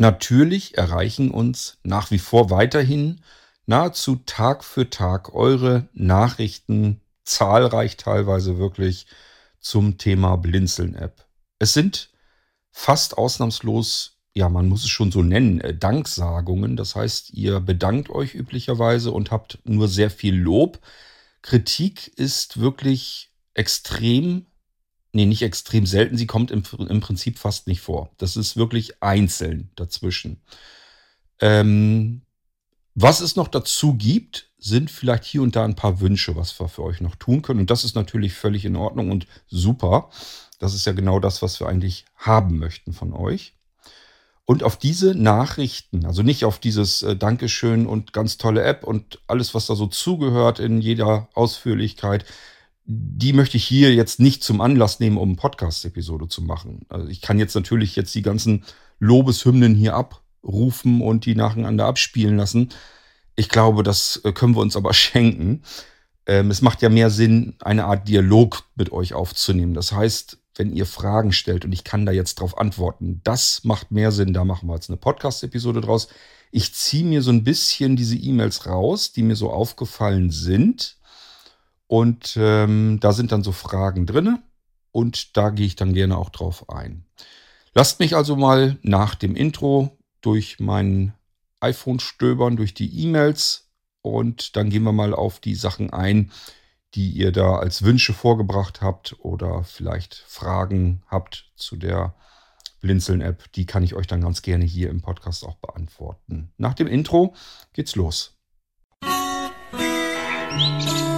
Natürlich erreichen uns nach wie vor weiterhin nahezu Tag für Tag eure Nachrichten, zahlreich teilweise wirklich, zum Thema Blinzeln-App. Es sind fast ausnahmslos, ja, man muss es schon so nennen, äh, Danksagungen. Das heißt, ihr bedankt euch üblicherweise und habt nur sehr viel Lob. Kritik ist wirklich extrem, nee, nicht extrem selten, sie kommt im, im Prinzip fast nicht vor. Das ist wirklich einzeln dazwischen. Ähm, was es noch dazu gibt, sind vielleicht hier und da ein paar Wünsche, was wir für euch noch tun können. Und das ist natürlich völlig in Ordnung und super. Das ist ja genau das, was wir eigentlich haben möchten von euch. Und auf diese Nachrichten, also nicht auf dieses äh, Dankeschön und ganz tolle App und alles, was da so zugehört in jeder Ausführlichkeit, die möchte ich hier jetzt nicht zum Anlass nehmen, um eine Podcast-Episode zu machen. Also ich kann jetzt natürlich jetzt die ganzen Lobeshymnen hier abrufen und die nacheinander abspielen lassen. Ich glaube, das äh, können wir uns aber schenken. Ähm, es macht ja mehr Sinn, eine Art Dialog mit euch aufzunehmen. Das heißt, wenn ihr Fragen stellt und ich kann da jetzt drauf antworten, das macht mehr Sinn. Da machen wir jetzt eine Podcast-Episode draus. Ich ziehe mir so ein bisschen diese E-Mails raus, die mir so aufgefallen sind. Und ähm, da sind dann so Fragen drin. Und da gehe ich dann gerne auch drauf ein. Lasst mich also mal nach dem Intro durch mein iPhone stöbern, durch die E-Mails. Und dann gehen wir mal auf die Sachen ein, die ihr da als Wünsche vorgebracht habt oder vielleicht Fragen habt zu der Blinzeln-App, die kann ich euch dann ganz gerne hier im Podcast auch beantworten. Nach dem Intro geht's los. Musik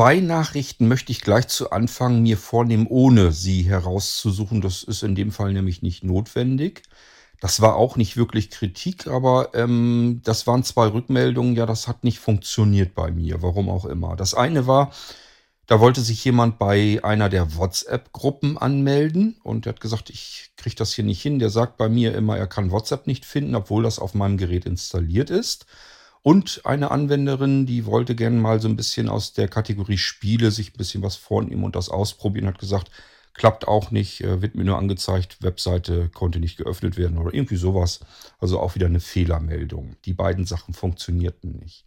Zwei Nachrichten möchte ich gleich zu Anfang mir vornehmen, ohne sie herauszusuchen. Das ist in dem Fall nämlich nicht notwendig. Das war auch nicht wirklich Kritik, aber ähm, das waren zwei Rückmeldungen. Ja, das hat nicht funktioniert bei mir, warum auch immer. Das eine war, da wollte sich jemand bei einer der WhatsApp-Gruppen anmelden und er hat gesagt, ich kriege das hier nicht hin. Der sagt bei mir immer, er kann WhatsApp nicht finden, obwohl das auf meinem Gerät installiert ist. Und eine Anwenderin, die wollte gerne mal so ein bisschen aus der Kategorie Spiele sich ein bisschen was vornehmen und das ausprobieren, hat gesagt, klappt auch nicht, äh, wird mir nur angezeigt, Webseite konnte nicht geöffnet werden oder irgendwie sowas. Also auch wieder eine Fehlermeldung. Die beiden Sachen funktionierten nicht.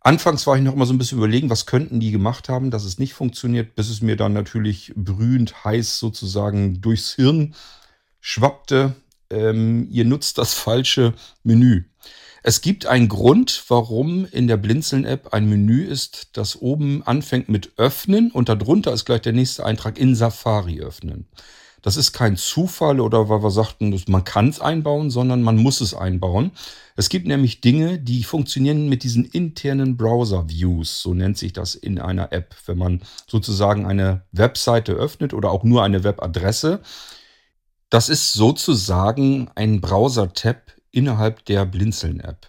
Anfangs war ich noch immer so ein bisschen überlegen, was könnten die gemacht haben, dass es nicht funktioniert, bis es mir dann natürlich brühend heiß sozusagen durchs Hirn schwappte. Ähm, ihr nutzt das falsche Menü. Es gibt einen Grund, warum in der Blinzeln-App ein Menü ist, das oben anfängt mit Öffnen und darunter ist gleich der nächste Eintrag in Safari öffnen. Das ist kein Zufall oder weil wir sagten, man kann es einbauen, sondern man muss es einbauen. Es gibt nämlich Dinge, die funktionieren mit diesen internen Browser-Views, so nennt sich das in einer App. Wenn man sozusagen eine Webseite öffnet oder auch nur eine Webadresse, das ist sozusagen ein Browser-Tab innerhalb der Blinzeln-App.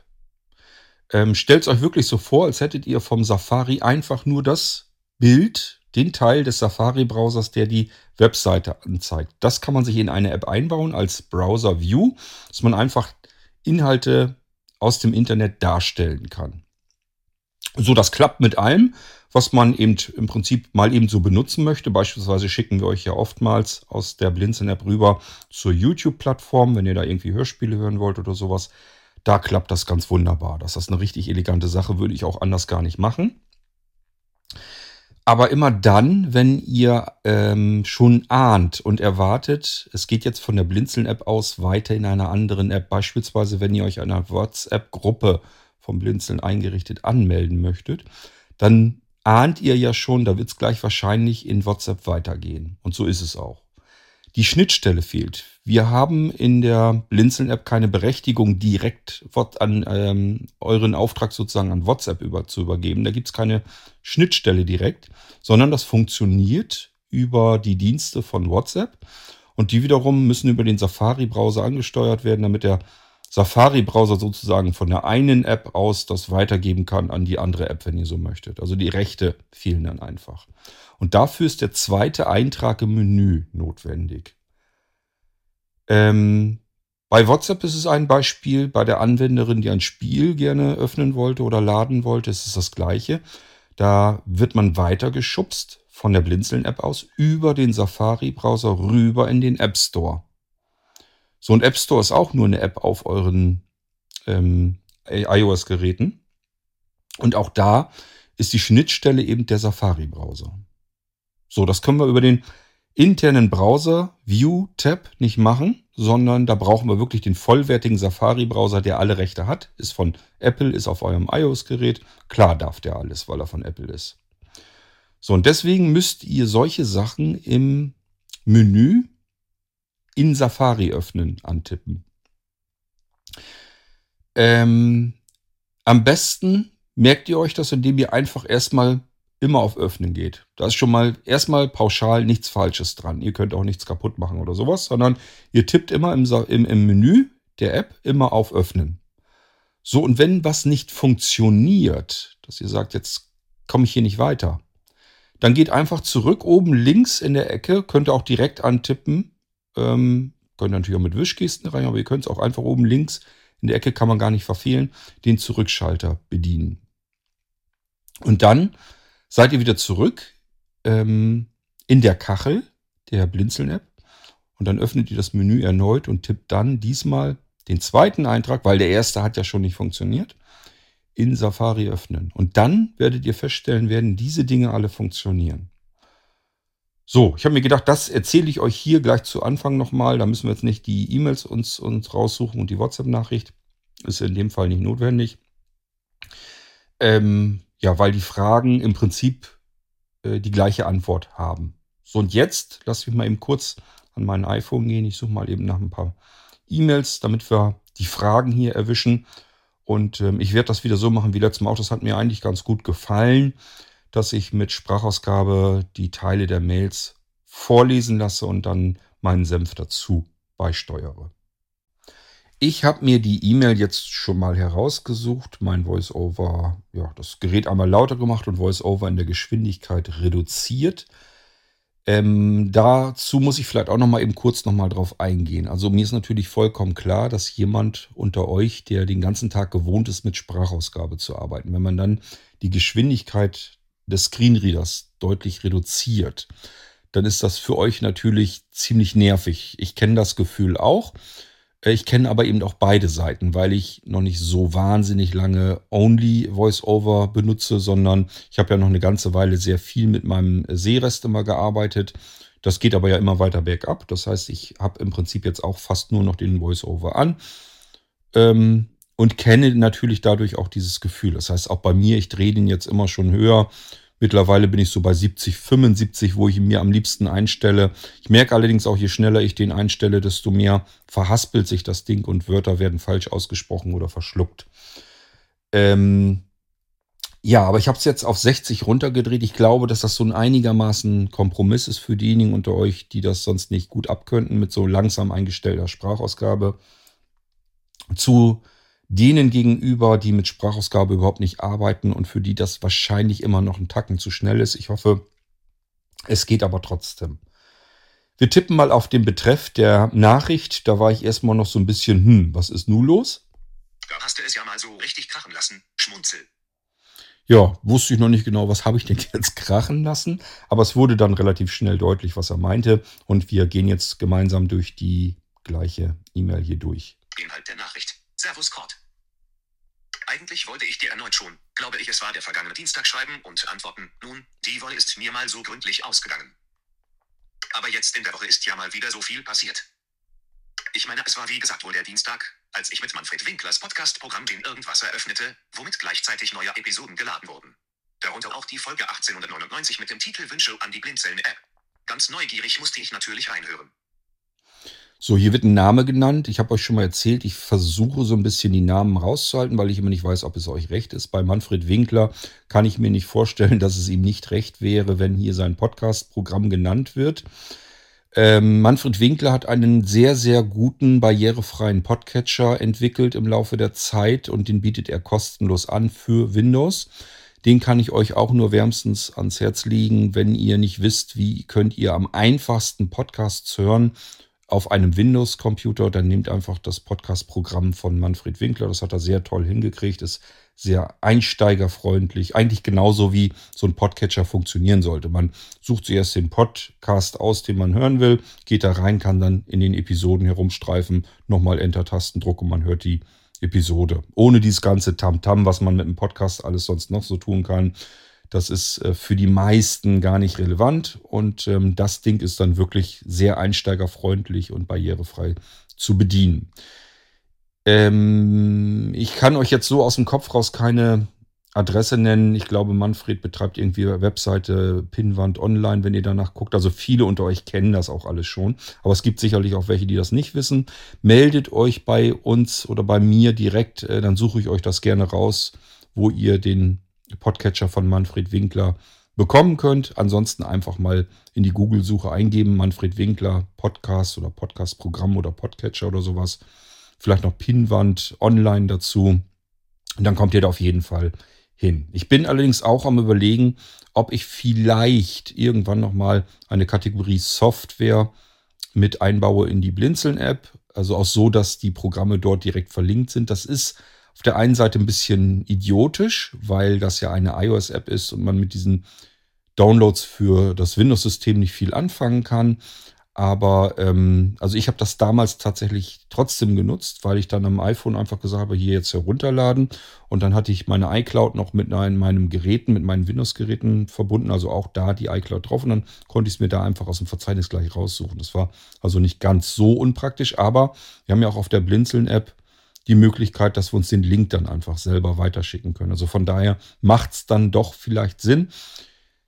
Ähm, Stellt euch wirklich so vor, als hättet ihr vom Safari einfach nur das Bild, den Teil des Safari-Browsers, der die Webseite anzeigt. Das kann man sich in eine App einbauen als Browser-View, dass man einfach Inhalte aus dem Internet darstellen kann. So, das klappt mit allem was man eben im Prinzip mal eben so benutzen möchte. Beispielsweise schicken wir euch ja oftmals aus der Blinzeln-App rüber zur YouTube-Plattform, wenn ihr da irgendwie Hörspiele hören wollt oder sowas. Da klappt das ganz wunderbar. Das ist eine richtig elegante Sache, würde ich auch anders gar nicht machen. Aber immer dann, wenn ihr ähm, schon ahnt und erwartet, es geht jetzt von der Blinzeln-App aus weiter in einer anderen App, beispielsweise wenn ihr euch einer WhatsApp-Gruppe vom Blinzeln eingerichtet anmelden möchtet, dann ahnt ihr ja schon, da wird es gleich wahrscheinlich in WhatsApp weitergehen. Und so ist es auch. Die Schnittstelle fehlt. Wir haben in der Blinzeln-App keine Berechtigung, direkt an ähm, euren Auftrag sozusagen an WhatsApp über, zu übergeben. Da gibt es keine Schnittstelle direkt, sondern das funktioniert über die Dienste von WhatsApp. Und die wiederum müssen über den Safari-Browser angesteuert werden, damit der Safari-Browser sozusagen von der einen App aus das weitergeben kann an die andere App, wenn ihr so möchtet. Also die Rechte fehlen dann einfach. Und dafür ist der zweite Eintrag im Menü notwendig. Ähm, Bei WhatsApp ist es ein Beispiel. Bei der Anwenderin, die ein Spiel gerne öffnen wollte oder laden wollte, ist es das gleiche. Da wird man weitergeschubst von der Blinzeln-App aus über den Safari-Browser rüber in den App Store. So ein App Store ist auch nur eine App auf euren ähm, iOS-Geräten. Und auch da ist die Schnittstelle eben der Safari-Browser. So, das können wir über den internen Browser View Tab nicht machen, sondern da brauchen wir wirklich den vollwertigen Safari-Browser, der alle Rechte hat. Ist von Apple, ist auf eurem iOS-Gerät. Klar darf der alles, weil er von Apple ist. So, und deswegen müsst ihr solche Sachen im Menü in Safari öffnen antippen. Ähm, am besten merkt ihr euch das, indem ihr einfach erstmal immer auf Öffnen geht. Da ist schon mal erstmal pauschal nichts Falsches dran. Ihr könnt auch nichts kaputt machen oder sowas, sondern ihr tippt immer im, im, im Menü der App immer auf Öffnen. So, und wenn was nicht funktioniert, dass ihr sagt, jetzt komme ich hier nicht weiter, dann geht einfach zurück oben links in der Ecke, könnt ihr auch direkt antippen. Ähm, könnt ihr natürlich auch mit Wischgesten rein, aber ihr könnt es auch einfach oben links in der Ecke, kann man gar nicht verfehlen, den Zurückschalter bedienen. Und dann seid ihr wieder zurück ähm, in der Kachel der Blinzeln-App und dann öffnet ihr das Menü erneut und tippt dann diesmal den zweiten Eintrag, weil der erste hat ja schon nicht funktioniert, in Safari öffnen. Und dann werdet ihr feststellen, werden diese Dinge alle funktionieren. So, ich habe mir gedacht, das erzähle ich euch hier gleich zu Anfang nochmal. Da müssen wir jetzt nicht die E-Mails uns, uns raussuchen und die WhatsApp-Nachricht. Ist in dem Fall nicht notwendig. Ähm, ja, weil die Fragen im Prinzip äh, die gleiche Antwort haben. So, und jetzt lasse ich mal eben kurz an mein iPhone gehen. Ich suche mal eben nach ein paar E-Mails, damit wir die Fragen hier erwischen. Und ähm, ich werde das wieder so machen wie letztes Mal auch. Das hat mir eigentlich ganz gut gefallen, dass ich mit Sprachausgabe die Teile der Mails vorlesen lasse und dann meinen Senf dazu beisteuere. Ich habe mir die E-Mail jetzt schon mal herausgesucht, mein VoiceOver, ja, das Gerät einmal lauter gemacht und VoiceOver in der Geschwindigkeit reduziert. Ähm, dazu muss ich vielleicht auch noch mal eben kurz noch mal drauf eingehen. Also mir ist natürlich vollkommen klar, dass jemand unter euch, der den ganzen Tag gewohnt ist, mit Sprachausgabe zu arbeiten, wenn man dann die Geschwindigkeit des Screenreaders deutlich reduziert, dann ist das für euch natürlich ziemlich nervig. Ich kenne das Gefühl auch. Ich kenne aber eben auch beide Seiten, weil ich noch nicht so wahnsinnig lange Only VoiceOver benutze, sondern ich habe ja noch eine ganze Weile sehr viel mit meinem Sehrest immer gearbeitet. Das geht aber ja immer weiter bergab. Das heißt, ich habe im Prinzip jetzt auch fast nur noch den VoiceOver an ähm, und kenne natürlich dadurch auch dieses Gefühl. Das heißt, auch bei mir, ich drehe den jetzt immer schon höher Mittlerweile bin ich so bei 70, 75, wo ich ihn mir am liebsten einstelle. Ich merke allerdings auch, je schneller ich den einstelle, desto mehr verhaspelt sich das Ding und Wörter werden falsch ausgesprochen oder verschluckt. Ähm, ja, aber ich habe es jetzt auf 60 runtergedreht. Ich glaube, dass das so ein einigermaßen Kompromiss ist für diejenigen unter euch, die das sonst nicht gut abkönnten mit so langsam eingestellter Sprachausgabe. Zu denen gegenüber, die mit Sprachausgabe überhaupt nicht arbeiten und für die das wahrscheinlich immer noch ein Tacken zu schnell ist. Ich hoffe, es geht aber trotzdem. Wir tippen mal auf den Betreff der Nachricht. Da war ich erstmal noch so ein bisschen, hm, was ist nun los? Da hast du es ja mal so richtig krachen lassen, Schmunzel. Ja, wusste ich noch nicht genau, was habe ich denn jetzt krachen lassen. Aber es wurde dann relativ schnell deutlich, was er meinte. Und wir gehen jetzt gemeinsam durch die gleiche E-Mail hier durch. Inhalt der Nachricht. Servus Kort. Eigentlich wollte ich dir erneut schon, glaube ich, es war der vergangene Dienstag schreiben und antworten. Nun, die Woche ist mir mal so gründlich ausgegangen. Aber jetzt in der Woche ist ja mal wieder so viel passiert. Ich meine, es war wie gesagt wohl der Dienstag, als ich mit Manfred Winklers Podcast-Programm den Irgendwas eröffnete, womit gleichzeitig neue Episoden geladen wurden. Darunter auch die Folge 1899 mit dem Titel Wünsche an die Blinzeln-App. Ganz neugierig musste ich natürlich reinhören. So, hier wird ein Name genannt. Ich habe euch schon mal erzählt, ich versuche so ein bisschen die Namen rauszuhalten, weil ich immer nicht weiß, ob es euch recht ist. Bei Manfred Winkler kann ich mir nicht vorstellen, dass es ihm nicht recht wäre, wenn hier sein Podcast-Programm genannt wird. Ähm, Manfred Winkler hat einen sehr, sehr guten, barrierefreien Podcatcher entwickelt im Laufe der Zeit und den bietet er kostenlos an für Windows. Den kann ich euch auch nur wärmstens ans Herz legen, wenn ihr nicht wisst, wie könnt ihr am einfachsten Podcasts hören auf einem Windows-Computer, dann nehmt einfach das Podcast-Programm von Manfred Winkler. Das hat er sehr toll hingekriegt, ist sehr einsteigerfreundlich, eigentlich genauso wie so ein Podcatcher funktionieren sollte. Man sucht zuerst den Podcast aus, den man hören will, geht da rein, kann dann in den Episoden herumstreifen, nochmal Enter-Tastendruck und man hört die Episode. Ohne dieses ganze Tamtam, -Tam, was man mit dem Podcast alles sonst noch so tun kann. Das ist äh, für die meisten gar nicht relevant und ähm, das Ding ist dann wirklich sehr einsteigerfreundlich und barrierefrei zu bedienen. Ähm, ich kann euch jetzt so aus dem Kopf raus keine Adresse nennen. Ich glaube, Manfred betreibt irgendwie Webseite Pinwand Online, wenn ihr danach guckt. Also viele unter euch kennen das auch alles schon. Aber es gibt sicherlich auch welche, die das nicht wissen. Meldet euch bei uns oder bei mir direkt, äh, dann suche ich euch das gerne raus, wo ihr den Podcatcher von Manfred Winkler bekommen könnt. Ansonsten einfach mal in die Google-Suche eingeben, Manfred Winkler Podcast oder Podcast-Programm oder Podcatcher oder sowas. Vielleicht noch Pinwand online dazu. Und dann kommt ihr da auf jeden Fall hin. Ich bin allerdings auch am überlegen, ob ich vielleicht irgendwann nochmal eine Kategorie Software mit einbaue in die Blinzeln-App. Also auch so, dass die Programme dort direkt verlinkt sind. Das ist auf der einen Seite ein bisschen idiotisch, weil das ja eine iOS-App ist und man mit diesen Downloads für das Windows-System nicht viel anfangen kann. Aber ähm, also ich habe das damals tatsächlich trotzdem genutzt, weil ich dann am iPhone einfach gesagt habe, hier jetzt herunterladen. Und dann hatte ich meine iCloud noch mit meinen Geräten, mit meinen Windows-Geräten verbunden, also auch da die iCloud drauf. Und dann konnte ich es mir da einfach aus dem Verzeichnis gleich raussuchen. Das war also nicht ganz so unpraktisch, aber wir haben ja auch auf der Blinzeln-App die Möglichkeit, dass wir uns den Link dann einfach selber weiterschicken können. Also von daher macht es dann doch vielleicht Sinn.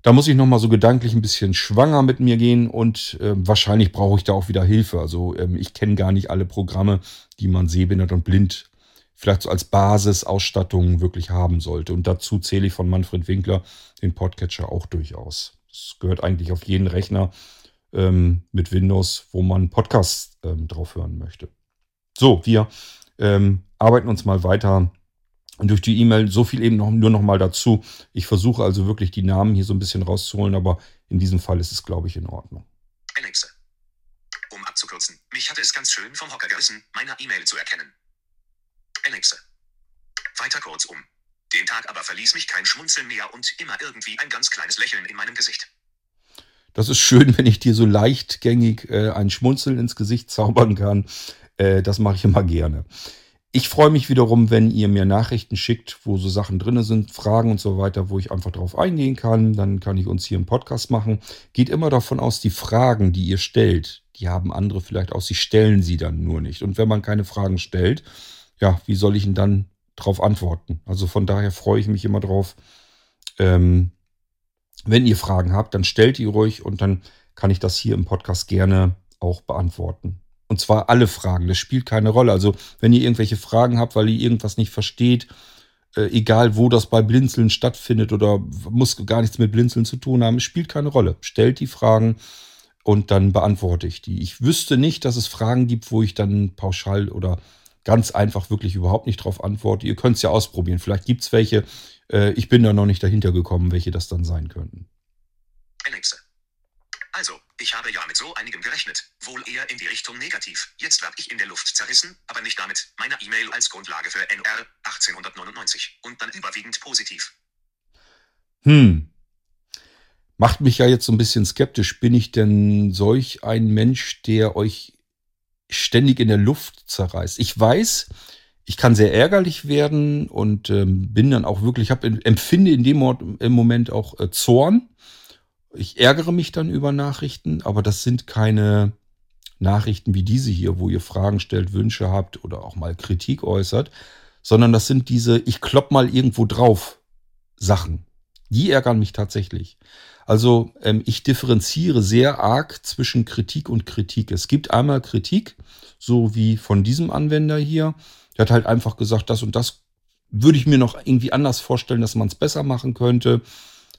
Da muss ich nochmal so gedanklich ein bisschen schwanger mit mir gehen und äh, wahrscheinlich brauche ich da auch wieder Hilfe. Also ähm, ich kenne gar nicht alle Programme, die man sehbehindert und blind vielleicht so als Basisausstattung wirklich haben sollte. Und dazu zähle ich von Manfred Winkler den Podcatcher auch durchaus. Das gehört eigentlich auf jeden Rechner ähm, mit Windows, wo man Podcasts ähm, drauf hören möchte. So, wir ähm, arbeiten uns mal weiter durch die E-Mail. So viel eben noch, nur noch mal dazu. Ich versuche also wirklich die Namen hier so ein bisschen rauszuholen, aber in diesem Fall ist es, glaube ich, in Ordnung. Alexa. Um abzukürzen, mich hatte es ganz schön vom Hocker gerissen, meiner E-Mail zu erkennen. Alexa. Weiter kurzum. Den Tag aber verließ mich kein Schmunzeln mehr und immer irgendwie ein ganz kleines Lächeln in meinem Gesicht. Das ist schön, wenn ich dir so leichtgängig äh, ein Schmunzeln ins Gesicht zaubern kann. Äh, das mache ich immer gerne. Ich freue mich wiederum, wenn ihr mir Nachrichten schickt, wo so Sachen drin sind, Fragen und so weiter, wo ich einfach drauf eingehen kann. Dann kann ich uns hier einen Podcast machen. Geht immer davon aus, die Fragen, die ihr stellt, die haben andere vielleicht auch, sie stellen sie dann nur nicht. Und wenn man keine Fragen stellt, ja, wie soll ich denn dann drauf antworten? Also von daher freue ich mich immer drauf. Ähm, wenn ihr Fragen habt, dann stellt ihr ruhig und dann kann ich das hier im Podcast gerne auch beantworten. Und zwar alle Fragen. Das spielt keine Rolle. Also, wenn ihr irgendwelche Fragen habt, weil ihr irgendwas nicht versteht, äh, egal wo das bei Blinzeln stattfindet oder muss gar nichts mit Blinzeln zu tun haben, spielt keine Rolle. Stellt die Fragen und dann beantworte ich die. Ich wüsste nicht, dass es Fragen gibt, wo ich dann pauschal oder ganz einfach wirklich überhaupt nicht drauf antworte. Ihr könnt es ja ausprobieren. Vielleicht gibt es welche. Äh, ich bin da noch nicht dahinter gekommen, welche das dann sein könnten. Alexa. Also, ich habe ja mit so einigem gerechnet, wohl eher in die Richtung negativ. Jetzt werd ich in der Luft zerrissen, aber nicht damit. Meine E-Mail als Grundlage für NR 1899 und dann überwiegend positiv. Hm. Macht mich ja jetzt so ein bisschen skeptisch. Bin ich denn solch ein Mensch, der euch ständig in der Luft zerreißt? Ich weiß, ich kann sehr ärgerlich werden und ähm, bin dann auch wirklich, hab, empfinde in dem Moment auch äh, Zorn ich ärgere mich dann über Nachrichten, aber das sind keine Nachrichten wie diese hier, wo ihr Fragen stellt, Wünsche habt oder auch mal Kritik äußert, sondern das sind diese, ich klopp mal irgendwo drauf Sachen. Die ärgern mich tatsächlich. Also ähm, ich differenziere sehr arg zwischen Kritik und Kritik. Es gibt einmal Kritik, so wie von diesem Anwender hier. Der hat halt einfach gesagt, das und das würde ich mir noch irgendwie anders vorstellen, dass man es besser machen könnte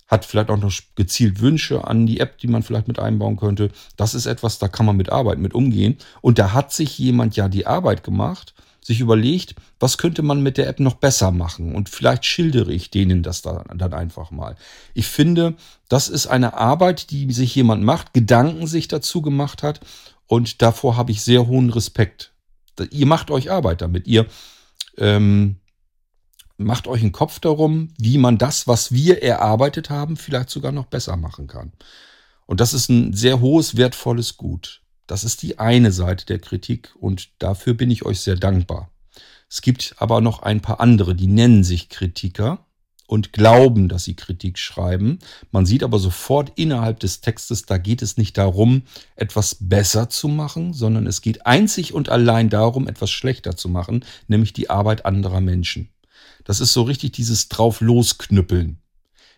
hat vielleicht auch noch gezielt Wünsche an die App, die man vielleicht mit einbauen könnte. Das ist etwas, da kann man mit arbeiten, mit umgehen. Und da hat sich jemand ja die Arbeit gemacht, sich überlegt, was könnte man mit der App noch besser machen? Und vielleicht schildere ich denen das dann, dann einfach mal. Ich finde, das ist eine Arbeit, die sich jemand macht, Gedanken sich dazu gemacht hat Und davor habe ich sehr hohen Respekt. Ihr macht euch Arbeit damit. Ihr ähm, macht euch einen Kopf darum, wie man das, was wir erarbeitet haben, vielleicht sogar noch besser machen kann. Und das ist ein sehr hohes, wertvolles Gut. Das ist die eine Seite der Kritik und dafür bin ich euch sehr dankbar. Es gibt aber noch ein paar andere, die nennen sich Kritiker und glauben, dass sie Kritik schreiben. Man sieht aber sofort innerhalb des Textes, da geht es nicht darum, etwas besser zu machen, sondern es geht einzig und allein darum, etwas schlechter zu machen, nämlich die Arbeit anderer Menschen. Das ist so richtig dieses drauf losknüppeln.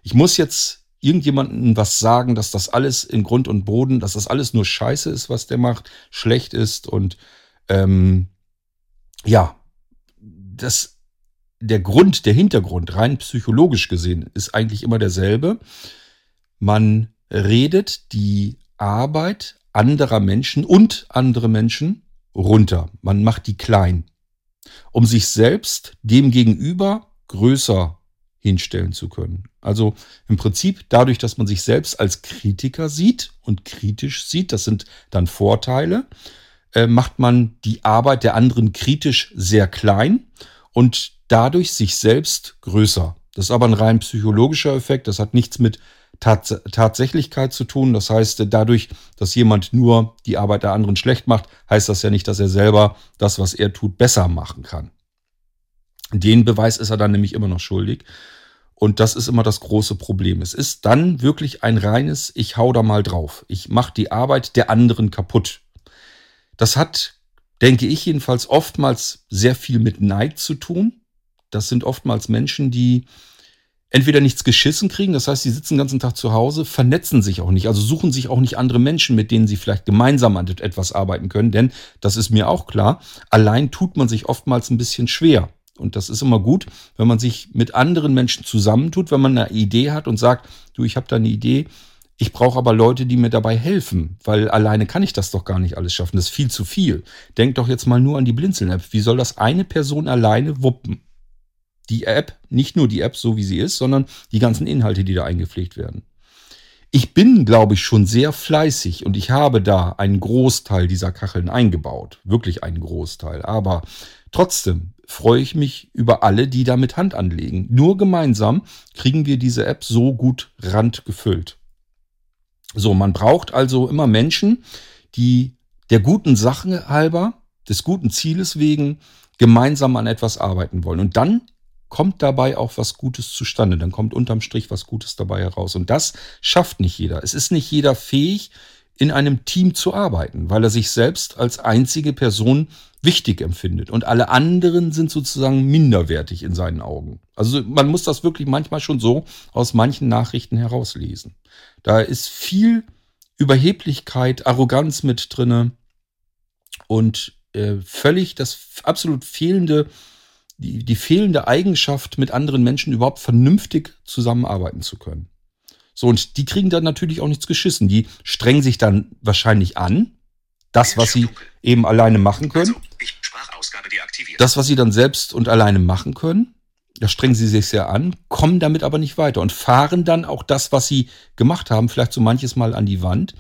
Ich muss jetzt irgendjemandem was sagen, dass das alles in Grund und Boden, dass das alles nur Scheiße ist, was der macht, schlecht ist und ähm, ja, das, der Grund, der Hintergrund, rein psychologisch gesehen, ist eigentlich immer derselbe. Man redet die Arbeit anderer Menschen und andere Menschen runter. Man macht die klein, um sich selbst dem gegenüber größer hinstellen zu können. Also im Prinzip dadurch, dass man sich selbst als Kritiker sieht und kritisch sieht, das sind dann Vorteile, äh, macht man die Arbeit der anderen kritisch sehr klein und dadurch sich selbst größer. Das ist aber ein rein psychologischer Effekt, das hat nichts mit Tats Tatsächlichkeit zu tun. Das heißt, dadurch, dass jemand nur die Arbeit der anderen schlecht macht, heißt das ja nicht, dass er selber das, was er tut, besser machen kann. Den Beweis ist er dann nämlich immer noch schuldig. Und das ist immer das große Problem. Es ist dann wirklich ein reines, ich hau da mal drauf. Ich mache die Arbeit der anderen kaputt. Das hat, denke ich jedenfalls, oftmals sehr viel mit Neid zu tun. Das sind oftmals Menschen, die entweder nichts geschissen kriegen, das heißt, sie sitzen den ganzen Tag zu Hause, vernetzen sich auch nicht, also suchen sich auch nicht andere Menschen, mit denen sie vielleicht gemeinsam an etwas arbeiten können, denn das ist mir auch klar, allein tut man sich oftmals ein bisschen schwer. Und das ist immer gut, wenn man sich mit anderen Menschen zusammentut, wenn man eine Idee hat und sagt, du, ich habe da eine Idee, ich brauche aber Leute, die mir dabei helfen, weil alleine kann ich das doch gar nicht alles schaffen. Das ist viel zu viel. Denk doch jetzt mal nur an die Blinzeln-App. Wie soll das eine Person alleine wuppen? Die App, nicht nur die App, so wie sie ist, sondern die ganzen Inhalte, die da eingepflegt werden. Ich bin, glaube ich, schon sehr fleißig und ich habe da einen Großteil dieser Kacheln eingebaut. Wirklich einen Großteil. Aber trotzdem, freue ich mich über alle, die damit Hand anlegen. Nur gemeinsam kriegen wir diese App so gut randgefüllt. So, man braucht also immer Menschen, die der guten Sache halber, des guten Zieles wegen, gemeinsam an etwas arbeiten wollen. Und dann kommt dabei auch was Gutes zustande. Dann kommt unterm Strich was Gutes dabei heraus. Und das schafft nicht jeder. Es ist nicht jeder fähig, in einem Team zu arbeiten, weil er sich selbst als einzige Person wichtig empfindet und alle anderen sind sozusagen minderwertig in seinen Augen. Also man muss das wirklich manchmal schon so aus manchen Nachrichten herauslesen. Da ist viel Überheblichkeit, Arroganz mit drinne und äh, völlig das absolut fehlende, die, die fehlende Eigenschaft, mit anderen Menschen überhaupt vernünftig zusammenarbeiten zu können. So, und die kriegen dann natürlich auch nichts geschissen. Die strengen sich dann wahrscheinlich an, das, was sie eben alleine machen können. Das, was sie dann selbst und alleine machen können, da strengen sie sich sehr an, kommen damit aber nicht weiter und fahren dann auch das, was sie gemacht haben, vielleicht so manches Mal an die Wand,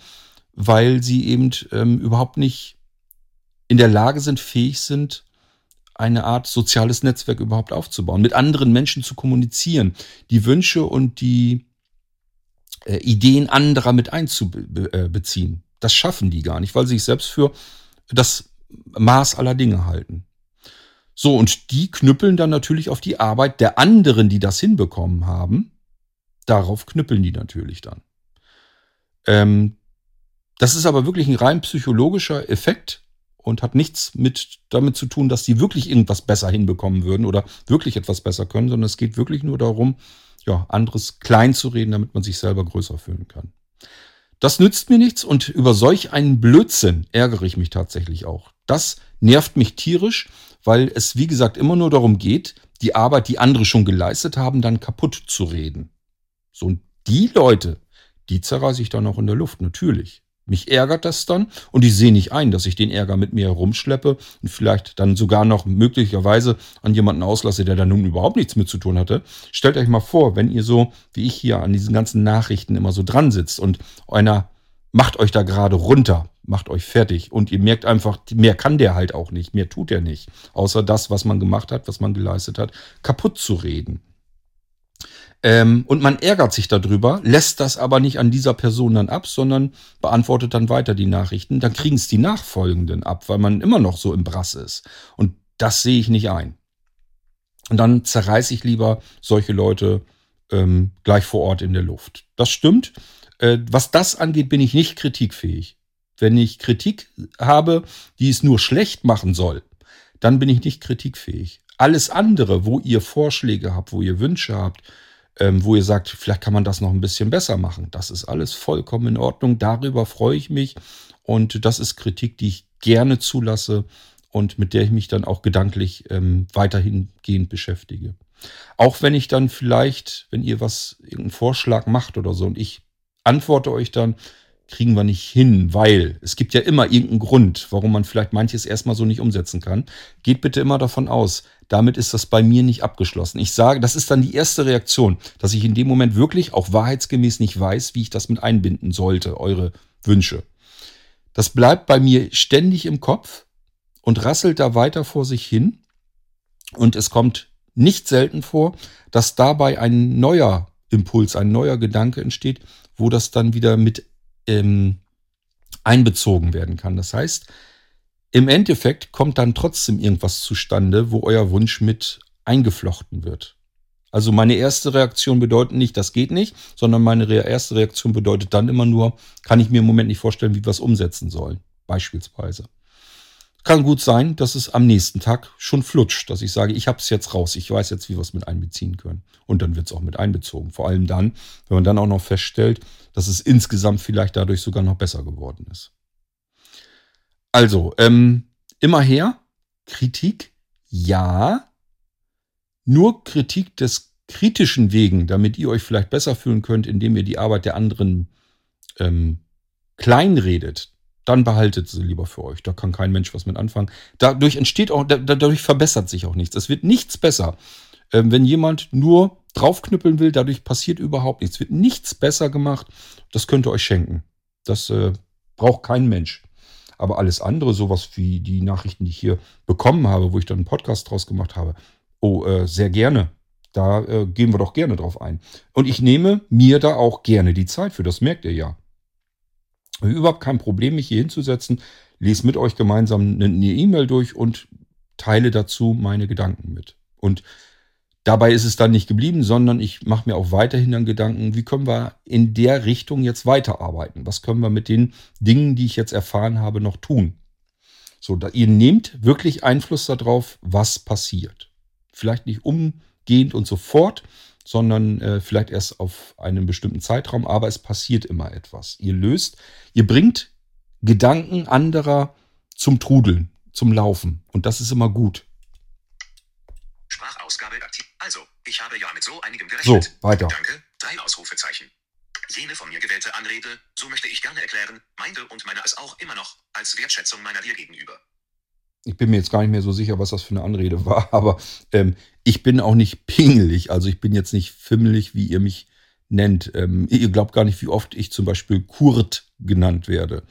weil sie eben ähm, überhaupt nicht in der Lage sind, fähig sind, eine Art soziales Netzwerk überhaupt aufzubauen, mit anderen Menschen zu kommunizieren, die Wünsche und die äh, Ideen anderer mit einzubeziehen. Das schaffen die gar nicht, weil sie sich selbst für das Maß aller Dinge halten. So, und die knüppeln dann natürlich auf die Arbeit der anderen, die das hinbekommen haben. Darauf knüppeln die natürlich dann. Ähm, das ist aber wirklich ein rein psychologischer Effekt und hat nichts mit damit zu tun, dass die wirklich irgendwas besser hinbekommen würden oder wirklich etwas besser können, sondern es geht wirklich nur darum, ja, anderes klein zu reden, damit man sich selber größer fühlen kann. Das nützt mir nichts und über solch einen Blödsinn ärgere ich mich tatsächlich auch. Das nervt mich tierisch, weil es, wie gesagt, immer nur darum geht, die Arbeit, die andere schon geleistet haben, dann kaputt zu reden. So, und die Leute, die zerreiße ich dann auch in der Luft, natürlich. Mich ärgert das dann und ich sehe nicht ein, dass ich den Ärger mit mir herumschleppe und vielleicht dann sogar noch möglicherweise an jemanden auslasse, der da nun überhaupt nichts mit zu tun hatte. Stellt euch mal vor, wenn ihr so wie ich hier an diesen ganzen Nachrichten immer so dran sitzt und einer macht euch da gerade runter, macht euch fertig und ihr merkt einfach, mehr kann der halt auch nicht, mehr tut er nicht, außer das, was man gemacht hat, was man geleistet hat, kaputt zu reden. Ähm, und man ärgert sich darüber, lässt das aber nicht an dieser Person dann ab, sondern beantwortet dann weiter die Nachrichten. Dann kriegen es die Nachfolgenden ab, weil man immer noch so im Brass ist. Und das sehe ich nicht ein. Und dann zerreiße ich lieber solche Leute ähm, gleich vor Ort in der Luft. Das stimmt. Äh, was das angeht, bin ich nicht kritikfähig. Wenn ich Kritik habe, die es nur schlecht machen soll, dann bin ich nicht kritikfähig. Alles andere, wo ihr Vorschläge habt, wo ihr Wünsche habt, ähm, wo ihr sagt, vielleicht kann man das noch ein bisschen besser machen, das ist alles vollkommen in Ordnung. Darüber freue ich mich und das ist Kritik, die ich gerne zulasse und mit der ich mich dann auch gedanklich ähm, weiterhin gehend beschäftige. Auch wenn ich dann vielleicht, wenn ihr was, irgendeinen Vorschlag macht oder so und ich antworte euch dann, kriegen wir nicht hin, weil es gibt ja immer irgendeinen Grund, warum man vielleicht manches erstmal so nicht umsetzen kann. Geht bitte immer davon aus, damit ist das bei mir nicht abgeschlossen. Ich sage, das ist dann die erste Reaktion, dass ich in dem Moment wirklich auch wahrheitsgemäß nicht weiß, wie ich das mit einbinden sollte, eure Wünsche. Das bleibt bei mir ständig im Kopf und rasselt da weiter vor sich hin. Und es kommt nicht selten vor, dass dabei ein neuer Impuls, ein neuer Gedanke entsteht, wo das dann wieder mit ähm, einbezogen werden kann. Das heißt, im Endeffekt kommt dann trotzdem irgendwas zustande, wo euer Wunsch mit eingeflochten wird. Also meine erste Reaktion bedeutet nicht, das geht nicht, sondern meine erste Reaktion bedeutet dann immer nur, kann ich mir im Moment nicht vorstellen, wie wir es umsetzen sollen. Beispielsweise. Kann gut sein, dass es am nächsten Tag schon flutscht, dass ich sage, ich habe es jetzt raus, ich weiß jetzt, wie wir es mit einbeziehen können. Und dann wird es auch mit einbezogen. Vor allem dann, wenn man dann auch noch feststellt, dass es insgesamt vielleicht dadurch sogar noch besser geworden ist. Also, ähm, immer her, Kritik, ja. Nur Kritik des kritischen Wegen, damit ihr euch vielleicht besser fühlen könnt, indem ihr die Arbeit der anderen ähm, kleinredet, dann behaltet sie lieber für euch. Da kann kein Mensch was mit anfangen. Dadurch entsteht auch, dadurch verbessert sich auch nichts. Es wird nichts besser. Ähm, wenn jemand nur draufknüppeln will, dadurch passiert überhaupt nichts. Es wird nichts besser gemacht. Das könnt ihr euch schenken. Das äh, braucht kein Mensch. Aber alles andere, sowas wie die Nachrichten, die ich hier bekommen habe, wo ich dann einen Podcast draus gemacht habe, oh, äh, sehr gerne. Da äh, gehen wir doch gerne drauf ein. Und ich nehme mir da auch gerne die Zeit für. Das merkt ihr ja überhaupt kein Problem, mich hier hinzusetzen, lese mit euch gemeinsam eine E-Mail durch und teile dazu meine Gedanken mit. Und dabei ist es dann nicht geblieben, sondern ich mache mir auch weiterhin dann Gedanken, wie können wir in der Richtung jetzt weiterarbeiten? Was können wir mit den Dingen, die ich jetzt erfahren habe, noch tun? So, da, ihr nehmt wirklich Einfluss darauf, was passiert. Vielleicht nicht umgehend und sofort, sondern äh, vielleicht erst auf einen bestimmten Zeitraum, aber es passiert immer etwas. Ihr löst, ihr bringt Gedanken anderer zum Trudeln, zum Laufen und das ist immer gut. Sprachausgabe aktiv. Also, ich habe ja mit so einigem gerechnet. So, weiter. Danke, drei Ausrufezeichen. Jene von mir gewählte Anrede, so möchte ich gerne erklären, meinte und meine es auch immer noch, als Wertschätzung meiner dir gegenüber ich bin mir jetzt gar nicht mehr so sicher, was das für eine Anrede war, aber ähm, ich bin auch nicht pingelig. Also ich bin jetzt nicht fimmelig, wie ihr mich nennt. Ähm, ihr glaubt gar nicht, wie oft ich zum Beispiel Kurt genannt werde.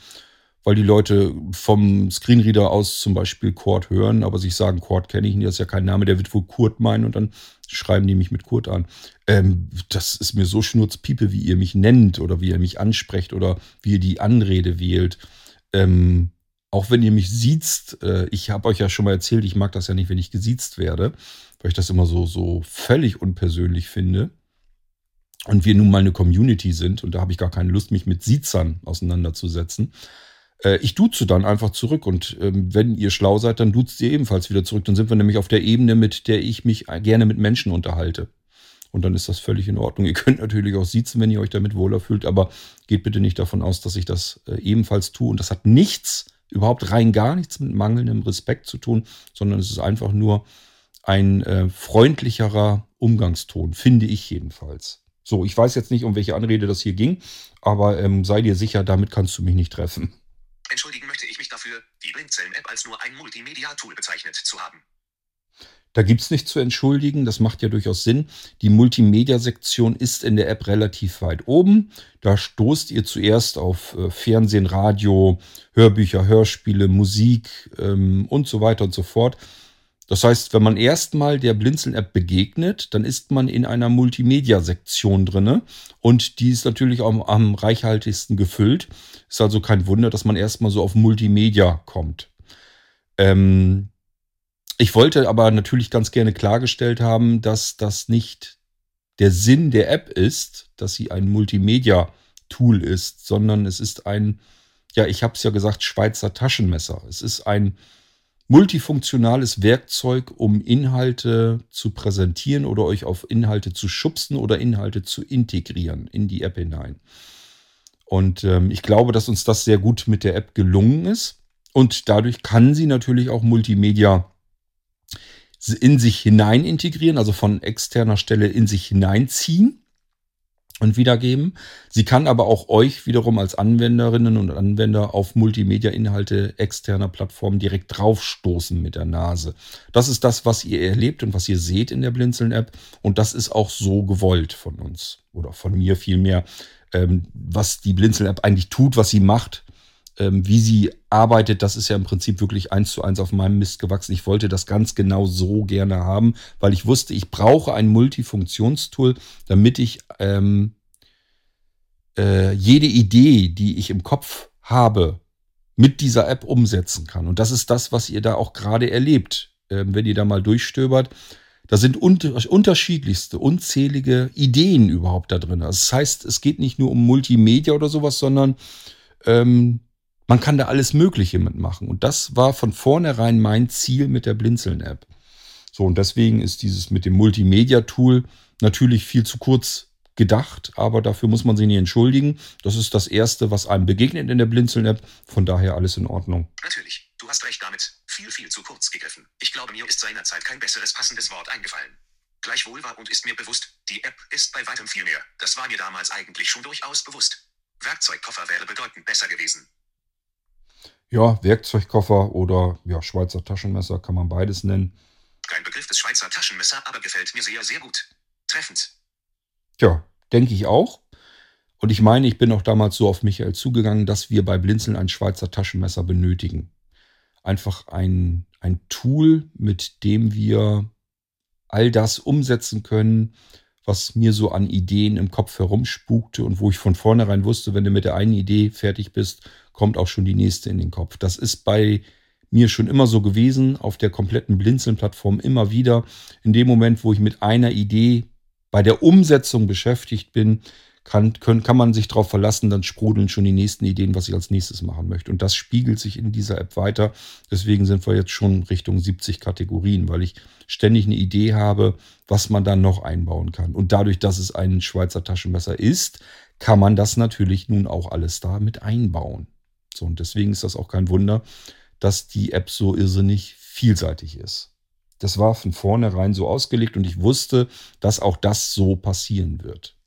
Weil die Leute vom Screenreader aus zum Beispiel Kurt hören, aber sich sagen, Kurt kenne ich nicht, das ist ja kein Name, der wird wohl Kurt meinen und dann schreiben die mich mit Kurt an. Ähm, das ist mir so schnurzpiepe, wie ihr mich nennt oder wie ihr mich ansprecht oder wie ihr die Anrede wählt. Ähm, auch wenn ihr mich siezt, äh, ich habe euch ja schon mal erzählt, ich mag das ja nicht, wenn ich gesiezt werde, weil ich das immer so, so völlig unpersönlich finde. Und wir nun mal eine Community sind und da habe ich gar keine Lust, mich mit Siezern auseinanderzusetzen. Äh, ich duze dann einfach zurück und ähm, wenn ihr schlau seid, dann duzt ihr ebenfalls wieder zurück. Dann sind wir nämlich auf der Ebene, mit der ich mich gerne mit Menschen unterhalte. Und dann ist das völlig in Ordnung. Ihr könnt natürlich auch siezen, wenn ihr euch damit wohler fühlt, aber geht bitte nicht davon aus, dass ich das äh, ebenfalls tue. Und das hat nichts überhaupt rein gar nichts mit mangelndem Respekt zu tun, sondern es ist einfach nur ein äh, freundlicherer Umgangston, finde ich jedenfalls. So, ich weiß jetzt nicht, um welche Anrede das hier ging, aber ähm, sei dir sicher, damit kannst du mich nicht treffen. Entschuldigen möchte ich mich dafür, die Blindzellen-App als nur ein Multimedia-Tool bezeichnet zu haben. Da gibt's nichts zu entschuldigen, das macht ja durchaus Sinn. Die Multimedia-Sektion ist in der App relativ weit oben. Da stoßt ihr zuerst auf äh, Fernsehen, Radio, Hörbücher, Hörspiele, Musik ähm, und so weiter und so fort. Das heißt, wenn man erstmal der Blinzeln-App begegnet, dann ist man in einer Multimedia-Sektion drinne und die ist natürlich auch am reichhaltigsten gefüllt. Ist also kein Wunder, dass man erstmal so auf Multimedia kommt. Ähm, ich wollte aber natürlich ganz gerne klargestellt haben, dass das nicht der Sinn der App ist, dass sie ein Multimedia-Tool ist, sondern es ist ein, ja, ich habe es ja gesagt, Schweizer Taschenmesser. Es ist ein multifunktionales Werkzeug, um Inhalte zu präsentieren oder euch auf Inhalte zu schubsen oder Inhalte zu integrieren in die App hinein. Und ähm, ich glaube, dass uns das sehr gut mit der App gelungen ist. Und dadurch kann sie natürlich auch Multimedia in sich hinein integrieren, also von externer Stelle in sich hineinziehen und wiedergeben. Sie kann aber auch euch wiederum als Anwenderinnen und Anwender auf Multimedia-Inhalte externer Plattformen direkt draufstoßen mit der Nase. Das ist das, was ihr erlebt und was ihr seht in der Blinzeln-App. Und das ist auch so gewollt von uns oder von mir vielmehr, ähm, was die Blinzeln-App eigentlich tut, was sie macht ähm, wie sie arbeitet, das ist ja im Prinzip wirklich eins zu eins auf meinem Mist gewachsen. Ich wollte das ganz genau so gerne haben, weil ich wusste, ich brauche ein Multifunktionstool, damit ich ähm, äh, jede Idee, die ich im Kopf habe, mit dieser App umsetzen kann. Und das ist das, was ihr da auch gerade erlebt, ähm, wenn ihr da mal durchstöbert. Da sind unter unterschiedlichste, unzählige Ideen überhaupt da drin. Also das heißt, es geht nicht nur um Multimedia oder sowas, sondern ähm, man kann da alles Mögliche mitmachen. Und das war von vornherein mein Ziel mit der Blinzeln-App. So, und deswegen ist dieses mit dem Multimedia-Tool natürlich viel zu kurz gedacht, aber dafür muss man sich nicht entschuldigen. Das ist das Erste, was einem begegnet in der Blinzeln-App. Von daher alles in Ordnung. Natürlich, du hast recht damit. Viel, viel zu kurz gegriffen. Ich glaube, mir ist seinerzeit kein besseres passendes Wort eingefallen. Gleichwohl war und ist mir bewusst, die App ist bei weitem viel mehr. Das war mir damals eigentlich schon durchaus bewusst. Werkzeugkoffer wäre bedeutend besser gewesen. Ja, Werkzeugkoffer oder ja, Schweizer Taschenmesser kann man beides nennen. Kein Begriff des Schweizer Taschenmesser, aber gefällt mir sehr, sehr gut. Treffend. Ja, denke ich auch. Und ich meine, ich bin auch damals so auf Michael zugegangen, dass wir bei Blinzeln ein Schweizer Taschenmesser benötigen. Einfach ein, ein Tool, mit dem wir all das umsetzen können, was mir so an Ideen im Kopf herumspukte und wo ich von vornherein wusste, wenn du mit der einen Idee fertig bist, kommt auch schon die nächste in den Kopf. Das ist bei mir schon immer so gewesen, auf der kompletten Blinzeln-Plattform immer wieder. In dem Moment, wo ich mit einer Idee bei der Umsetzung beschäftigt bin, kann, können, kann man sich darauf verlassen, dann sprudeln schon die nächsten Ideen, was ich als nächstes machen möchte. Und das spiegelt sich in dieser App weiter. Deswegen sind wir jetzt schon Richtung 70 Kategorien, weil ich ständig eine Idee habe, was man dann noch einbauen kann. Und dadurch, dass es ein Schweizer Taschenmesser ist, kann man das natürlich nun auch alles da mit einbauen. So, und deswegen ist das auch kein Wunder, dass die App so irrsinnig vielseitig ist. Das war von vornherein so ausgelegt und ich wusste, dass auch das so passieren wird.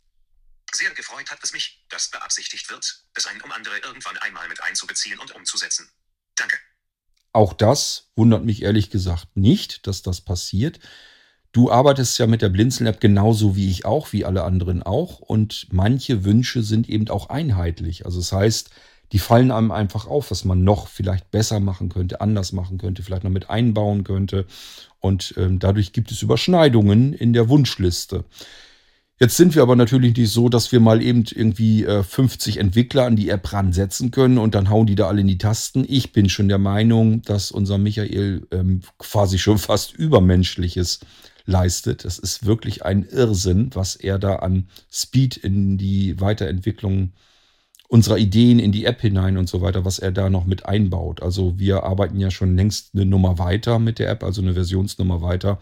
Sehr gefreut hat es mich, dass beabsichtigt wird, es ein um andere irgendwann einmal mit einzubeziehen und umzusetzen. Danke. Auch das wundert mich ehrlich gesagt nicht, dass das passiert. Du arbeitest ja mit der Blinzeln-App genauso wie ich auch, wie alle anderen auch. Und manche Wünsche sind eben auch einheitlich. Also das heißt, die fallen einem einfach auf, was man noch vielleicht besser machen könnte, anders machen könnte, vielleicht noch mit einbauen könnte. Und ähm, dadurch gibt es Überschneidungen in der Wunschliste. Jetzt sind wir aber natürlich nicht so, dass wir mal eben irgendwie äh, 50 Entwickler an die App ransetzen können und dann hauen die da alle in die Tasten. Ich bin schon der Meinung, dass unser Michael ähm, quasi schon fast Übermenschliches leistet. Das ist wirklich ein Irrsinn, was er da an Speed in die Weiterentwicklung unserer Ideen in die App hinein und so weiter, was er da noch mit einbaut. Also wir arbeiten ja schon längst eine Nummer weiter mit der App, also eine Versionsnummer weiter,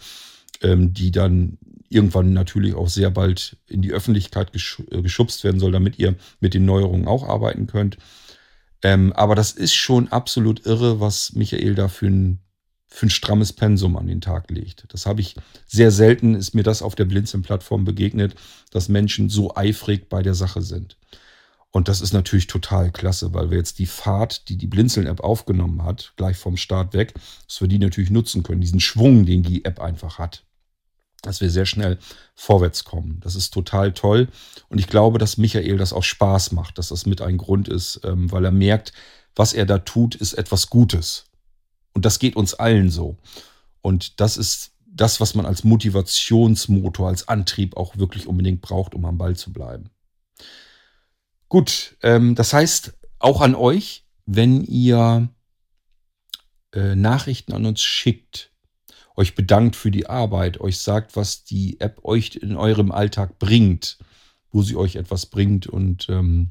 ähm, die dann irgendwann natürlich auch sehr bald in die Öffentlichkeit äh, geschubst werden soll, damit ihr mit den Neuerungen auch arbeiten könnt. Ähm, aber das ist schon absolut irre, was Michael da für ein, für ein strammes Pensum an den Tag legt. Das habe ich sehr selten, ist mir das auf der Blinzeln-Plattform begegnet, dass Menschen so eifrig bei der Sache sind. Und das ist natürlich total klasse, weil wir jetzt die Fahrt, die die Blinzeln-App aufgenommen hat, gleich vom Start weg, dass wir die natürlich nutzen können, diesen Schwung, den die App einfach hat. Dass wir sehr schnell vorwärts kommen. Das ist total toll. Und ich glaube, dass Michael das auch Spaß macht, dass das mit ein Grund ist, ähm, weil er merkt, was er da tut, ist etwas Gutes. Und das geht uns allen so. Und das ist das, was man als Motivationsmotor, als Antrieb auch wirklich unbedingt braucht, um am Ball zu bleiben. Gut, ähm, das heißt auch an euch, wenn ihr äh, Nachrichten an uns schickt, euch bedankt für die Arbeit, euch sagt, was die App euch in eurem Alltag bringt, wo sie euch etwas bringt und ähm,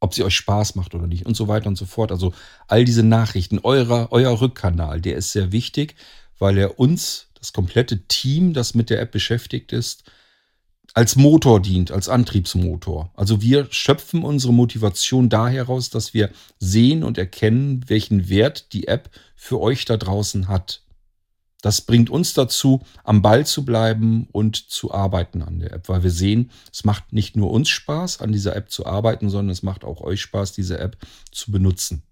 ob sie euch Spaß macht oder nicht und so weiter und so fort. Also all diese Nachrichten, eurer, euer Rückkanal, der ist sehr wichtig, weil er uns, das komplette Team, das mit der App beschäftigt ist, als Motor dient, als Antriebsmotor. Also wir schöpfen unsere Motivation da heraus, dass wir sehen und erkennen, welchen Wert die App für euch da draußen hat. Das bringt uns dazu, am Ball zu bleiben und zu arbeiten an der App, weil wir sehen, es macht nicht nur uns Spaß, an dieser App zu arbeiten, sondern es macht auch euch Spaß, diese App zu benutzen.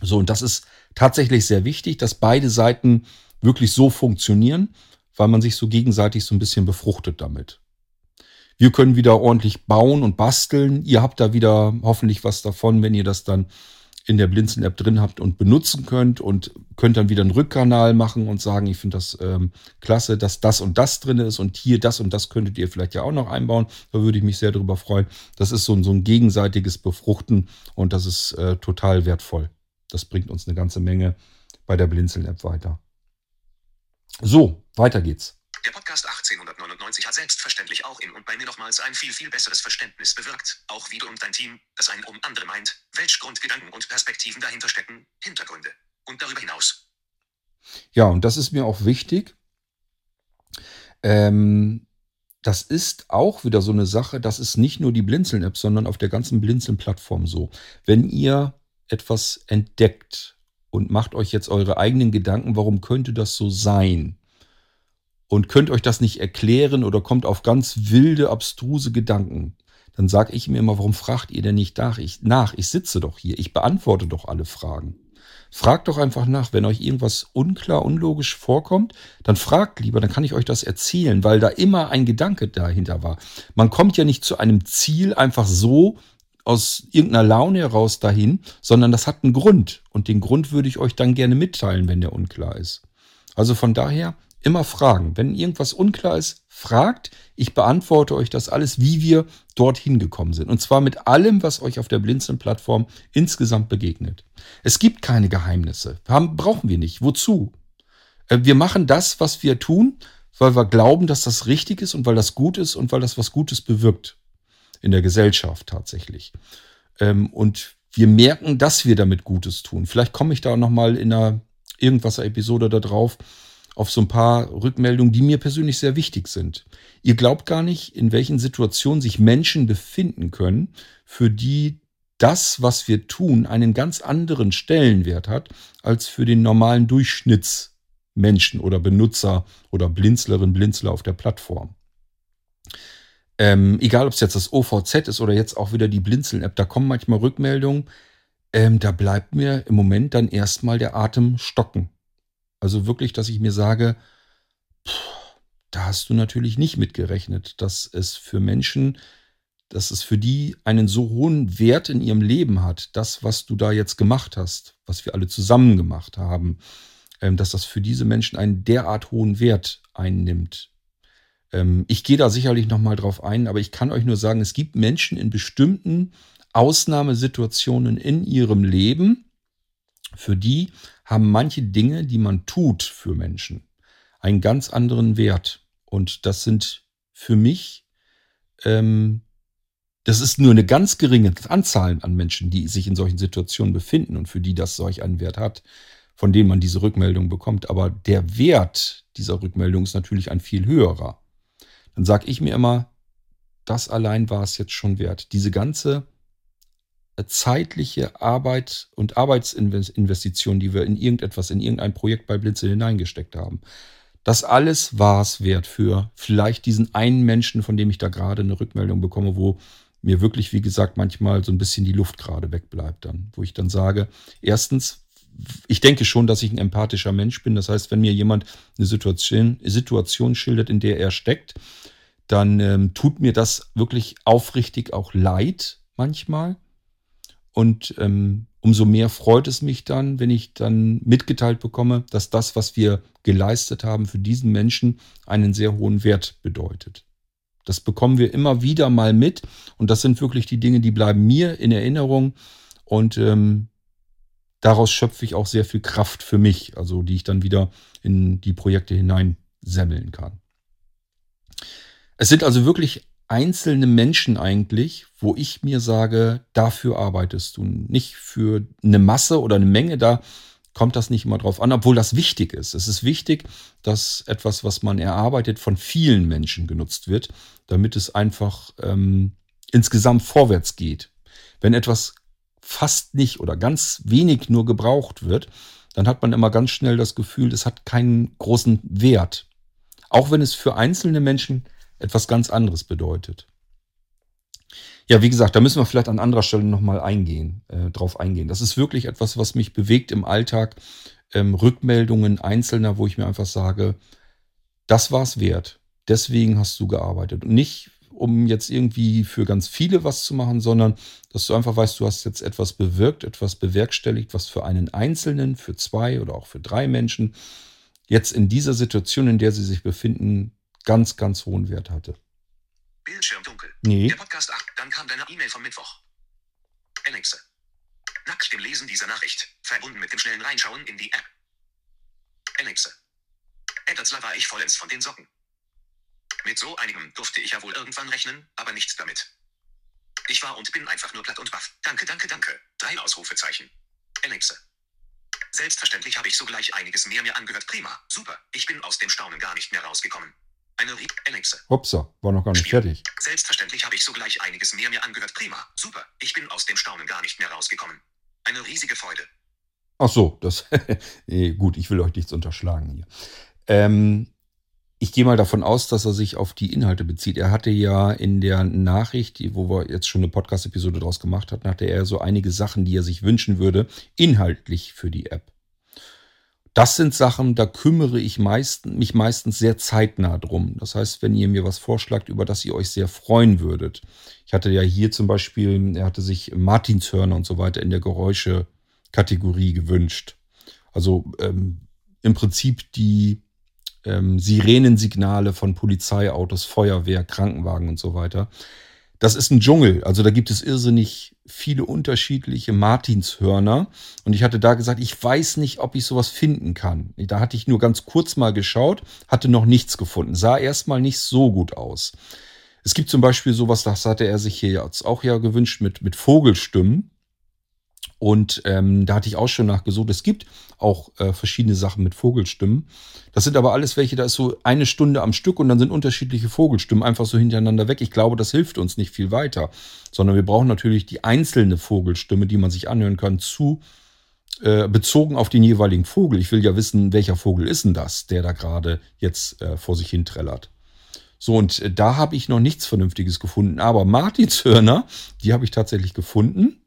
So, und das ist tatsächlich sehr wichtig, dass beide Seiten wirklich so funktionieren, weil man sich so gegenseitig so ein bisschen befruchtet damit. Wir können wieder ordentlich bauen und basteln. Ihr habt da wieder hoffentlich was davon, wenn ihr das dann in der Blinzeln-App drin habt und benutzen könnt und könnt dann wieder einen Rückkanal machen und sagen, ich finde das ähm, klasse, dass das und das drin ist und hier das und das könntet ihr vielleicht ja auch noch einbauen. Da würde ich mich sehr darüber freuen. Das ist so, ein, so ein gegenseitiges Befruchten und das ist äh, total wertvoll. Das bringt uns eine ganze Menge bei der Blinzeln-App weiter. So, weiter geht's. Der Podcast 1899 hat selbstverständlich auch in und bei mir nochmals ein viel, viel besseres Verständnis bewirkt. Auch wie du und dein Team, das ein um andere meint, welch Grundgedanken und Perspektiven dahinter stecken, Hintergründe und darüber hinaus. Ja, und das ist mir auch wichtig. Ähm, das ist auch wieder so eine Sache, das ist nicht nur die Blinzeln-App, sondern auf der ganzen Blinzeln-Plattform so. Wenn ihr etwas entdeckt und macht euch jetzt eure eigenen Gedanken, warum könnte das so sein? Und könnt euch das nicht erklären oder kommt auf ganz wilde, abstruse Gedanken, dann sage ich mir immer, warum fragt ihr denn nicht nach? Ich, nach? ich sitze doch hier, ich beantworte doch alle Fragen. Fragt doch einfach nach, wenn euch irgendwas unklar, unlogisch vorkommt, dann fragt lieber, dann kann ich euch das erzählen, weil da immer ein Gedanke dahinter war. Man kommt ja nicht zu einem Ziel einfach so, aus irgendeiner Laune heraus dahin, sondern das hat einen Grund. Und den Grund würde ich euch dann gerne mitteilen, wenn der unklar ist. Also von daher immer fragen. Wenn irgendwas unklar ist, fragt. Ich beantworte euch das alles, wie wir dorthin gekommen sind. Und zwar mit allem, was euch auf der Blinzeln-Plattform insgesamt begegnet. Es gibt keine Geheimnisse. Haben, brauchen wir nicht. Wozu? Äh, wir machen das, was wir tun, weil wir glauben, dass das richtig ist und weil das gut ist und weil das was Gutes bewirkt in der Gesellschaft tatsächlich. Ähm, und wir merken, dass wir damit Gutes tun. Vielleicht komme ich da nochmal in einer irgendwas Episode da drauf auf so ein paar Rückmeldungen, die mir persönlich sehr wichtig sind. Ihr glaubt gar nicht, in welchen Situationen sich Menschen befinden können, für die das, was wir tun, einen ganz anderen Stellenwert hat als für den normalen Durchschnittsmenschen oder Benutzer oder Blinzlerin, Blinzler auf der Plattform. Ähm, egal, ob es jetzt das OVZ ist oder jetzt auch wieder die Blinzeln-App, da kommen manchmal Rückmeldungen. Ähm, da bleibt mir im Moment dann erstmal der Atem stocken. Also wirklich, dass ich mir sage, pff, da hast du natürlich nicht mitgerechnet, dass es für Menschen, dass es für die einen so hohen Wert in ihrem Leben hat, das, was du da jetzt gemacht hast, was wir alle zusammen gemacht haben, ähm, dass das für diese Menschen einen derart hohen Wert einnimmt. Ähm, ich gehe da sicherlich nochmal drauf ein, aber ich kann euch nur sagen, es gibt Menschen in bestimmten Ausnahmesituationen in ihrem Leben, für die haben manche Dinge, die man tut für Menschen, einen ganz anderen Wert. Und das sind für mich, ähm, das ist nur eine ganz geringe Anzahl an Menschen, die sich in solchen Situationen befinden und für die das solch einen Wert hat, von denen man diese Rückmeldung bekommt. Aber der Wert dieser Rückmeldung ist natürlich ein viel höherer dann sage ich mir immer, das allein war es jetzt schon wert. Diese ganze äh, zeitliche Arbeit und Arbeitsinvestition, die wir in irgendetwas, in irgendein Projekt bei Blinzel hineingesteckt haben, das alles war es wert für vielleicht diesen einen Menschen, von dem ich da gerade eine Rückmeldung bekomme, wo mir wirklich, wie gesagt, manchmal so ein bisschen die Luft gerade wegbleibt dann, wo ich dann sage, erstens, ich denke schon, dass ich ein empathischer Mensch bin. Das heißt, wenn mir jemand eine Situation, Situation schildert, in der er steckt, dann ähm, tut mir das wirklich aufrichtig auch leid manchmal. Und ähm, umso mehr freut es mich dann, wenn ich dann mitgeteilt bekomme, dass das, was wir geleistet haben, für diesen Menschen einen sehr hohen Wert bedeutet. Das bekommen wir immer wieder mal mit und das sind wirklich die Dinge, die bleiben mir in Erinnerung und ähm, daraus schöpfe ich auch sehr viel Kraft für mich, also die ich dann wieder in die Projekte hinein semmeln kann. Es sind also wirklich einzelne Menschen eigentlich, wo ich mir sage, dafür arbeitest du. Nicht für eine Masse oder eine Menge, da kommt das nicht immer drauf an, obwohl das wichtig ist. Es ist wichtig, dass etwas, was man erarbeitet, von vielen Menschen genutzt wird, damit es einfach ähm, insgesamt vorwärts geht. Wenn etwas fast nicht oder ganz wenig nur gebraucht wird, dann hat man immer ganz schnell das Gefühl, es hat keinen großen Wert. Auch wenn es für einzelne Menschen etwas ganz anderes bedeutet. Ja, wie gesagt, da müssen wir vielleicht an anderer Stelle nochmal eingehen, äh, drauf eingehen. Das ist wirklich etwas, was mich bewegt im Alltag. Ähm, Rückmeldungen einzelner, wo ich mir einfach sage, das war es wert. Deswegen hast du gearbeitet. Und nicht, um jetzt irgendwie für ganz viele was zu machen, sondern dass du einfach weißt, du hast jetzt etwas bewirkt, etwas bewerkstelligt, was für einen Einzelnen, für zwei oder auch für drei Menschen jetzt in dieser Situation, in der sie sich befinden, ganz, ganz hohen Wert hatte. Bildschirm dunkel. Nee. Der Podcast 8. Dann kam deine E-Mail vom Mittwoch. Alexa. Nackt im Lesen dieser Nachricht. Verbunden mit dem schnellen Reinschauen in die App. Alexa. Ettertsler war ich vollends von den Socken. Mit so einigem durfte ich ja wohl irgendwann rechnen, aber nichts damit. Ich war und bin einfach nur platt und baff. Danke, danke, danke. Drei Ausrufezeichen. Alexa. Selbstverständlich habe ich sogleich einiges mehr mir angehört. Prima, super. Ich bin aus dem Staunen gar nicht mehr rausgekommen. Eine Rie Alexa. Hopsa, war noch gar nicht fertig. Selbstverständlich habe ich sogleich einiges mehr mir angehört. Prima, super. Ich bin aus dem Staunen gar nicht mehr rausgekommen. Eine riesige Freude. Ach so, das. nee, gut, ich will euch nichts unterschlagen hier. Ähm, ich gehe mal davon aus, dass er sich auf die Inhalte bezieht. Er hatte ja in der Nachricht, wo wir jetzt schon eine Podcast-Episode draus gemacht hatten, hatte er so einige Sachen, die er sich wünschen würde, inhaltlich für die App. Das sind Sachen, da kümmere ich meist, mich meistens sehr zeitnah drum. Das heißt, wenn ihr mir was vorschlagt, über das ihr euch sehr freuen würdet. Ich hatte ja hier zum Beispiel, er hatte sich Martinshörner und so weiter in der Geräusche-Kategorie gewünscht. Also ähm, im Prinzip die ähm, Sirenensignale von Polizeiautos, Feuerwehr, Krankenwagen und so weiter. Das ist ein Dschungel. Also da gibt es irrsinnig viele unterschiedliche Martinshörner. Und ich hatte da gesagt, ich weiß nicht, ob ich sowas finden kann. Da hatte ich nur ganz kurz mal geschaut, hatte noch nichts gefunden. Sah erstmal nicht so gut aus. Es gibt zum Beispiel sowas, das hatte er sich hier jetzt auch ja gewünscht mit, mit Vogelstimmen. Und ähm, da hatte ich auch schon nachgesucht. Es gibt auch äh, verschiedene Sachen mit Vogelstimmen. Das sind aber alles welche, da ist so eine Stunde am Stück und dann sind unterschiedliche Vogelstimmen einfach so hintereinander weg. Ich glaube, das hilft uns nicht viel weiter, sondern wir brauchen natürlich die einzelne Vogelstimme, die man sich anhören kann, zu äh, bezogen auf den jeweiligen Vogel. Ich will ja wissen, welcher Vogel ist denn das, der da gerade jetzt äh, vor sich hin trällert. So, und äh, da habe ich noch nichts Vernünftiges gefunden. Aber Martinshörner, die habe ich tatsächlich gefunden.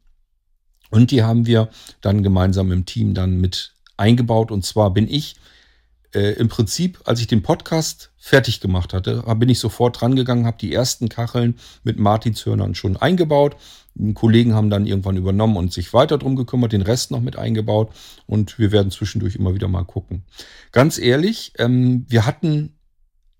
Und die haben wir dann gemeinsam im Team dann mit eingebaut. Und zwar bin ich äh, im Prinzip, als ich den Podcast fertig gemacht hatte, bin ich sofort rangegangen, habe die ersten Kacheln mit Martinshörnern schon eingebaut. Die Kollegen haben dann irgendwann übernommen und sich weiter drum gekümmert, den Rest noch mit eingebaut. Und wir werden zwischendurch immer wieder mal gucken. Ganz ehrlich, ähm, wir hatten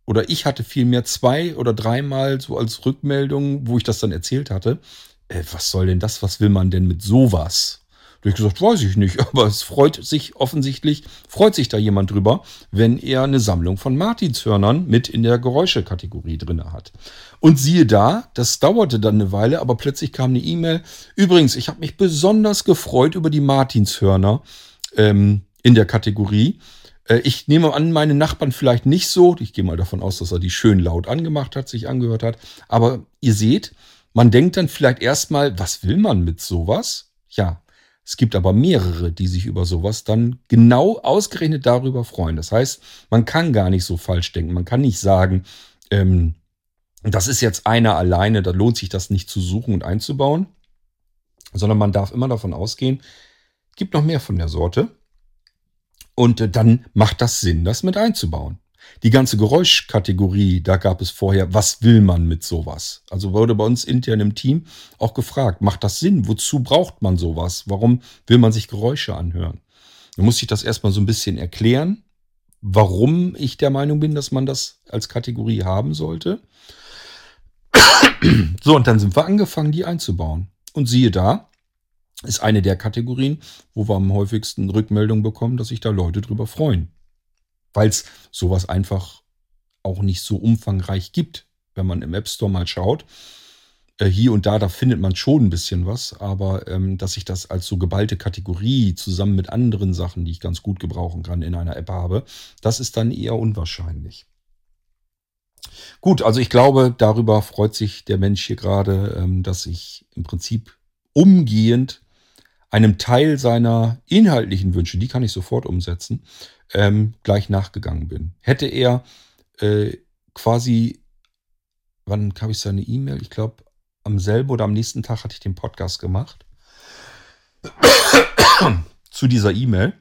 oder ich hatte vielmehr zwei oder dreimal so als Rückmeldung, wo ich das dann erzählt hatte, äh, was soll denn das? Was will man denn mit sowas? Da ich gesagt, weiß ich nicht, aber es freut sich offensichtlich, freut sich da jemand drüber, wenn er eine Sammlung von Martinshörnern mit in der Geräuschekategorie drin hat. Und siehe da, das dauerte dann eine Weile, aber plötzlich kam eine E-Mail. Übrigens, ich habe mich besonders gefreut über die Martinshörner ähm, in der Kategorie. Äh, ich nehme an, meine Nachbarn vielleicht nicht so. Ich gehe mal davon aus, dass er die schön laut angemacht hat, sich angehört hat. Aber ihr seht, man denkt dann vielleicht erstmal, was will man mit sowas? Ja, es gibt aber mehrere, die sich über sowas dann genau ausgerechnet darüber freuen. Das heißt, man kann gar nicht so falsch denken. Man kann nicht sagen, ähm, Das ist jetzt einer alleine, da lohnt sich das nicht zu suchen und einzubauen, sondern man darf immer davon ausgehen, gibt noch mehr von der Sorte. Und äh, dann macht das Sinn, das mit einzubauen. Die ganze Geräuschkategorie, da gab es vorher, was will man mit sowas? Also wurde bei uns intern im Team auch gefragt, macht das Sinn? Wozu braucht man sowas? Warum will man sich Geräusche anhören? Da muss ich das erstmal so ein bisschen erklären, warum ich der Meinung bin, dass man das als Kategorie haben sollte. So, und dann sind wir angefangen, die einzubauen. Und siehe da, ist eine der Kategorien, wo wir am häufigsten Rückmeldungen bekommen, dass sich da Leute drüber freuen weil es sowas einfach auch nicht so umfangreich gibt. Wenn man im App Store mal schaut, äh, hier und da, da findet man schon ein bisschen was, aber ähm, dass ich das als so geballte Kategorie zusammen mit anderen Sachen, die ich ganz gut gebrauchen kann, in einer App habe, das ist dann eher unwahrscheinlich. Gut, also ich glaube, darüber freut sich der Mensch hier gerade, ähm, dass ich im Prinzip umgehend einem Teil seiner inhaltlichen Wünsche, die kann ich sofort umsetzen, ähm, gleich nachgegangen bin. Hätte er äh, quasi, wann habe ich seine E-Mail? Ich glaube, am selben oder am nächsten Tag hatte ich den Podcast gemacht zu dieser E-Mail.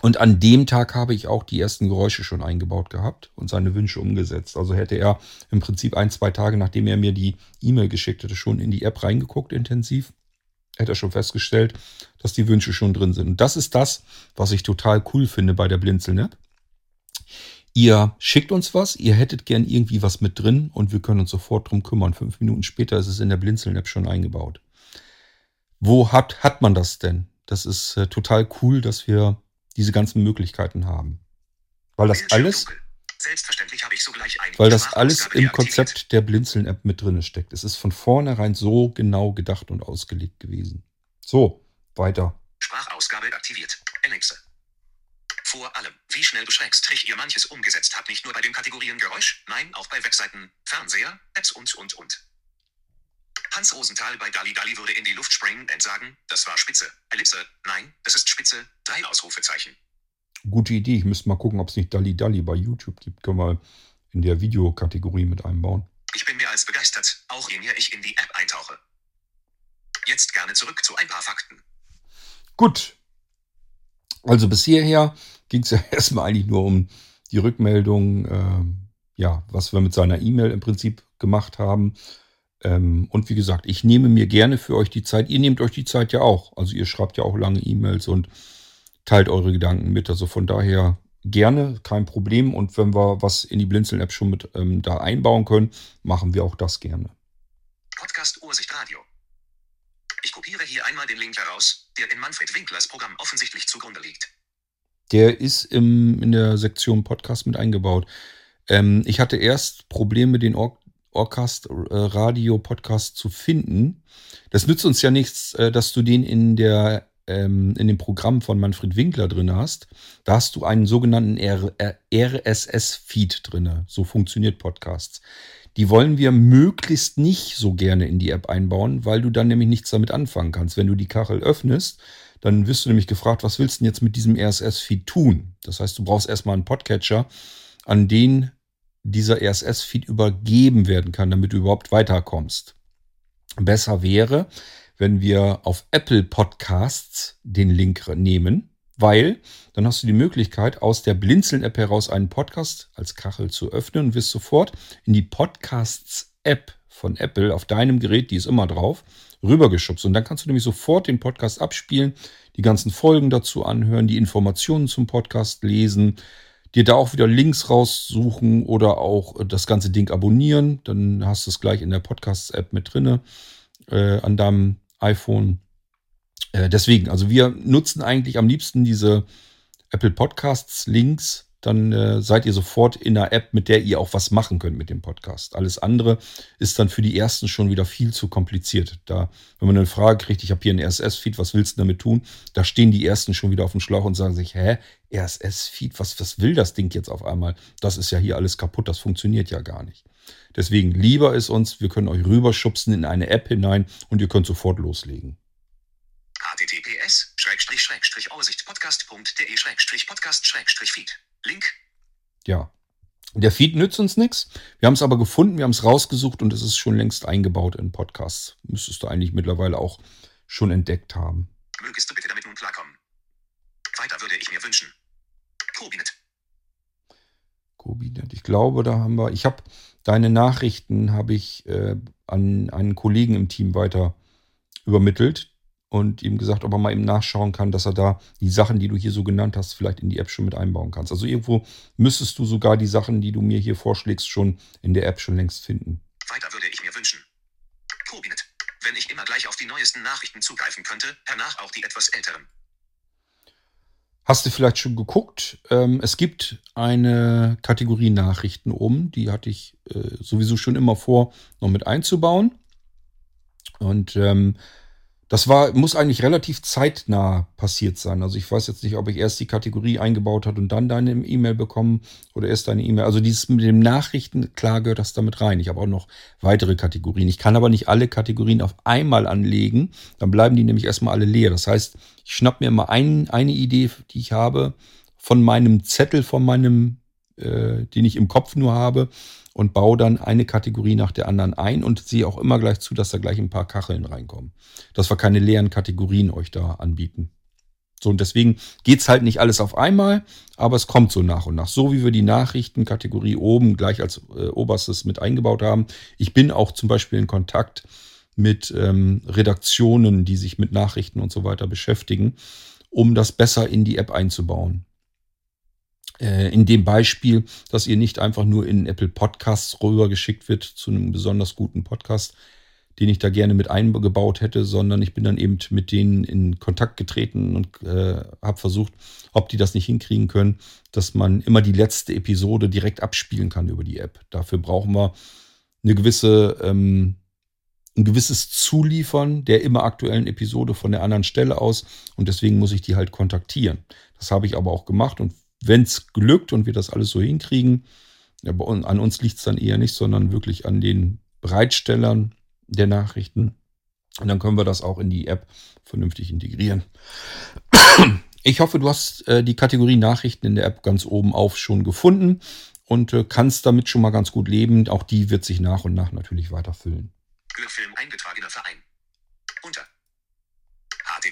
Und an dem Tag habe ich auch die ersten Geräusche schon eingebaut gehabt und seine Wünsche umgesetzt. Also hätte er im Prinzip ein, zwei Tage, nachdem er mir die E-Mail geschickt hätte, schon in die App reingeguckt intensiv hätte er schon festgestellt, dass die Wünsche schon drin sind. Und das ist das, was ich total cool finde bei der Blinzeln-App. Ihr schickt uns was, ihr hättet gern irgendwie was mit drin und wir können uns sofort drum kümmern. Fünf Minuten später ist es in der Blinzeln-App schon eingebaut. Wo hat, hat man das denn? Das ist äh, total cool, dass wir diese ganzen Möglichkeiten haben. Weil das alles Selbstverständlich habe ich sogleich ein. Weil das alles im Konzept der Blinzeln-App mit drin steckt. Es ist von vornherein so genau gedacht und ausgelegt gewesen. So, weiter. Sprachausgabe aktiviert. Alexa. Vor allem, wie schnell beschrägst ihr manches umgesetzt habt, nicht nur bei den Kategorien Geräusch, nein, auch bei Webseiten, Fernseher, Apps und, und, und. Hans Rosenthal bei Dali Dali würde in die Luft springen und sagen, das war spitze. Ellipse, nein, das ist spitze, drei Ausrufezeichen. Gute Idee. Ich müsste mal gucken, ob es nicht Dalli Dalli bei YouTube gibt. Können wir in der Videokategorie mit einbauen. Ich bin mehr als begeistert, auch je mehr ich in die App eintauche. Jetzt gerne zurück zu ein paar Fakten. Gut. Also bis hierher ging es ja erstmal eigentlich nur um die Rückmeldung, äh, ja, was wir mit seiner E-Mail im Prinzip gemacht haben. Ähm, und wie gesagt, ich nehme mir gerne für euch die Zeit. Ihr nehmt euch die Zeit ja auch. Also ihr schreibt ja auch lange E-Mails und teilt eure Gedanken mit. Also von daher gerne, kein Problem. Und wenn wir was in die Blinzeln-App schon mit ähm, da einbauen können, machen wir auch das gerne. Podcast Ursicht Radio. Ich kopiere hier einmal den Link heraus, der in Manfred Winklers Programm offensichtlich zugrunde liegt. Der ist im, in der Sektion Podcast mit eingebaut. Ähm, ich hatte erst Probleme, den Or Orcast äh, Radio Podcast zu finden. Das nützt uns ja nichts, äh, dass du den in der ähm, in dem Programm von Manfred Winkler drin hast, da hast du einen sogenannten RSS-Feed drin. So funktioniert Podcasts. Die wollen wir möglichst nicht so gerne in die App einbauen, weil du dann nämlich nichts damit anfangen kannst. Wenn du die Kachel öffnest, dann wirst du nämlich gefragt, was willst du denn jetzt mit diesem RSS-Feed tun? Das heißt, du brauchst erstmal einen Podcatcher, an den dieser RSS-Feed übergeben werden kann, damit du überhaupt weiterkommst. Besser wäre, wenn wir auf Apple Podcasts den Link nehmen, weil dann hast du die Möglichkeit, aus der Blinzeln-App heraus einen Podcast als Kachel zu öffnen und wirst sofort in die Podcasts-App von Apple auf deinem Gerät, die ist immer drauf, rübergeschubst. Und dann kannst du nämlich sofort den Podcast abspielen, die ganzen Folgen dazu anhören, die Informationen zum Podcast lesen, dir da auch wieder Links raussuchen oder auch das ganze Ding abonnieren. Dann hast du es gleich in der Podcasts-App mit drinne äh, an deinem iPhone. Äh, deswegen, also wir nutzen eigentlich am liebsten diese Apple Podcasts Links. Dann äh, seid ihr sofort in einer App, mit der ihr auch was machen könnt mit dem Podcast. Alles andere ist dann für die ersten schon wieder viel zu kompliziert. Da, wenn man eine Frage kriegt, ich habe hier einen RSS-Feed, was willst du damit tun? Da stehen die ersten schon wieder auf dem Schlauch und sagen sich, hä, RSS-Feed, was, was will das Ding jetzt auf einmal? Das ist ja hier alles kaputt, das funktioniert ja gar nicht. Deswegen lieber ist uns, wir können euch rüberschubsen in eine App hinein und ihr könnt sofort loslegen. https aussichtpodcast.de podcast feed Link. Ja. Der Feed nützt uns nichts. Wir haben es aber gefunden, wir haben es rausgesucht und es ist schon längst eingebaut in Podcasts. Müsstest du eigentlich mittlerweile auch schon entdeckt haben. Mögest du bitte damit nun klarkommen? Weiter würde ich mir wünschen. Kobinet. Kobinet. Ich glaube, da haben wir. Ich habe deine Nachrichten habe ich äh, an einen Kollegen im Team weiter übermittelt und ihm gesagt, ob er mal eben nachschauen kann, dass er da die Sachen, die du hier so genannt hast, vielleicht in die App schon mit einbauen kannst. Also irgendwo müsstest du sogar die Sachen, die du mir hier vorschlägst, schon in der App schon längst finden. Weiter würde ich mir wünschen. Kobinet. Wenn ich immer gleich auf die neuesten Nachrichten zugreifen könnte, hernach auch die etwas älteren. Hast du vielleicht schon geguckt? Ähm, es gibt eine Kategorie Nachrichten oben, die hatte ich äh, sowieso schon immer vor, noch mit einzubauen. Und ähm, das war, muss eigentlich relativ zeitnah passiert sein. Also ich weiß jetzt nicht, ob ich erst die Kategorie eingebaut hat und dann deine E-Mail bekommen oder erst deine E-Mail. Also dieses mit den Nachrichten, klar gehört das damit rein. Ich habe auch noch weitere Kategorien. Ich kann aber nicht alle Kategorien auf einmal anlegen. Dann bleiben die nämlich erstmal alle leer. Das heißt, ich schnapp mir mal ein, eine Idee, die ich habe, von meinem Zettel, von meinem, äh, den ich im Kopf nur habe und baue dann eine Kategorie nach der anderen ein und sehe auch immer gleich zu, dass da gleich ein paar Kacheln reinkommen. Dass wir keine leeren Kategorien euch da anbieten. So, und deswegen geht's halt nicht alles auf einmal, aber es kommt so nach und nach. So wie wir die Nachrichtenkategorie oben gleich als äh, oberstes mit eingebaut haben. Ich bin auch zum Beispiel in Kontakt mit ähm, Redaktionen, die sich mit Nachrichten und so weiter beschäftigen, um das besser in die App einzubauen. Äh, in dem Beispiel, dass ihr nicht einfach nur in Apple Podcasts rübergeschickt wird zu einem besonders guten Podcast, den ich da gerne mit eingebaut hätte, sondern ich bin dann eben mit denen in Kontakt getreten und äh, habe versucht, ob die das nicht hinkriegen können, dass man immer die letzte Episode direkt abspielen kann über die App. Dafür brauchen wir eine gewisse, ähm, ein gewisses Zuliefern der immer aktuellen Episode von der anderen Stelle aus und deswegen muss ich die halt kontaktieren. Das habe ich aber auch gemacht und wenn es glückt und wir das alles so hinkriegen, aber an uns liegt es dann eher nicht, sondern wirklich an den Bereitstellern der Nachrichten. Und dann können wir das auch in die App vernünftig integrieren. Ich hoffe, du hast äh, die Kategorie Nachrichten in der App ganz oben auf schon gefunden und äh, kannst damit schon mal ganz gut leben. Auch die wird sich nach und nach natürlich weiter füllen. Hörfilm eingetragener Verein.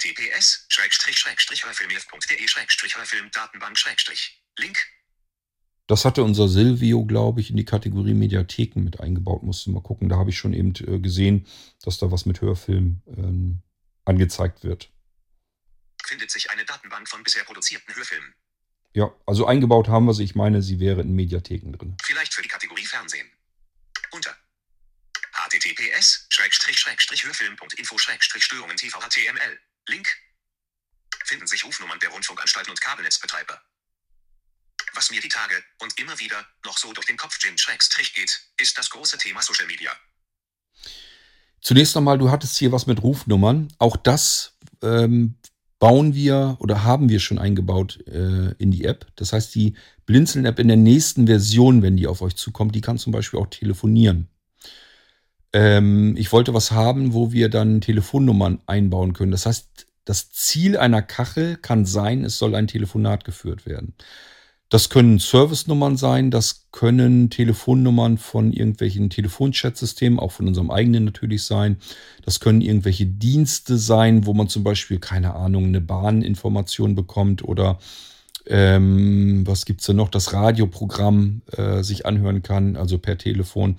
Https hörfilmde hörfilm datenbank Link. Das hatte unser Silvio, glaube ich, in die Kategorie Mediatheken mit eingebaut. Musste mal gucken. Da habe ich schon eben äh, gesehen, dass da was mit Hörfilm ähm, angezeigt wird. Findet sich eine Datenbank von bisher produzierten Hörfilmen. Ja, also eingebaut haben wir sie. Ich meine, sie wäre in Mediatheken drin. Vielleicht für die Kategorie Fernsehen. Unter https hörfilm.info störungen tvhtml Link. Finden sich Rufnummern der Rundfunkanstalten und Kabelnetzbetreiber. Was mir die Tage und immer wieder noch so durch den Kopf Jim Schrägstrich geht, ist das große Thema Social Media. Zunächst einmal, du hattest hier was mit Rufnummern. Auch das ähm, bauen wir oder haben wir schon eingebaut äh, in die App. Das heißt, die Blinzeln-App in der nächsten Version, wenn die auf euch zukommt, die kann zum Beispiel auch telefonieren. Ähm, ich wollte was haben, wo wir dann Telefonnummern einbauen können. Das heißt, das Ziel einer Kachel kann sein, es soll ein Telefonat geführt werden. Das können Servicenummern sein, das können Telefonnummern von irgendwelchen Telefonchatssystemen, auch von unserem eigenen natürlich sein. Das können irgendwelche Dienste sein, wo man zum Beispiel, keine Ahnung, eine Bahninformation bekommt oder ähm, was gibt's denn noch, das Radioprogramm äh, sich anhören kann, also per Telefon.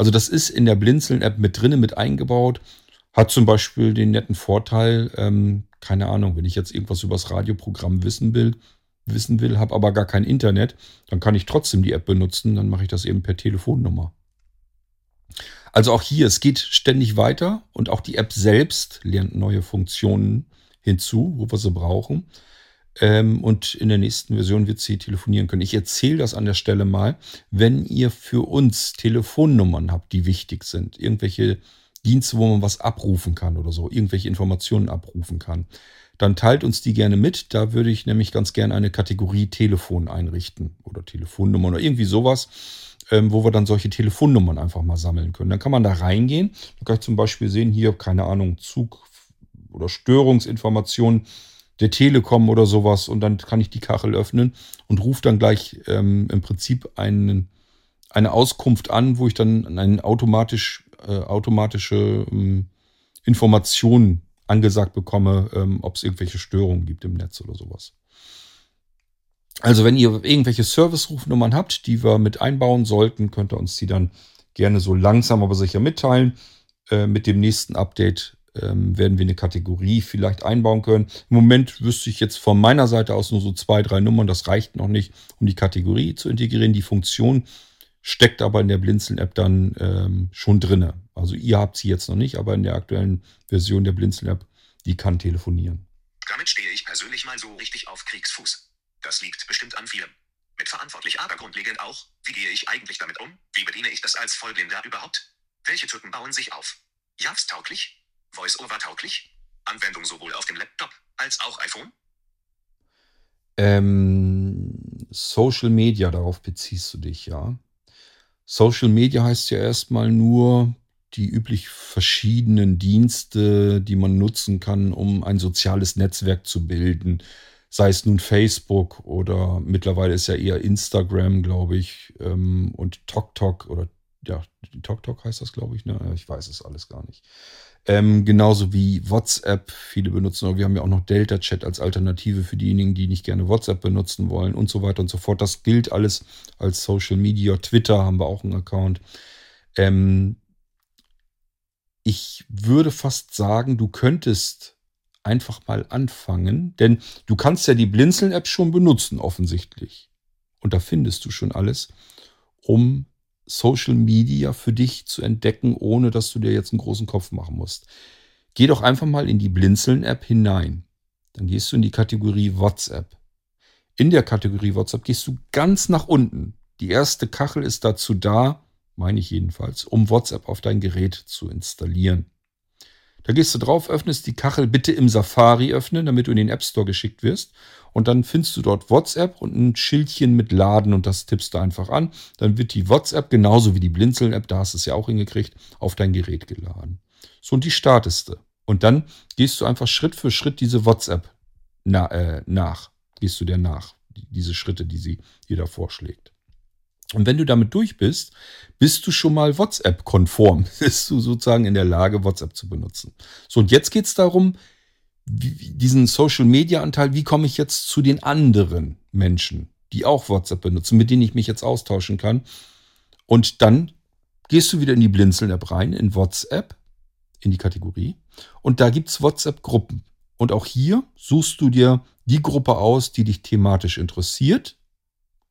Also das ist in der Blinzeln-App mit drinne, mit eingebaut. Hat zum Beispiel den netten Vorteil, ähm, keine Ahnung, wenn ich jetzt irgendwas über das Radioprogramm wissen will, wissen will, habe aber gar kein Internet, dann kann ich trotzdem die App benutzen, dann mache ich das eben per Telefonnummer. Also auch hier, es geht ständig weiter und auch die App selbst lernt neue Funktionen hinzu, wo wir sie brauchen. Ähm, und in der nächsten Version wird sie telefonieren können. Ich erzähle das an der Stelle mal. Wenn ihr für uns Telefonnummern habt, die wichtig sind, irgendwelche Dienste, wo man was abrufen kann oder so, irgendwelche Informationen abrufen kann, dann teilt uns die gerne mit. Da würde ich nämlich ganz gerne eine Kategorie Telefon einrichten oder Telefonnummer oder irgendwie sowas, ähm, wo wir dann solche Telefonnummern einfach mal sammeln können. Dann kann man da reingehen. Da kann ich zum Beispiel sehen, hier, keine Ahnung, Zug oder Störungsinformationen der Telekom oder sowas und dann kann ich die Kachel öffnen und rufe dann gleich ähm, im Prinzip einen eine Auskunft an, wo ich dann eine automatisch, äh, automatische ähm, Informationen angesagt bekomme, ähm, ob es irgendwelche Störungen gibt im Netz oder sowas. Also wenn ihr irgendwelche Service-Rufnummern habt, die wir mit einbauen sollten, könnt ihr uns die dann gerne so langsam aber sicher mitteilen. Äh, mit dem nächsten Update ähm, werden wir eine Kategorie vielleicht einbauen können. Im Moment wüsste ich jetzt von meiner Seite aus nur so zwei, drei Nummern. Das reicht noch nicht, um die Kategorie zu integrieren. Die Funktion steckt aber in der Blinzeln-App dann ähm, schon drinne. Also ihr habt sie jetzt noch nicht, aber in der aktuellen Version der Blinzeln-App, die kann telefonieren. Damit stehe ich persönlich mal so richtig auf Kriegsfuß. Das liegt bestimmt an vielen. Mitverantwortlich aber grundlegend auch, wie gehe ich eigentlich damit um? Wie bediene ich das als Vollblinder überhaupt? Welche Typen bauen sich auf? JAWS tauglich? Voice-over tauglich? Anwendung sowohl auf dem Laptop als auch iPhone? Ähm, Social Media, darauf beziehst du dich, ja. Social Media heißt ja erstmal nur die üblich verschiedenen Dienste, die man nutzen kann, um ein soziales Netzwerk zu bilden sei es nun Facebook oder mittlerweile ist ja eher Instagram, glaube ich, ähm, und TokTok oder ja, TokTok heißt das, glaube ich, ne? Ich weiß es alles gar nicht. Ähm, genauso wie WhatsApp, viele benutzen, aber wir haben ja auch noch Delta Chat als Alternative für diejenigen, die nicht gerne WhatsApp benutzen wollen und so weiter und so fort. Das gilt alles als Social Media. Twitter haben wir auch einen Account. Ähm, ich würde fast sagen, du könntest einfach mal anfangen, denn du kannst ja die Blinzeln-App schon benutzen, offensichtlich. Und da findest du schon alles, um Social Media für dich zu entdecken, ohne dass du dir jetzt einen großen Kopf machen musst. Geh doch einfach mal in die Blinzeln-App hinein. Dann gehst du in die Kategorie WhatsApp. In der Kategorie WhatsApp gehst du ganz nach unten. Die erste Kachel ist dazu da, meine ich jedenfalls, um WhatsApp auf dein Gerät zu installieren. Da gehst du drauf, öffnest die Kachel bitte im Safari öffnen, damit du in den App Store geschickt wirst. Und dann findest du dort WhatsApp und ein Schildchen mit Laden und das tippst du einfach an. Dann wird die WhatsApp, genauso wie die Blinzeln-App, da hast du es ja auch hingekriegt, auf dein Gerät geladen. So, und die startest du. Und dann gehst du einfach Schritt für Schritt diese WhatsApp na, äh, nach. Gehst du der nach. Diese Schritte, die sie dir da vorschlägt. Und wenn du damit durch bist, bist du schon mal WhatsApp-konform. Bist du sozusagen in der Lage, WhatsApp zu benutzen. So, und jetzt geht es darum, diesen Social-Media-Anteil, wie komme ich jetzt zu den anderen Menschen, die auch WhatsApp benutzen, mit denen ich mich jetzt austauschen kann. Und dann gehst du wieder in die Blinzeln-App rein, in WhatsApp, in die Kategorie. Und da gibt's WhatsApp-Gruppen. Und auch hier suchst du dir die Gruppe aus, die dich thematisch interessiert,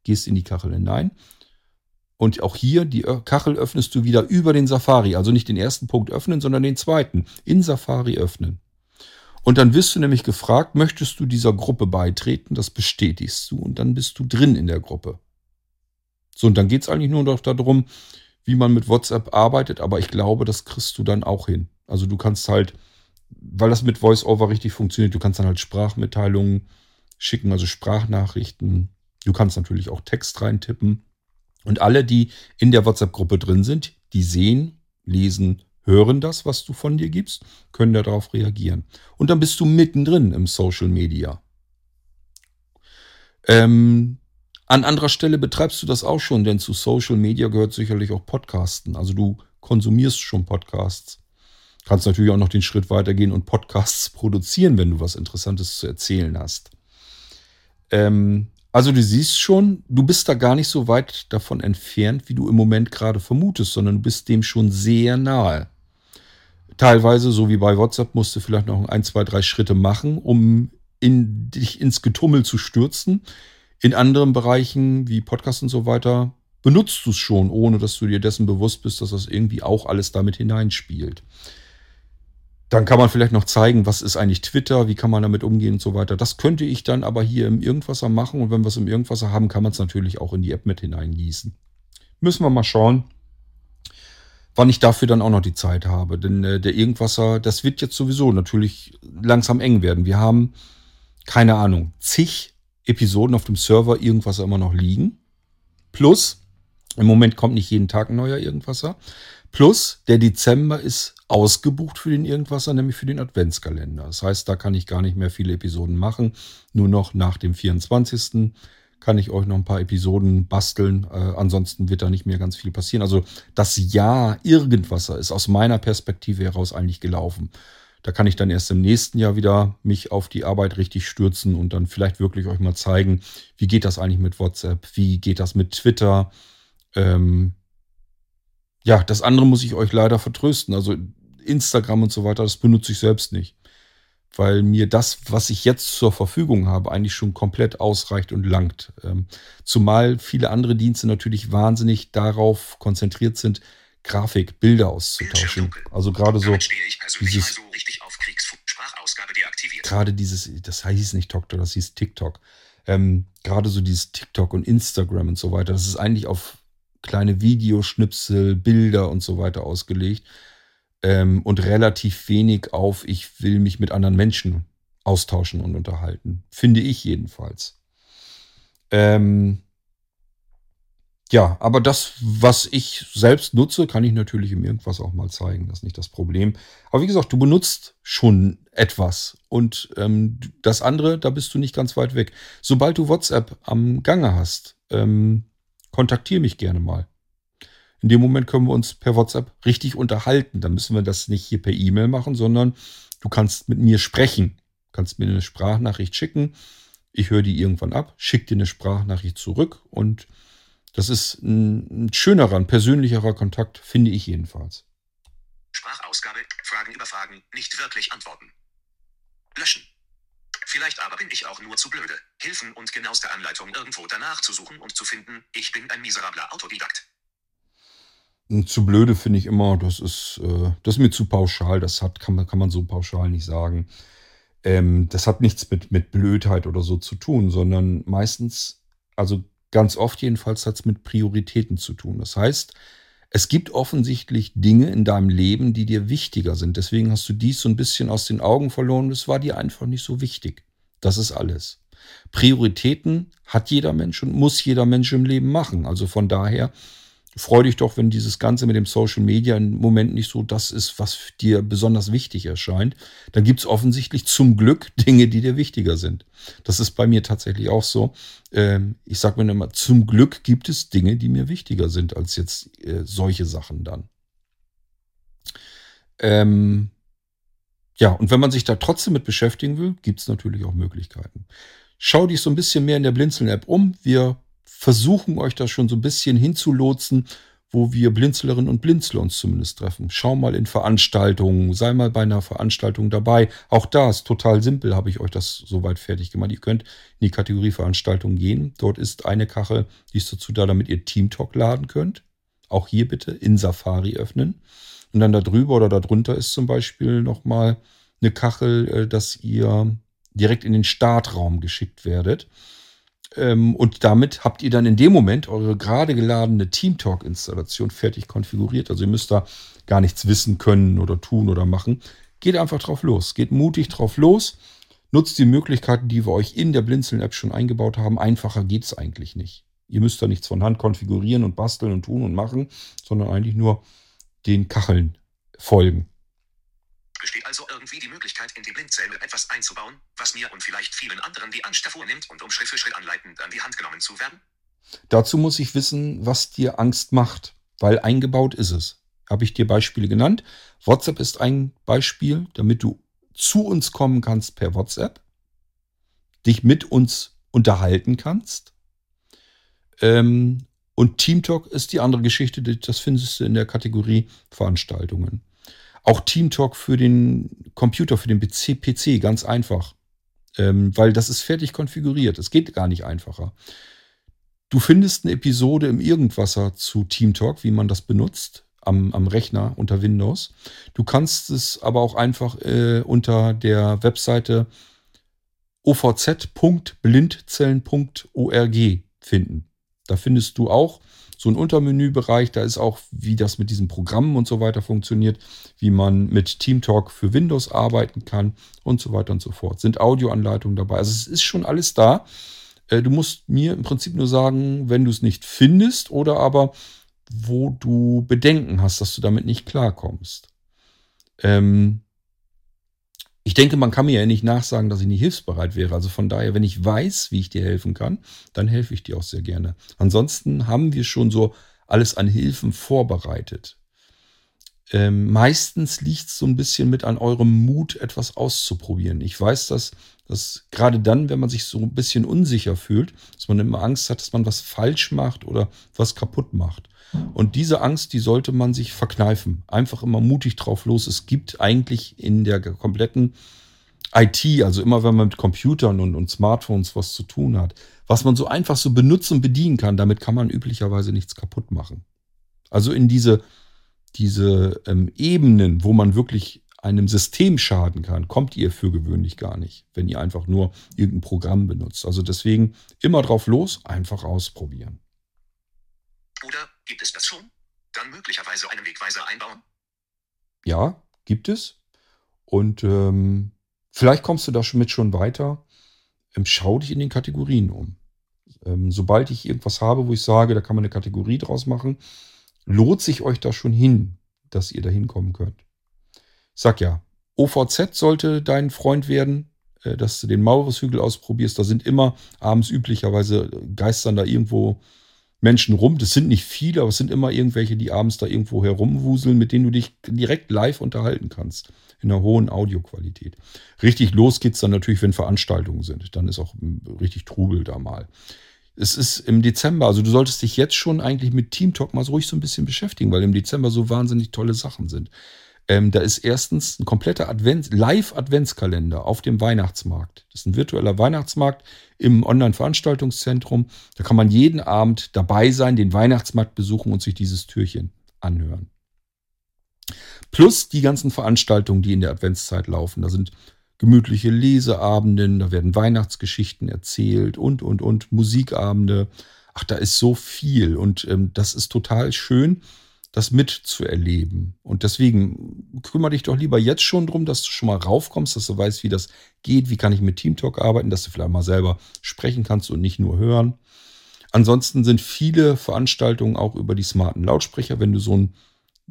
gehst in die Kachel hinein und auch hier, die Kachel öffnest du wieder über den Safari. Also nicht den ersten Punkt öffnen, sondern den zweiten. In Safari öffnen. Und dann wirst du nämlich gefragt, möchtest du dieser Gruppe beitreten? Das bestätigst du und dann bist du drin in der Gruppe. So, und dann geht es eigentlich nur noch darum, wie man mit WhatsApp arbeitet, aber ich glaube, das kriegst du dann auch hin. Also du kannst halt, weil das mit VoiceOver richtig funktioniert, du kannst dann halt Sprachmitteilungen schicken, also Sprachnachrichten. Du kannst natürlich auch Text reintippen. Und alle, die in der WhatsApp-Gruppe drin sind, die sehen, lesen, hören das, was du von dir gibst, können darauf reagieren. Und dann bist du mittendrin im Social Media. Ähm, an anderer Stelle betreibst du das auch schon, denn zu Social Media gehört sicherlich auch Podcasten. Also du konsumierst schon Podcasts. Kannst natürlich auch noch den Schritt weitergehen und Podcasts produzieren, wenn du was Interessantes zu erzählen hast. Ähm, also du siehst schon, du bist da gar nicht so weit davon entfernt, wie du im Moment gerade vermutest, sondern du bist dem schon sehr nahe. Teilweise, so wie bei WhatsApp, musst du vielleicht noch ein, zwei, drei Schritte machen, um in, dich ins Getummel zu stürzen. In anderen Bereichen wie Podcast und so weiter benutzt du es schon, ohne dass du dir dessen bewusst bist, dass das irgendwie auch alles damit hineinspielt. Dann kann man vielleicht noch zeigen, was ist eigentlich Twitter, wie kann man damit umgehen und so weiter. Das könnte ich dann aber hier im Irgendwasser machen und wenn wir es im Irgendwasser haben, kann man es natürlich auch in die App mit hineingießen. Müssen wir mal schauen, wann ich dafür dann auch noch die Zeit habe. Denn äh, der Irgendwasser, das wird jetzt sowieso natürlich langsam eng werden. Wir haben, keine Ahnung, zig Episoden auf dem Server Irgendwasser immer noch liegen. Plus, im Moment kommt nicht jeden Tag ein neuer Irgendwasser. Plus, der Dezember ist ausgebucht für den Irgendwasser, nämlich für den Adventskalender. Das heißt, da kann ich gar nicht mehr viele Episoden machen. Nur noch nach dem 24. kann ich euch noch ein paar Episoden basteln. Äh, ansonsten wird da nicht mehr ganz viel passieren. Also das Jahr Irgendwasser ist aus meiner Perspektive heraus eigentlich gelaufen. Da kann ich dann erst im nächsten Jahr wieder mich auf die Arbeit richtig stürzen und dann vielleicht wirklich euch mal zeigen, wie geht das eigentlich mit WhatsApp, wie geht das mit Twitter. Ähm ja, das andere muss ich euch leider vertrösten. Also Instagram und so weiter, das benutze ich selbst nicht weil mir das, was ich jetzt zur Verfügung habe, eigentlich schon komplett ausreicht und langt. Ähm, zumal viele andere Dienste natürlich wahnsinnig darauf konzentriert sind, Grafik, Bilder auszutauschen. Also gerade so dieses, so gerade dieses, das hieß nicht TikTok, das hieß TikTok. Ähm, gerade so dieses TikTok und Instagram und so weiter, das ist eigentlich auf kleine Videoschnipsel, Bilder und so weiter ausgelegt ähm, und relativ wenig auf, ich will mich mit anderen Menschen austauschen und unterhalten. Finde ich jedenfalls. Ähm, ja, aber das, was ich selbst nutze, kann ich natürlich im Irgendwas auch mal zeigen. Das ist nicht das Problem. Aber wie gesagt, du benutzt schon etwas. Und ähm, das andere, da bist du nicht ganz weit weg. Sobald du WhatsApp am Gange hast, ähm, kontaktiere mich gerne mal. In dem Moment können wir uns per WhatsApp richtig unterhalten. Dann müssen wir das nicht hier per E-Mail machen, sondern du kannst mit mir sprechen. Du kannst mir eine Sprachnachricht schicken. Ich höre die irgendwann ab, schicke dir eine Sprachnachricht zurück und das ist ein, ein schönerer, ein persönlicherer Kontakt, finde ich jedenfalls. Sprachausgabe, Fragen über Fragen, nicht wirklich antworten. Löschen. Vielleicht aber bin ich auch nur zu blöde, Hilfen und genaueste Anleitung irgendwo danach zu suchen und zu finden. Ich bin ein miserabler Autodidakt zu blöde finde ich immer, das ist, äh, das ist mir zu pauschal. Das hat, kann man, kann man so pauschal nicht sagen. Ähm, das hat nichts mit, mit Blödheit oder so zu tun, sondern meistens, also ganz oft jedenfalls hat es mit Prioritäten zu tun. Das heißt, es gibt offensichtlich Dinge in deinem Leben, die dir wichtiger sind. Deswegen hast du dies so ein bisschen aus den Augen verloren. Das war dir einfach nicht so wichtig. Das ist alles. Prioritäten hat jeder Mensch und muss jeder Mensch im Leben machen. Also von daher freu dich doch, wenn dieses Ganze mit dem Social Media im Moment nicht so das ist, was dir besonders wichtig erscheint. Dann gibt es offensichtlich zum Glück Dinge, die dir wichtiger sind. Das ist bei mir tatsächlich auch so. Ähm, ich sage mir immer, zum Glück gibt es Dinge, die mir wichtiger sind als jetzt äh, solche Sachen dann. Ähm, ja, und wenn man sich da trotzdem mit beschäftigen will, gibt es natürlich auch Möglichkeiten. Schau dich so ein bisschen mehr in der Blinzeln-App um. Wir versuchen euch da schon so ein bisschen hinzulotsen, wo wir Blinzlerinnen und Blinzler uns zumindest treffen. Schau mal in Veranstaltungen, sei mal bei einer Veranstaltung dabei. Auch da ist total simpel, habe ich euch das soweit fertig gemacht. Ihr könnt in die Kategorie Veranstaltungen gehen. Dort ist eine Kachel, die ist dazu da, damit ihr Teamtalk laden könnt. Auch hier bitte in Safari öffnen. Und dann da drüber oder darunter ist zum Beispiel nochmal eine Kachel, äh, dass ihr direkt in den Startraum geschickt werdet. Ähm, und damit habt ihr dann in dem Moment eure gerade geladene TeamTalk-Installation fertig konfiguriert. Also ihr müsst da gar nichts wissen können oder tun oder machen. Geht einfach drauf los. Geht mutig drauf los. Nutzt die Möglichkeiten, die wir euch in der Blinzeln-App schon eingebaut haben. Einfacher geht es eigentlich nicht. Ihr müsst da nichts von Hand konfigurieren und basteln und tun und machen, sondern eigentlich nur den Kacheln folgen. Besteht also irgendwie die Möglichkeit, in die Blindzelle etwas einzubauen, was mir und vielleicht vielen anderen die Angst davor nimmt und um Schritt für Schritt anleitend an die Hand genommen zu werden? Dazu muss ich wissen, was dir Angst macht, weil eingebaut ist es. Habe ich dir Beispiele genannt. WhatsApp ist ein Beispiel, damit du zu uns kommen kannst per WhatsApp, dich mit uns unterhalten kannst. Ähm, und TeamTalk ist die andere Geschichte, das findest du in der Kategorie Veranstaltungen. Auch TeamTalk für den Computer, für den PC, PC ganz einfach. Ähm, weil das ist fertig konfiguriert. Es geht gar nicht einfacher. Du findest eine Episode im Irgendwasser zu TeamTalk, wie man das benutzt, am, am Rechner unter Windows. Du kannst es aber auch einfach äh, unter der Webseite ovz.blindzellen.org finden. Da findest du auch so ein Untermenübereich. Da ist auch, wie das mit diesen Programmen und so weiter funktioniert, wie man mit TeamTalk für Windows arbeiten kann und so weiter und so fort. Sind Audioanleitungen dabei. Also es ist schon alles da. Äh, du musst mir im Prinzip nur sagen, wenn du es nicht findest oder aber wo du Bedenken hast, dass du damit nicht klarkommst. Ähm, Ich denke, man kann mir ja nicht nachsagen, dass ich nicht hilfsbereit wäre. Also von daher, wenn ich weiß, wie ich dir helfen kann, dann helfe ich dir auch sehr gerne. Ansonsten haben wir schon so alles an Hilfen vorbereitet. Ähm, meistens liegt es so ein bisschen mit an eurem Mut, etwas auszuprobieren. Ich weiß, dass, dass gerade dann, wenn man sich so ein bisschen unsicher fühlt, dass man immer Angst hat, dass man was falsch macht oder was kaputt macht. Und diese Angst, die sollte man sich verkneifen. Einfach immer mutig drauf los. Es gibt eigentlich in der kompletten IT, also immer wenn man mit Computern und, und Smartphones was zu tun hat, was man so einfach so benutzen und bedienen kann, damit kann man üblicherweise nichts kaputt machen. Also in diese, diese ähm, Ebenen, wo man wirklich einem System schaden kann, kommt ihr für gewöhnlich gar nicht, wenn ihr einfach nur irgendein Programm benutzt. Also deswegen immer drauf los, einfach ausprobieren. Oder gibt es das schon? Dann möglicherweise einen Wegweiser einbauen? Ja, gibt es. Und ähm, vielleicht kommst du damit schon weiter. Ähm, schau dich in den Kategorien um. Ähm, sobald ich irgendwas habe, wo ich sage, da kann man eine Kategorie draus machen, lohnt sich euch da schon hin, dass ihr da hinkommen könnt. Sag ja, OVZ sollte dein Freund werden, äh, dass du den Maulwurfshügel ausprobierst. Da sind immer abends üblicherweise geistern da irgendwo Menschen rum. Das sind nicht viele, aber es sind immer irgendwelche, die abends da irgendwo herumwuseln, mit denen du dich direkt live unterhalten kannst. In einer hohen Audioqualität. Richtig los geht's dann natürlich, wenn Veranstaltungen sind. Dann ist auch richtig Trubel da mal. Es ist im Dezember, also du solltest dich jetzt schon eigentlich mit Team Talk mal so ruhig so ein bisschen beschäftigen, weil im Dezember so wahnsinnig tolle Sachen sind. Ähm, da ist erstens ein kompletter Advents, Live-Adventskalender auf dem Weihnachtsmarkt. Das ist ein virtueller Weihnachtsmarkt im Online-Veranstaltungszentrum. Da kann man jeden Abend dabei sein, den Weihnachtsmarkt besuchen und sich dieses Türchen anhören. Plus die ganzen Veranstaltungen, die in der Adventszeit laufen. Da sind gemütliche Leseabenden, da werden Weihnachtsgeschichten erzählt und, und, und, Musikabende. Ach, da ist so viel und ähm, das ist total schön das mitzuerleben. Und deswegen kümmere dich doch lieber jetzt schon drum, dass du schon mal raufkommst, dass du weißt, wie das geht, wie kann ich mit Teamtalk arbeiten, dass du vielleicht mal selber sprechen kannst und nicht nur hören. Ansonsten sind viele Veranstaltungen auch über die smarten Lautsprecher. Wenn du so, ein,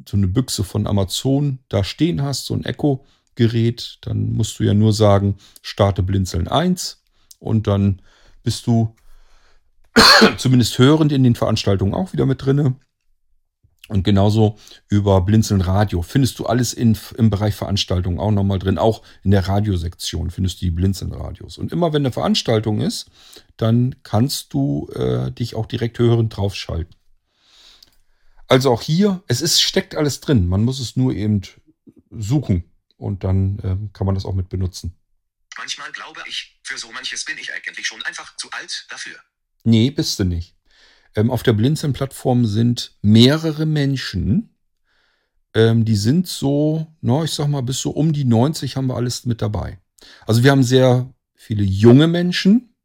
so eine Büchse von Amazon da stehen hast, so ein Echo-Gerät, dann musst du ja nur sagen, starte Blinzeln 1 und dann bist du zumindest hörend in den Veranstaltungen auch wieder mit drinne. Und genauso über Blinzeln Radio findest du alles in, im Bereich Veranstaltungen auch nochmal drin. Auch in der Radiosektion findest du die Blinzeln Radios. Und immer wenn eine Veranstaltung ist, dann kannst du äh, dich auch direkt hörend draufschalten. Also auch hier, es ist, steckt alles drin. Man muss es nur eben suchen und dann äh, kann man das auch mit benutzen. Manchmal glaube ich, für so manches bin ich eigentlich schon einfach zu alt dafür. Nee, bist du nicht. Ähm, auf der Blinzeln-Plattform sind mehrere Menschen. Ähm, die sind so, na, ich sag mal, bis so um die 90 haben wir alles mit dabei. Also wir haben sehr viele junge Menschen.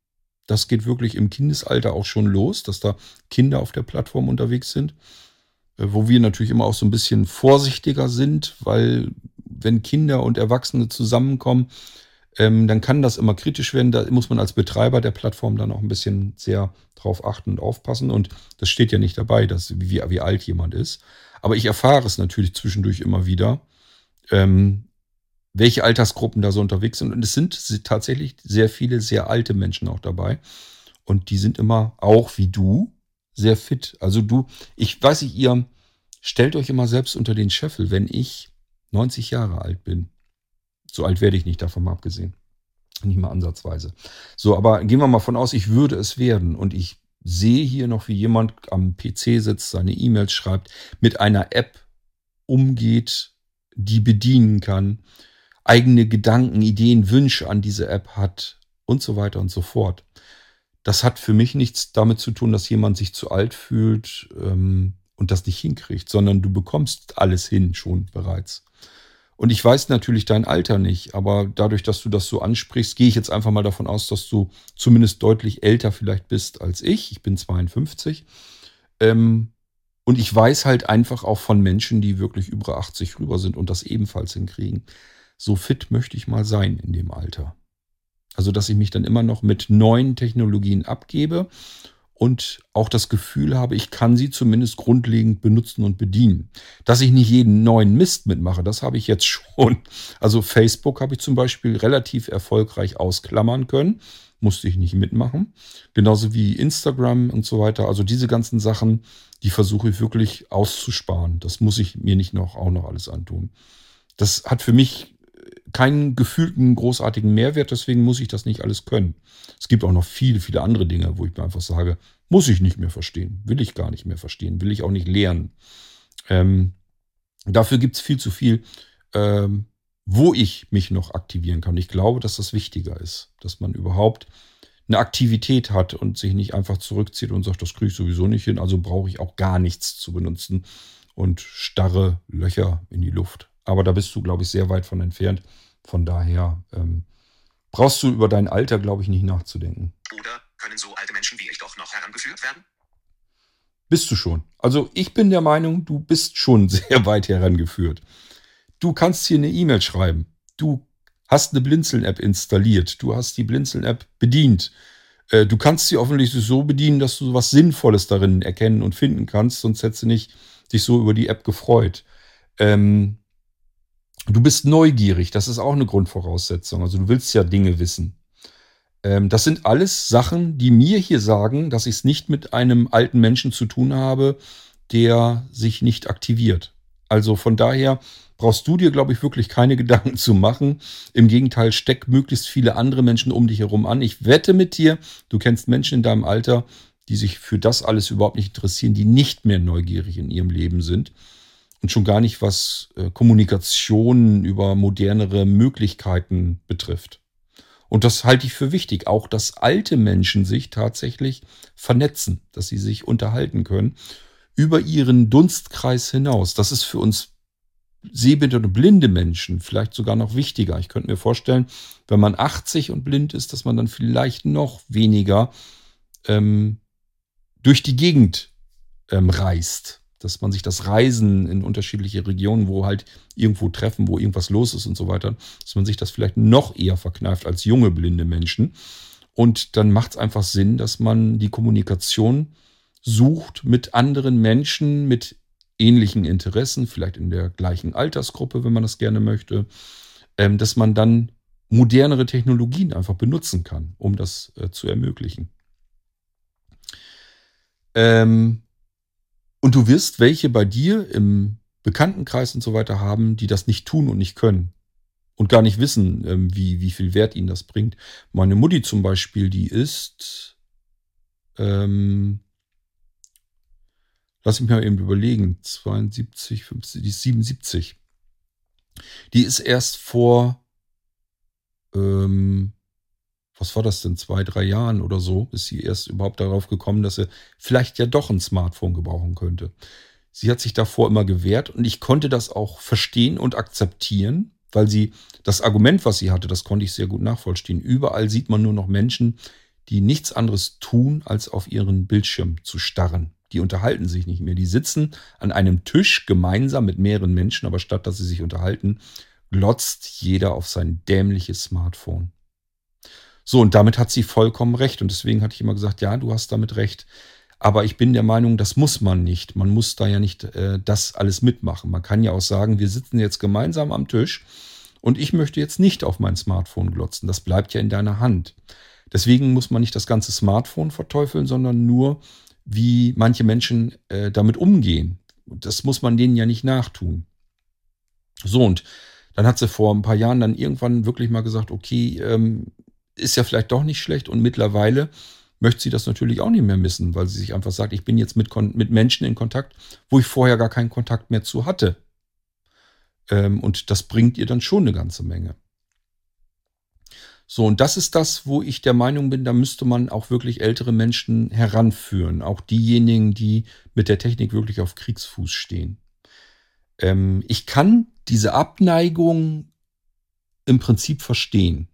Das geht wirklich im Kindesalter auch schon los, dass da Kinder auf der Plattform unterwegs sind. Äh, wo wir natürlich immer auch so ein bisschen vorsichtiger sind, weil wenn Kinder und Erwachsene zusammenkommen, ähm, dann kann das immer kritisch werden. Da muss man als Betreiber der Plattform dann auch ein bisschen sehr drauf achten und aufpassen. Und das steht ja nicht dabei, dass, wie, wie alt jemand ist. Aber ich erfahre es natürlich zwischendurch immer wieder, ähm, welche Altersgruppen da so unterwegs sind. Und es sind tatsächlich sehr viele sehr alte Menschen auch dabei. Und die sind immer auch wie du sehr fit. Also du, ich weiß nicht, ihr stellt euch immer selbst unter den Scheffel, wenn ich 90 Jahre alt bin so alt werde ich nicht, davon mal abgesehen. Nicht mal ansatzweise. So, aber gehen wir mal von aus, ich würde es werden. Und ich sehe hier noch, wie jemand am PC sitzt, seine E-Mails schreibt, mit einer App umgeht, die bedienen kann, eigene Gedanken, Ideen, Wünsche an diese App hat und so weiter und so fort. Das hat für mich nichts damit zu tun, dass jemand sich zu alt fühlt ähm, und das nicht hinkriegt, sondern du bekommst alles hin schon bereits. Und ich weiß natürlich dein Alter nicht, aber dadurch, dass du das so ansprichst, gehe ich jetzt einfach mal davon aus, dass du zumindest deutlich älter vielleicht bist als ich. Ich bin 52. Ähm, und ich weiß halt einfach auch von Menschen, die wirklich über 80 rüber sind und das ebenfalls hinkriegen. So fit möchte ich mal sein in dem Alter. Also, dass ich mich dann immer noch mit neuen Technologien abgebe und auch das Gefühl habe, ich kann sie zumindest grundlegend benutzen und bedienen. Dass ich nicht jeden neuen Mist mitmache, das habe ich jetzt schon. Also Facebook habe ich zum Beispiel relativ erfolgreich ausklammern können, musste ich nicht mitmachen. Genauso wie Instagram und so weiter. Also diese ganzen Sachen, die versuche ich wirklich auszusparen. Das muss ich mir nicht noch auch noch alles antun. Das hat für mich keinen gefühlten großartigen Mehrwert, deswegen muss ich das nicht alles können. Es gibt auch noch viele, viele andere Dinge, wo ich mir einfach sage, muss ich nicht mehr verstehen, will ich gar nicht mehr verstehen, will ich auch nicht lernen. Ähm, dafür gibt es viel zu viel, ähm, wo ich mich noch aktivieren kann. Ich glaube, dass das wichtiger ist, dass man überhaupt eine Aktivität hat und sich nicht einfach zurückzieht und sagt, das kriege ich sowieso nicht hin, also brauche ich auch gar nichts zu benutzen und starre Löcher in die Luft. Aber da bist du, glaube ich, sehr weit von entfernt. Von daher ähm, brauchst du über dein Alter, glaube ich, nicht nachzudenken. Oder können so alte Menschen wie ich doch noch herangeführt werden? Bist du schon. Also ich bin der Meinung, du bist schon sehr weit herangeführt. Du kannst hier eine E-Mail schreiben. Du hast eine Blinzeln-App installiert. Du hast die Blinzeln-App bedient. Äh, du kannst sie offensichtlich so bedienen, dass du was Sinnvolles darin erkennen und finden kannst, sonst hättest du nicht dich so über die App gefreut. Ähm, Du bist neugierig, das ist auch eine Grundvoraussetzung. Also du willst ja Dinge wissen. Ähm, das sind alles Sachen, die mir hier sagen, dass ich es nicht mit einem alten Menschen zu tun habe, der sich nicht aktiviert. Also von daher brauchst du dir, glaube ich, wirklich keine Gedanken zu machen. Im Gegenteil, steck möglichst viele andere Menschen um dich herum an. Ich wette mit dir, du kennst Menschen in deinem Alter, die sich für das alles überhaupt nicht interessieren, die nicht mehr neugierig in ihrem Leben sind und schon gar nicht, was äh, Kommunikation über modernere Möglichkeiten betrifft. Und das halte ich für wichtig, auch dass alte Menschen sich tatsächlich vernetzen, dass sie sich unterhalten können über ihren Dunstkreis hinaus. Das ist für uns sehbehinderte und blinde Menschen vielleicht sogar noch wichtiger. Ich könnte mir vorstellen, wenn man 80 und blind ist, dass man dann vielleicht noch weniger ähm, durch die Gegend ähm, reist dass man sich das Reisen in unterschiedliche Regionen, wo halt irgendwo treffen, wo irgendwas los ist und so weiter, dass man sich das vielleicht noch eher verkneift als junge blinde Menschen. Und dann macht es einfach Sinn, dass man die Kommunikation sucht mit anderen Menschen, mit ähnlichen Interessen, vielleicht in der gleichen Altersgruppe, wenn man das gerne möchte, ähm, dass man dann modernere Technologien einfach benutzen kann, um das äh, zu ermöglichen. Ähm, und du wirst welche bei dir im Bekanntenkreis und so weiter haben, die das nicht tun und nicht können. Und gar nicht wissen, ähm, wie, wie viel Wert ihnen das bringt. Meine Mutti zum Beispiel, die ist, ähm, lass mich mal eben überlegen, 72, 50, die ist 77. Die ist erst vor ähm, was war das denn, zwei, drei Jahren oder so, ist sie erst überhaupt darauf gekommen, dass sie vielleicht ja doch ein Smartphone gebrauchen könnte. Sie hat sich davor immer gewehrt und ich konnte das auch verstehen und akzeptieren, weil sie das Argument, was sie hatte, das konnte ich sehr gut nachvollziehen. Überall sieht man nur noch Menschen, die nichts anderes tun, als auf ihren Bildschirm zu starren. Die unterhalten sich nicht mehr. Die sitzen an einem Tisch gemeinsam mit mehreren Menschen, aber statt dass sie sich unterhalten, glotzt jeder auf sein dämliches Smartphone. So, und damit hat sie vollkommen recht. Und deswegen hatte ich immer gesagt, ja, du hast damit recht. Aber ich bin der Meinung, das muss man nicht. Man muss da ja nicht äh, das alles mitmachen. Man kann ja auch sagen, wir sitzen jetzt gemeinsam am Tisch und ich möchte jetzt nicht auf mein Smartphone glotzen. Das bleibt ja in deiner Hand. Deswegen muss man nicht das ganze Smartphone verteufeln, sondern nur, wie manche Menschen äh, damit umgehen. Das muss man denen ja nicht nachtun. So, und dann hat sie vor ein paar Jahren dann irgendwann wirklich mal gesagt, okay, ähm, ist ja vielleicht doch nicht schlecht und mittlerweile möchte sie das natürlich auch nicht mehr missen, weil sie sich einfach sagt, ich bin jetzt mit, mit Menschen in Kontakt, wo ich vorher gar keinen Kontakt mehr zu hatte. Ähm, und das bringt ihr dann schon eine ganze Menge. So, und das ist das, wo ich der Meinung bin, da müsste man auch wirklich ältere Menschen heranführen. Auch diejenigen, die mit der Technik wirklich auf Kriegsfuß stehen. Ähm, ich kann diese Abneigung im Prinzip verstehen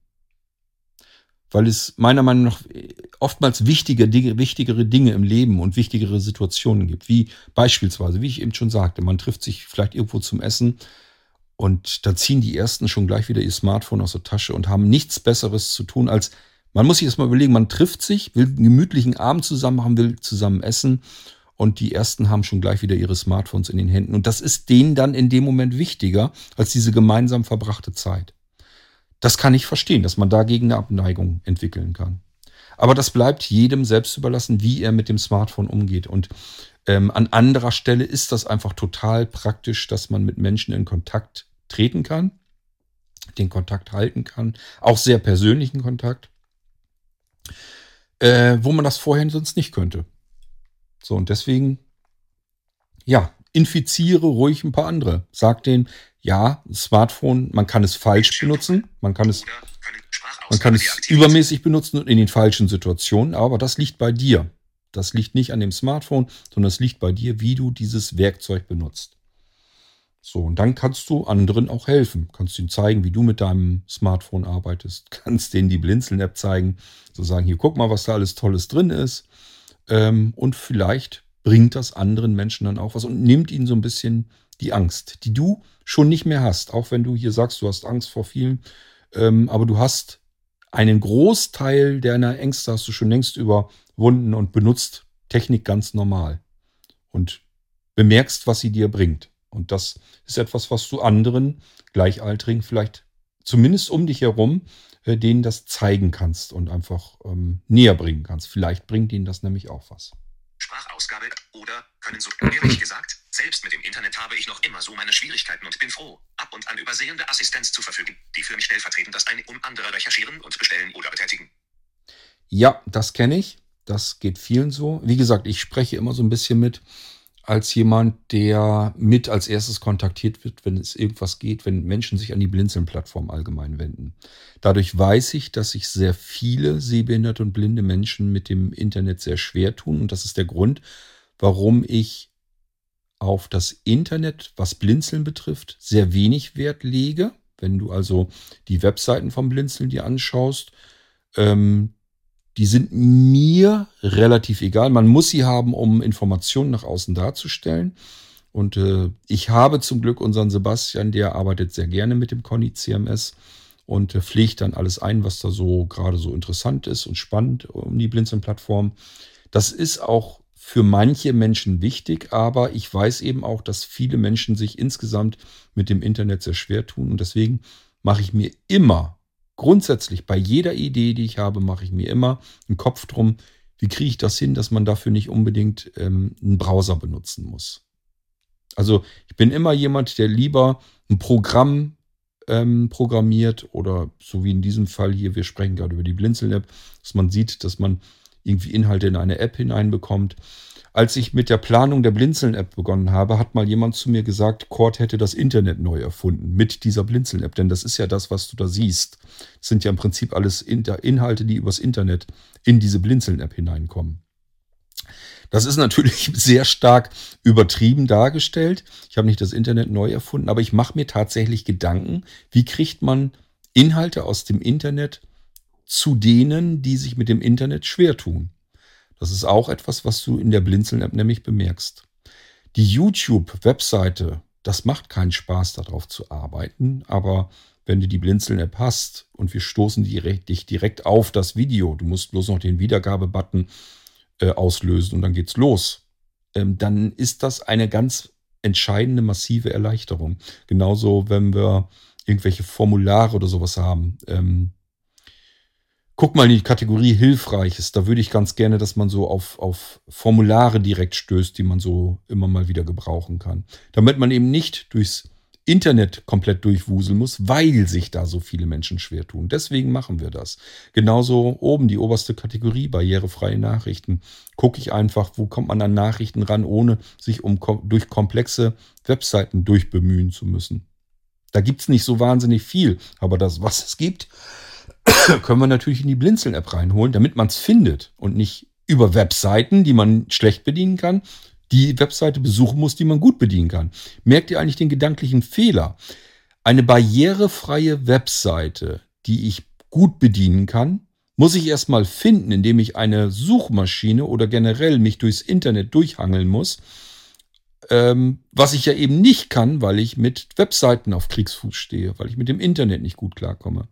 weil es meiner Meinung nach oftmals wichtige Dinge, wichtigere Dinge im Leben und wichtigere Situationen gibt, wie beispielsweise, wie ich eben schon sagte, man trifft sich vielleicht irgendwo zum Essen und da ziehen die ersten schon gleich wieder ihr Smartphone aus der Tasche und haben nichts Besseres zu tun, als Man muss sich das mal überlegen, man trifft sich, will einen gemütlichen Abend zusammen machen, will zusammen essen und die ersten haben schon gleich wieder ihre Smartphones in den Händen. Und das ist denen dann in dem Moment wichtiger als diese gemeinsam verbrachte Zeit. Das kann ich verstehen, dass man dagegen eine Abneigung entwickeln kann. Aber das bleibt jedem selbst überlassen, wie er mit dem Smartphone umgeht. Und ähm, an anderer Stelle ist das einfach total praktisch, dass man mit Menschen in Kontakt treten kann, den Kontakt halten kann, auch sehr persönlichen Kontakt äh, wo man das vorher sonst nicht könnte. So, und deswegen, ja, infiziere ruhig ein paar andere. Sag denen, ja, Smartphone, man kann es falsch benutzen, man kann es, man kann es übermäßig benutzen und in den falschen Situationen, aber das liegt bei dir. Das liegt nicht an dem Smartphone, sondern es liegt bei dir, wie du dieses Werkzeug benutzt. So, und dann kannst du anderen auch helfen. Kannst ihnen zeigen, wie du mit deinem Smartphone arbeitest. Kannst denen die Blinzeln-App zeigen. So sagen, hier, guck mal, was da alles Tolles drin ist. Ähm, und vielleicht bringt das anderen Menschen dann auch was und nimmt ihnen so ein bisschen die Angst, die du schon nicht mehr hast. Auch wenn du hier sagst, du hast Angst vor vielen. Ähm, aber du hast einen Großteil deiner Ängste hast du schon längst überwunden und benutzt Technik ganz normal. Und bemerkst, was sie dir bringt. Und das ist etwas, was du anderen Gleichaltrigen vielleicht zumindest um dich herum, äh, denen das zeigen kannst und einfach ähm, näher bringen kannst. Vielleicht bringt ihnen das nämlich auch was. Sprachausgabe oder können so ehrlich gesagt, selbst mit dem Internet habe ich noch immer so meine Schwierigkeiten und bin froh, ab und an über sehende Assistenz zu verfügen, die für mich stellvertretend das eine um andere recherchieren und bestellen oder betätigen. Ja, das kenne ich. Das geht vielen so. Wie gesagt, ich spreche immer so ein bisschen mit als jemand, der mit als erstes kontaktiert wird, wenn es irgendwas geht, wenn Menschen sich an die Blinzeln-Plattform allgemein wenden. Dadurch weiß ich, dass sich sehr viele sehbehinderte und blinde Menschen mit dem Internet sehr schwer tun. Und das ist der Grund, warum ich auf das Internet, was Blinzeln betrifft, sehr wenig Wert lege. Wenn du also die Webseiten vom Blinzeln dir anschaust, ähm, die sind mir relativ egal. Man muss sie haben, um Informationen nach außen darzustellen. Und äh, ich habe zum Glück unseren Sebastian, der arbeitet sehr gerne mit dem Conny CMS und äh, pflegt dann alles ein, was da so gerade so interessant ist und spannend um die Blinzeln-Plattform. Das ist auch für manche Menschen wichtig, aber ich weiß eben auch, dass viele Menschen sich insgesamt mit dem Internet sehr schwer tun und deswegen mache ich mir immer grundsätzlich bei jeder Idee, die ich habe, mache ich mir immer einen Kopf drum, wie kriege ich das hin, dass man dafür nicht unbedingt ähm, einen Browser benutzen muss. Also ich bin immer jemand, der lieber ein Programm ähm, programmiert oder so wie in diesem Fall hier, wir sprechen gerade über die Blinzeln-App, dass man sieht, dass man irgendwie Inhalte in eine App hineinbekommt. Als ich mit der Planung der Blinzeln-App begonnen habe, hat mal jemand zu mir gesagt, Cord hätte das Internet neu erfunden mit dieser Blinzeln-App. Denn das ist ja das, was du da siehst. Das sind ja im Prinzip alles Inhalte, die übers Internet in diese Blinzeln-App hineinkommen. Das ist natürlich sehr stark übertrieben dargestellt. Ich habe nicht das Internet neu erfunden, aber ich mache mir tatsächlich Gedanken, wie kriegt man Inhalte aus dem Internet zu denen, die sich mit dem Internet schwer tun. Das ist auch etwas, was du in der Blinzeln-App nämlich bemerkst. Die YouTube-Webseite, das macht keinen Spaß, darauf zu arbeiten, aber wenn du die Blinzeln-App hast und wir stoßen dich direkt auf das Video, du musst bloß noch den Wiedergabe-Button äh, auslösen und dann geht's los, ähm, dann ist das eine ganz entscheidende, massive Erleichterung. Genauso, wenn wir irgendwelche Formulare oder sowas haben. Ähm, guck mal in die Kategorie Hilfreiches. Da würde ich ganz gerne, dass man so auf, auf Formulare direkt stößt, die man so immer mal wieder gebrauchen kann. Damit man eben nicht durchs Internet komplett durchwuseln muss, weil sich da so viele Menschen schwer tun. Deswegen machen wir das. Genauso oben die oberste Kategorie, barrierefreie Nachrichten. Gucke ich einfach, wo kommt man an Nachrichten ran, ohne sich um, durch komplexe Webseiten durchbemühen zu müssen. Da gibt es nicht so wahnsinnig viel, aber das, was es gibt, können wir natürlich in die Blinzeln-App reinholen, damit man es findet und nicht über Webseiten, die man schlecht bedienen kann, die Webseite besuchen muss, die man gut bedienen kann. Merkt ihr eigentlich den gedanklichen Fehler? Eine barrierefreie Webseite, die ich gut bedienen kann, muss ich erstmal finden, indem ich eine Suchmaschine oder generell mich durchs Internet durchhangeln muss, ähm, was ich ja eben nicht kann, weil ich mit Webseiten auf Kriegsfuß stehe, weil ich mit dem Internet nicht gut klarkomme.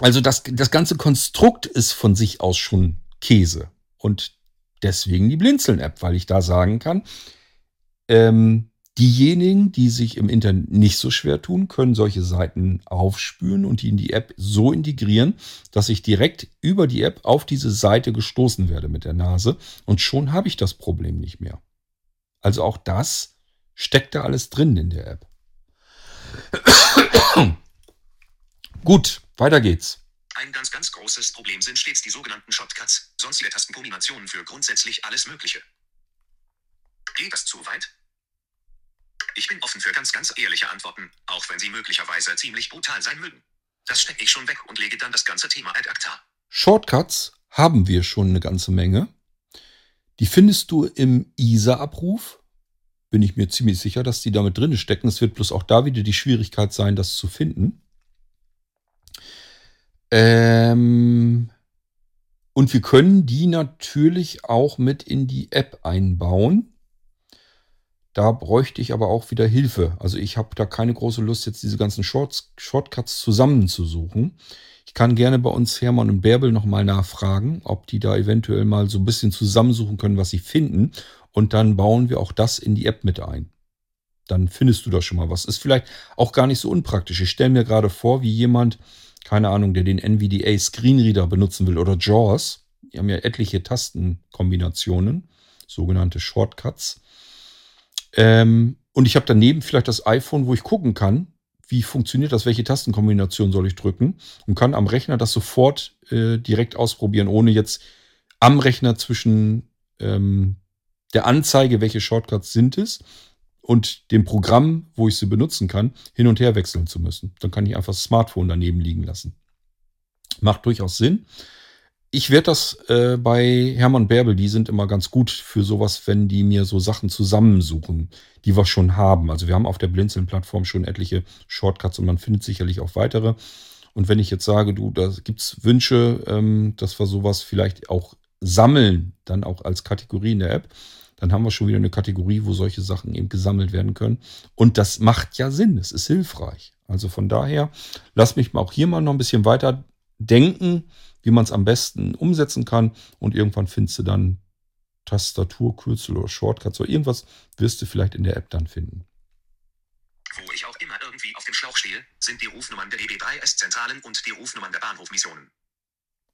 Also das, das ganze Konstrukt ist von sich aus schon Käse. Und deswegen die Blinzeln-App, weil ich da sagen kann, ähm, diejenigen, die sich im Internet nicht so schwer tun, können solche Seiten aufspüren und die in die App so integrieren, dass ich direkt über die App auf diese Seite gestoßen werde mit der Nase und schon habe ich das Problem nicht mehr. Also auch das steckt da alles drin in der App. Gut, weiter geht's. Ein ganz, ganz großes Problem sind stets die sogenannten Shortcuts, sonstige Tastenkombinationen für grundsätzlich alles Mögliche. Geht das zu weit? Ich bin offen für ganz, ganz ehrliche Antworten, auch wenn sie möglicherweise ziemlich brutal sein mögen. Das stecke ich schon weg und lege dann das ganze Thema ad acta. Shortcuts haben wir schon eine ganze Menge. Die findest du im ISA-Abruf. Bin ich mir ziemlich sicher, dass die damit drin stecken. Es wird bloß auch da wieder die Schwierigkeit sein, das zu finden. Ähm und wir können die natürlich auch mit in die App einbauen. Da bräuchte ich aber auch wieder Hilfe. Also ich habe da keine große Lust, jetzt diese ganzen Shorts, Shortcuts zusammenzusuchen. Ich kann gerne bei uns Hermann und Bärbel nochmal nachfragen, ob die da eventuell mal so ein bisschen zusammensuchen können, was sie finden. Und dann bauen wir auch das in die App mit ein. Dann findest du da schon mal was. Ist vielleicht auch gar nicht so unpraktisch. Ich stelle mir gerade vor, wie jemand, keine Ahnung, der den NVDA Screenreader benutzen will oder JAWS. Die haben ja etliche Tastenkombinationen, sogenannte Shortcuts. Ähm, und ich habe daneben vielleicht das iPhone, wo ich gucken kann, wie funktioniert das, welche Tastenkombination soll ich drücken und kann am Rechner das sofort äh, direkt ausprobieren, ohne jetzt am Rechner zwischen ähm, der Anzeige, welche Shortcuts sind es, und dem Programm, wo ich sie benutzen kann, hin und her wechseln zu müssen. Dann kann ich einfach das Smartphone daneben liegen lassen. Macht durchaus Sinn. Ich werde das äh, bei Hermann Bärbel, die sind immer ganz gut für sowas, wenn die mir so Sachen zusammensuchen, die wir schon haben. Also wir haben auf der Blinzeln-Plattform schon etliche Shortcuts und man findet sicherlich auch weitere. Und wenn ich jetzt sage, du, da gibt's Wünsche, ähm, dass wir sowas vielleicht auch sammeln, dann auch als Kategorie in der App, dann haben wir schon wieder eine Kategorie, wo solche Sachen eben gesammelt werden können. Und das macht ja Sinn, es ist hilfreich. Also von daher, lass mich auch hier mal noch ein bisschen weiter denken wie man es am besten umsetzen kann. Und irgendwann findest du dann Tastaturkürzel oder Shortcuts oder irgendwas wirst du vielleicht in der App dann finden. Wo ich auch immer irgendwie auf dem Schlauch stehe, sind die Rufnummern der DB3S-Zentralen und die Rufnummern der Bahnhofmissionen.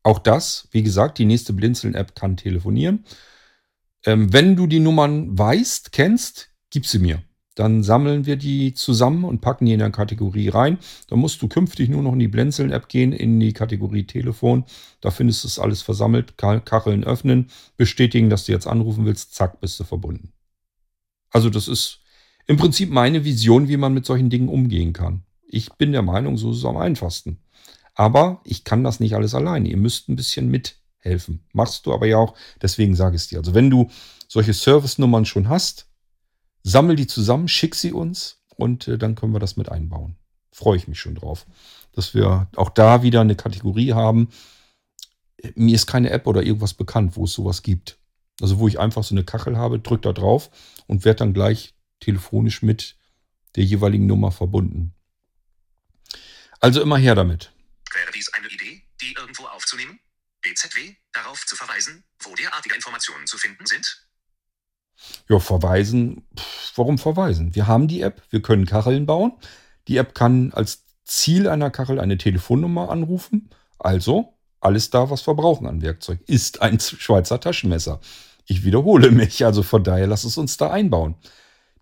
Auch das, wie gesagt, die nächste Blinzeln-App kann telefonieren. Ähm, wenn du die Nummern weißt, kennst, gib sie mir. Dann sammeln wir die zusammen und packen die in eine Kategorie rein. Dann musst du künftig nur noch in die Blinzeln-App gehen, in die Kategorie Telefon. Da findest du es alles versammelt. Kacheln öffnen, bestätigen, dass du jetzt anrufen willst. Zack, bist du verbunden. Also das ist im Prinzip meine Vision, wie man mit solchen Dingen umgehen kann. Ich bin der Meinung, so ist es am einfachsten. Aber ich kann das nicht alles alleine. Ihr müsst ein bisschen mithelfen. Machst du aber ja auch, deswegen sage ich es dir. Also wenn du solche Service-Nummern schon hast, Sammel die zusammen, schick sie uns und äh, dann können wir das mit einbauen. Freue ich mich schon drauf, dass wir auch da wieder eine Kategorie haben. Mir ist keine App oder irgendwas bekannt, wo es sowas gibt. Also wo ich einfach so eine Kachel habe, drücke da drauf und werde dann gleich telefonisch mit der jeweiligen Nummer verbunden. Also immer her damit. Wäre dies eine Idee, die irgendwo aufzunehmen? BZW, darauf zu verweisen, wo derartige Informationen zu finden sind? Ja, verweisen. Pff, warum verweisen? Wir haben die App, wir können Kacheln bauen. Die App kann als Ziel einer Kachel eine Telefonnummer anrufen. Also alles da, was wir brauchen an Werkzeug, ist ein Schweizer Taschenmesser. Ich wiederhole mich, also von daher lass es uns da einbauen.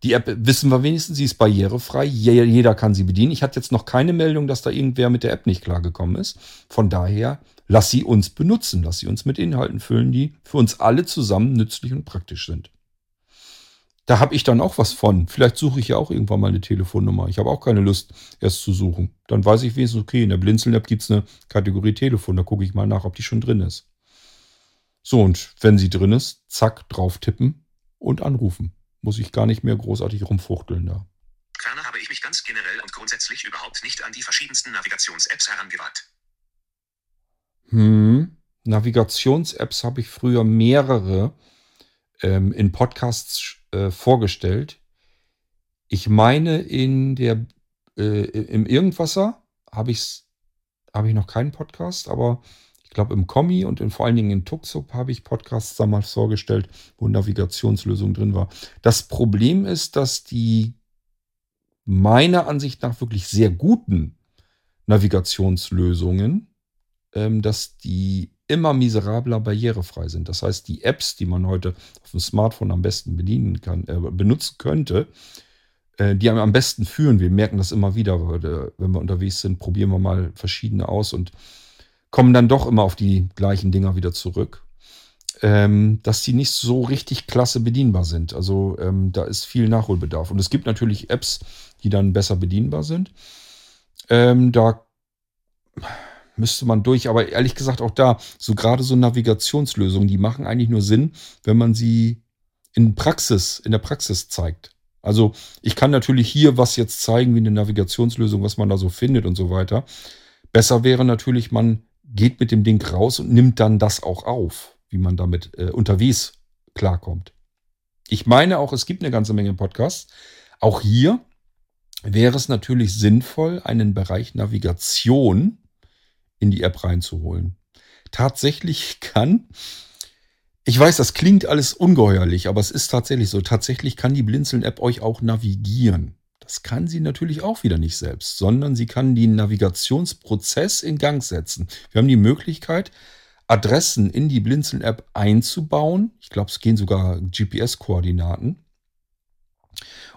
Die App wissen wir wenigstens, sie ist barrierefrei. Jeder kann sie bedienen. Ich hatte jetzt noch keine Meldung, dass da irgendwer mit der App nicht klargekommen ist. Von daher lass sie uns benutzen, lass sie uns mit Inhalten füllen, die für uns alle zusammen nützlich und praktisch sind. Da habe ich dann auch was von. Vielleicht suche ich ja auch irgendwann mal eine Telefonnummer. Ich habe auch keine Lust, erst zu suchen. Dann weiß ich wenigstens, okay, in der Blinzeln-App gibt es eine Kategorie Telefon. Da gucke ich mal nach, ob die schon drin ist. So, und wenn sie drin ist, zack, drauf tippen und anrufen. Muss ich gar nicht mehr großartig rumfuchteln da. Ferner habe ich mich ganz generell und grundsätzlich überhaupt nicht an die verschiedensten Navigations-Apps herangewagt. Hm, Navigations-Apps habe ich früher mehrere ähm, in Podcasts äh, vorgestellt. Ich meine, in der, äh, im Irgendwasser habe ich habe ich noch keinen Podcast, aber ich glaube im Kommi und in, vor allen Dingen in Tuxup habe ich Podcasts damals vorgestellt, wo Navigationslösung drin war. Das Problem ist, dass die meiner Ansicht nach wirklich sehr guten Navigationslösungen, dass die immer miserabler barrierefrei sind. Das heißt, die Apps, die man heute auf dem Smartphone am besten bedienen kann, äh, benutzen könnte, äh, die am besten führen. Wir merken das immer wieder, wenn wir unterwegs sind, probieren wir mal verschiedene aus und kommen dann doch immer auf die gleichen Dinger wieder zurück. Ähm, dass die nicht so richtig klasse bedienbar sind. Also ähm, da ist viel Nachholbedarf. Und es gibt natürlich Apps, die dann besser bedienbar sind. Ähm, da müsste man durch, aber ehrlich gesagt auch da, so gerade so Navigationslösungen, die machen eigentlich nur Sinn, wenn man sie in Praxis, in der Praxis zeigt. Also ich kann natürlich hier was jetzt zeigen, wie eine Navigationslösung, was man da so findet und so weiter. Besser wäre natürlich, man geht mit dem Ding raus und nimmt dann das auch auf, wie man damit äh, unterwegs klarkommt. Ich meine auch, es gibt eine ganze Menge Podcasts. Auch hier wäre es natürlich sinnvoll, einen Bereich Navigation in die App reinzuholen. Tatsächlich kann, ich weiß, das klingt alles ungeheuerlich, aber es ist tatsächlich so, tatsächlich kann die Blinzeln-App euch auch navigieren. Das kann sie natürlich auch wieder nicht selbst, sondern sie kann den Navigationsprozess in Gang setzen. Wir haben die Möglichkeit, Adressen in die Blinzeln-App einzubauen. Ich glaube, es gehen sogar GPS-Koordinaten.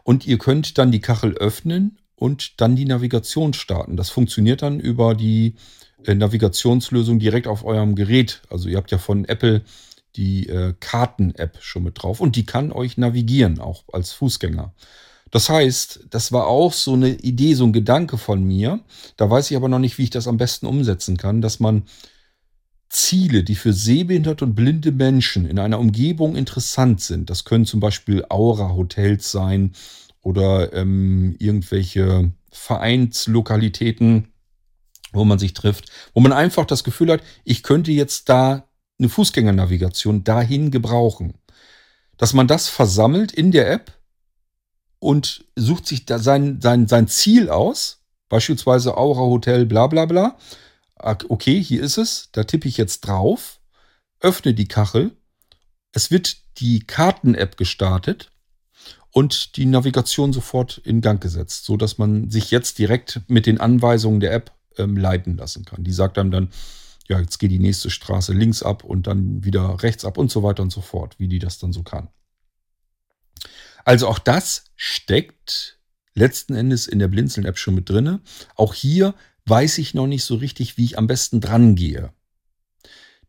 Und ihr könnt dann die Kachel öffnen und dann die Navigation starten. Das funktioniert dann über die Navigationslösung direkt auf eurem Gerät. Also ihr habt ja von Apple die äh, Karten-App schon mit drauf und die kann euch navigieren, auch als Fußgänger. Das heißt, das war auch so eine Idee, so ein Gedanke von mir. Da weiß ich aber noch nicht, wie ich das am besten umsetzen kann, dass man Ziele, die für sehbehinderte und blinde Menschen in einer Umgebung interessant sind, das können zum Beispiel Aura-Hotels sein oder ähm, irgendwelche Vereinslokalitäten, wo man sich trifft, wo man einfach das Gefühl hat, ich könnte jetzt da eine Fußgängernavigation dahin gebrauchen. Dass man das versammelt in der App und sucht sich da sein, sein, sein Ziel aus, beispielsweise Aura Hotel, bla bla bla, okay, hier ist es, da tippe ich jetzt drauf, öffne die Kachel, es wird die Karten-App gestartet und die Navigation sofort in Gang gesetzt, so dass man sich jetzt direkt mit den Anweisungen der App ähm, leiten lassen kann. Die sagt einem dann, ja, jetzt geht die nächste Straße links ab und dann wieder rechts ab und so weiter und so fort, wie die das dann so kann. Also auch das steckt letzten Endes in der Blinzeln-App schon mit drinne. Auch hier weiß ich noch nicht so richtig, wie ich am besten dran gehe.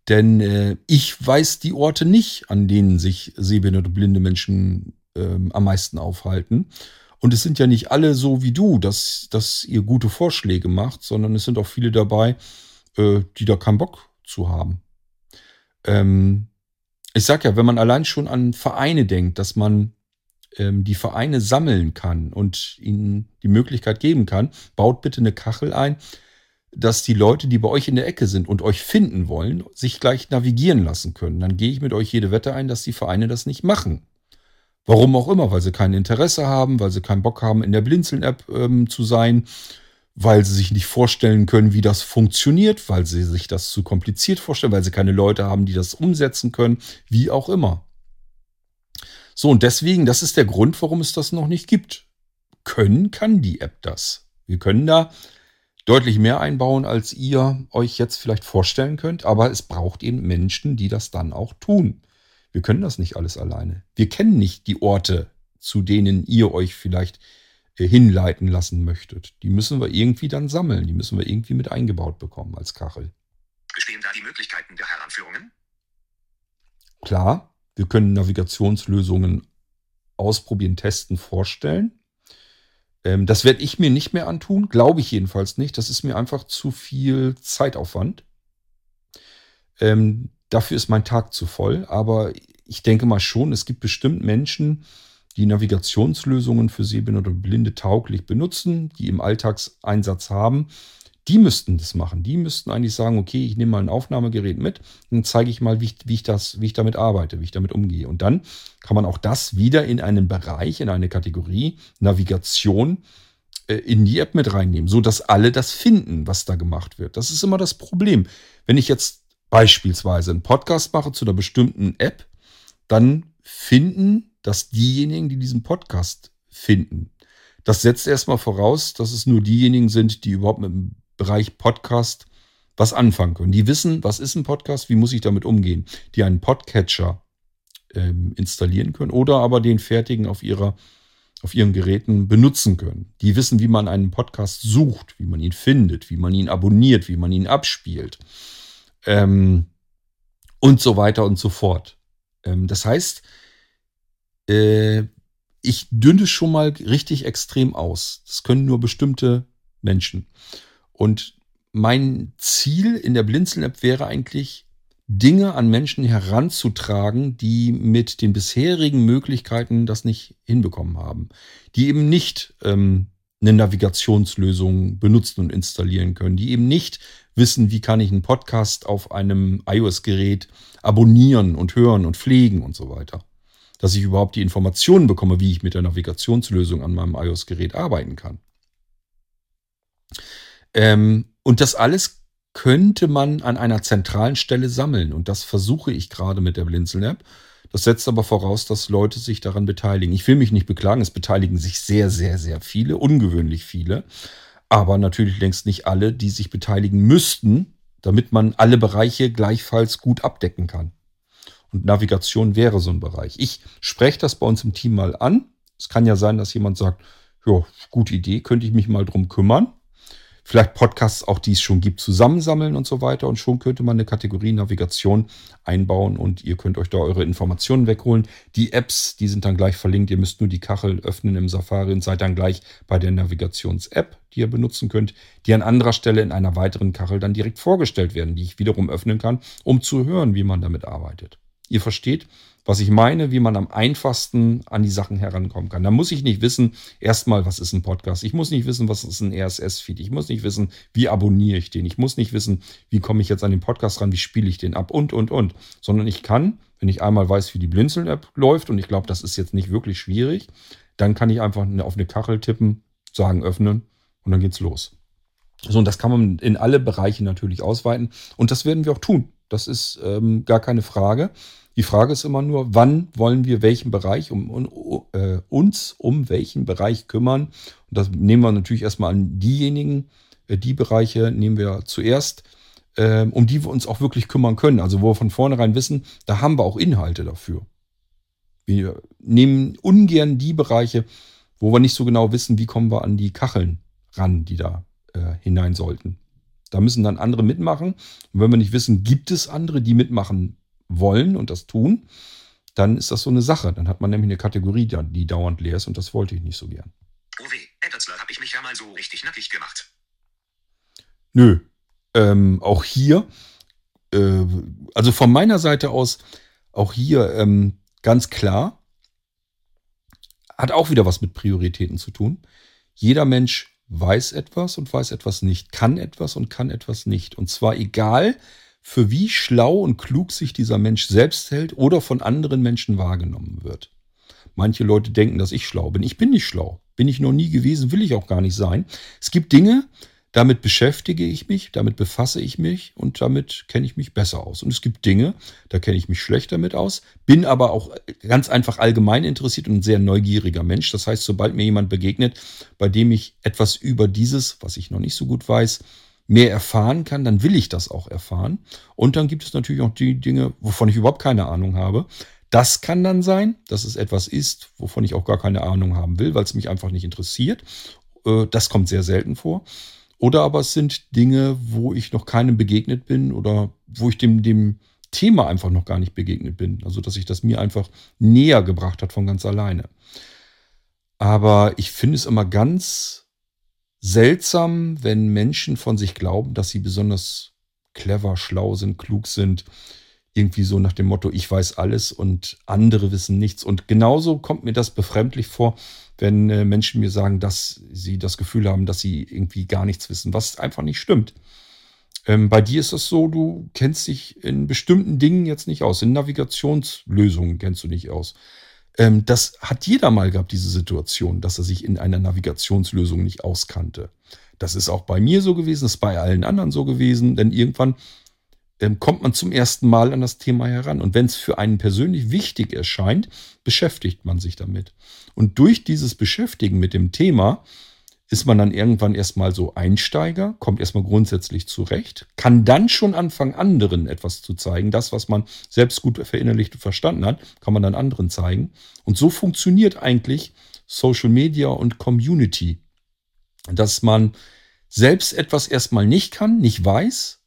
Denn äh, ich weiß die Orte nicht, an denen sich sehbehinderte blinde Menschen äh, am meisten aufhalten. Und es sind ja nicht alle so wie du, dass, dass ihr gute Vorschläge macht, sondern es sind auch viele dabei, äh, die da keinen Bock zu haben. Ähm, ich sag ja, wenn man allein schon an Vereine denkt, dass man ähm, die Vereine sammeln kann und ihnen die Möglichkeit geben kann, baut bitte eine Kachel ein, dass die Leute, die bei euch in der Ecke sind und euch finden wollen, sich gleich navigieren lassen können. Dann gehe ich mit euch jede Wette ein, dass die Vereine das nicht machen. Warum auch immer, weil sie kein Interesse haben, weil sie keinen Bock haben, in der Blinzeln-App ähm, zu sein, weil sie sich nicht vorstellen können, wie das funktioniert, weil sie sich das zu kompliziert vorstellen, weil sie keine Leute haben, die das umsetzen können, wie auch immer. So, und deswegen, das ist der Grund, warum es das noch nicht gibt. Können kann die App das. Wir können da deutlich mehr einbauen, als ihr euch jetzt vielleicht vorstellen könnt, aber es braucht eben Menschen, die das dann auch tun. Wir können das nicht alles alleine. Wir kennen nicht die Orte, zu denen ihr euch vielleicht äh, hinleiten lassen möchtet. Die müssen wir irgendwie dann sammeln, die müssen wir irgendwie mit eingebaut bekommen als Kachel. Bestehen da die Möglichkeiten der Heranführungen? Klar, wir können Navigationslösungen ausprobieren, testen, vorstellen. Ähm, das werde ich mir nicht mehr antun, glaube ich jedenfalls nicht. Das ist mir einfach zu viel Zeitaufwand. Dafür ist mein Tag zu voll. Aber ich denke mal schon, es gibt bestimmt Menschen, die Navigationslösungen für Sehbehinderte und Blinde tauglich benutzen, die im Alltagseinsatz haben die müssten das machen. Die müssten eigentlich sagen, okay, ich nehme mal ein Aufnahmegerät mit und zeige ich mal, wie ich, wie ich, das, wie ich damit arbeite, wie ich damit umgehe. Und dann kann man auch das wieder in einen Bereich, in eine Kategorie Navigation äh, in die App mit reinnehmen, so dass alle das finden, was da gemacht wird. Das ist immer das Problem. Wenn ich jetzt beispielsweise einen Podcast mache zu einer bestimmten App, dann finden das diejenigen, die diesen Podcast finden. Das setzt erstmal voraus, dass es nur diejenigen sind, die überhaupt mit dem Bereich Podcast was anfangen können. Die wissen, was ist ein Podcast, wie muss ich damit umgehen, die einen Podcatcher ähm, installieren können oder aber den fertigen auf ihrer auf ihren Geräten benutzen können. Die wissen, wie man einen Podcast sucht, wie man ihn findet, wie man ihn abonniert, wie man ihn abspielt ähm, und so weiter und so fort. Ähm, das heißt, äh, ich dünne schon mal richtig extrem aus. Das können nur bestimmte Menschen. Und mein Ziel in der Blinzeln-App wäre eigentlich, Dinge an Menschen heranzutragen, die mit den bisherigen Möglichkeiten das nicht hinbekommen haben. Die eben nicht ähm, eine Navigationslösung benutzen und installieren können, die eben nicht wissen, wie kann ich einen Podcast auf einem iOS-Gerät abonnieren und hören und pflegen und so weiter. Dass ich überhaupt die Informationen bekomme, wie ich mit der Navigationslösung an meinem iOS-Gerät arbeiten kann. Ähm, und das alles könnte man an einer zentralen Stelle sammeln. Und das versuche ich gerade mit der Blinzeln-App. Das setzt aber voraus, dass Leute sich daran beteiligen. Ich will mich nicht beklagen, es beteiligen sich sehr, sehr, sehr viele, ungewöhnlich viele. Aber natürlich längst nicht alle, die sich beteiligen müssten, damit man alle Bereiche gleichfalls gut abdecken kann. Und Navigation wäre so ein Bereich. Ich spreche das bei uns im Team mal an. Es kann ja sein, dass jemand sagt, ja, gute Idee, könnte ich mich mal drum kümmern vielleicht Podcasts, auch die es schon gibt, zusammensammeln und so weiter. Und schon könnte man eine Kategorie Navigation einbauen und ihr könnt euch da eure Informationen wegholen. Die Apps, die sind dann gleich verlinkt. Ihr müsst nur die Kachel öffnen im Safari und seid dann gleich bei der Navigations-App, die ihr benutzen könnt, die an anderer Stelle in einer weiteren Kachel dann direkt vorgestellt werden, die ich wiederum öffnen kann, um zu hören, wie man damit arbeitet. Ihr versteht, was ich meine, wie man am einfachsten an die Sachen herankommen kann. Da muss ich nicht wissen, erstmal, was ist ein Podcast. Ich muss nicht wissen, was ist ein RSS-Feed. Ich muss nicht wissen, wie abonniere ich den. Ich muss nicht wissen, wie komme ich jetzt an den Podcast ran, wie spiele ich den ab und, und, und. Sondern ich kann, wenn ich einmal weiß, wie die Blinzeln-App läuft, und ich glaube, das ist jetzt nicht wirklich schwierig, dann kann ich einfach auf eine Kachel tippen, sagen, öffnen und dann geht's los. So, und das kann man in alle Bereiche natürlich ausweiten. Und das werden wir auch tun. Das ist ähm, gar keine Frage. Die Frage ist immer nur, wann wollen wir welchen Bereich um, um äh, uns um welchen Bereich kümmern? Und das nehmen wir natürlich erstmal an diejenigen, äh, die Bereiche nehmen wir zuerst, äh, um die wir uns auch wirklich kümmern können. Also wo wir von vornherein wissen, da haben wir auch Inhalte dafür. Wir nehmen ungern die Bereiche, wo wir nicht so genau wissen, wie kommen wir an die Kacheln ran, die da äh, hinein sollten. Da müssen dann andere mitmachen. Und wenn wir nicht wissen, gibt es andere, die mitmachen wollen und das tun, dann ist das so eine Sache. Dann hat man nämlich eine Kategorie, die dauernd leer ist und das wollte ich nicht so gern. Oh weh, Eddersler, hab ich mich ja mal so richtig nackig gemacht. Nö. Ähm, auch hier, äh, also von meiner Seite aus, auch hier ähm, ganz klar, hat auch wieder was mit Prioritäten zu tun. Jeder Mensch weiß etwas und weiß etwas nicht, kann etwas und kann etwas nicht. Und zwar egal, für wie schlau und klug sich dieser Mensch selbst hält oder von anderen Menschen wahrgenommen wird. Manche Leute denken, dass ich schlau bin. Ich bin nicht schlau. Bin ich noch nie gewesen, will ich auch gar nicht sein. Es gibt Dinge, damit beschäftige ich mich, damit befasse ich mich und damit kenne ich mich besser aus. Und es gibt Dinge, da kenne ich mich schlecht damit aus, bin aber auch ganz einfach allgemein interessiert und ein sehr neugieriger Mensch. Das heißt, sobald mir jemand begegnet, bei dem ich etwas über dieses, was ich noch nicht so gut weiß, mehr erfahren kann, dann will ich das auch erfahren. Und dann gibt es natürlich auch die Dinge, wovon ich überhaupt keine Ahnung habe. Das kann dann sein, dass es etwas ist, wovon ich auch gar keine Ahnung haben will, weil es mich einfach nicht interessiert. Äh, das kommt sehr selten vor. Oder aber es sind Dinge, wo ich noch keinem begegnet bin oder wo ich dem, dem Thema einfach noch gar nicht begegnet bin. Also dass sich das mir einfach näher gebracht hat von ganz alleine. Aber ich finde es immer ganz seltsam, wenn Menschen von sich glauben, dass sie besonders clever, schlau sind, klug sind. Irgendwie so nach dem Motto, ich weiß alles und andere wissen nichts. Und genauso kommt mir das befremdlich vor, wenn äh, Menschen mir sagen, dass sie das Gefühl haben, dass sie irgendwie gar nichts wissen, was einfach nicht stimmt. Ähm, bei dir ist es so, du kennst dich in bestimmten Dingen jetzt nicht aus. In Navigationslösungen kennst du nicht aus. Ähm, das hat jeder mal gehabt, diese Situation, dass er sich in einer Navigationslösung nicht auskannte. Das ist auch bei mir so gewesen, das ist bei allen anderen so gewesen, denn irgendwann ähm, kommt man zum ersten Mal an das Thema heran. Und wenn es für einen persönlich wichtig erscheint, beschäftigt man sich damit. Und durch dieses Beschäftigen mit dem Thema ist man dann irgendwann erstmal so Einsteiger, kommt erstmal grundsätzlich zurecht, kann dann schon anfangen, anderen etwas zu zeigen. Das, was man selbst gut verinnerlicht und verstanden hat, kann man dann anderen zeigen. Und so funktioniert eigentlich Social Media und Community. Dass man selbst etwas erstmal nicht kann, nicht weiß,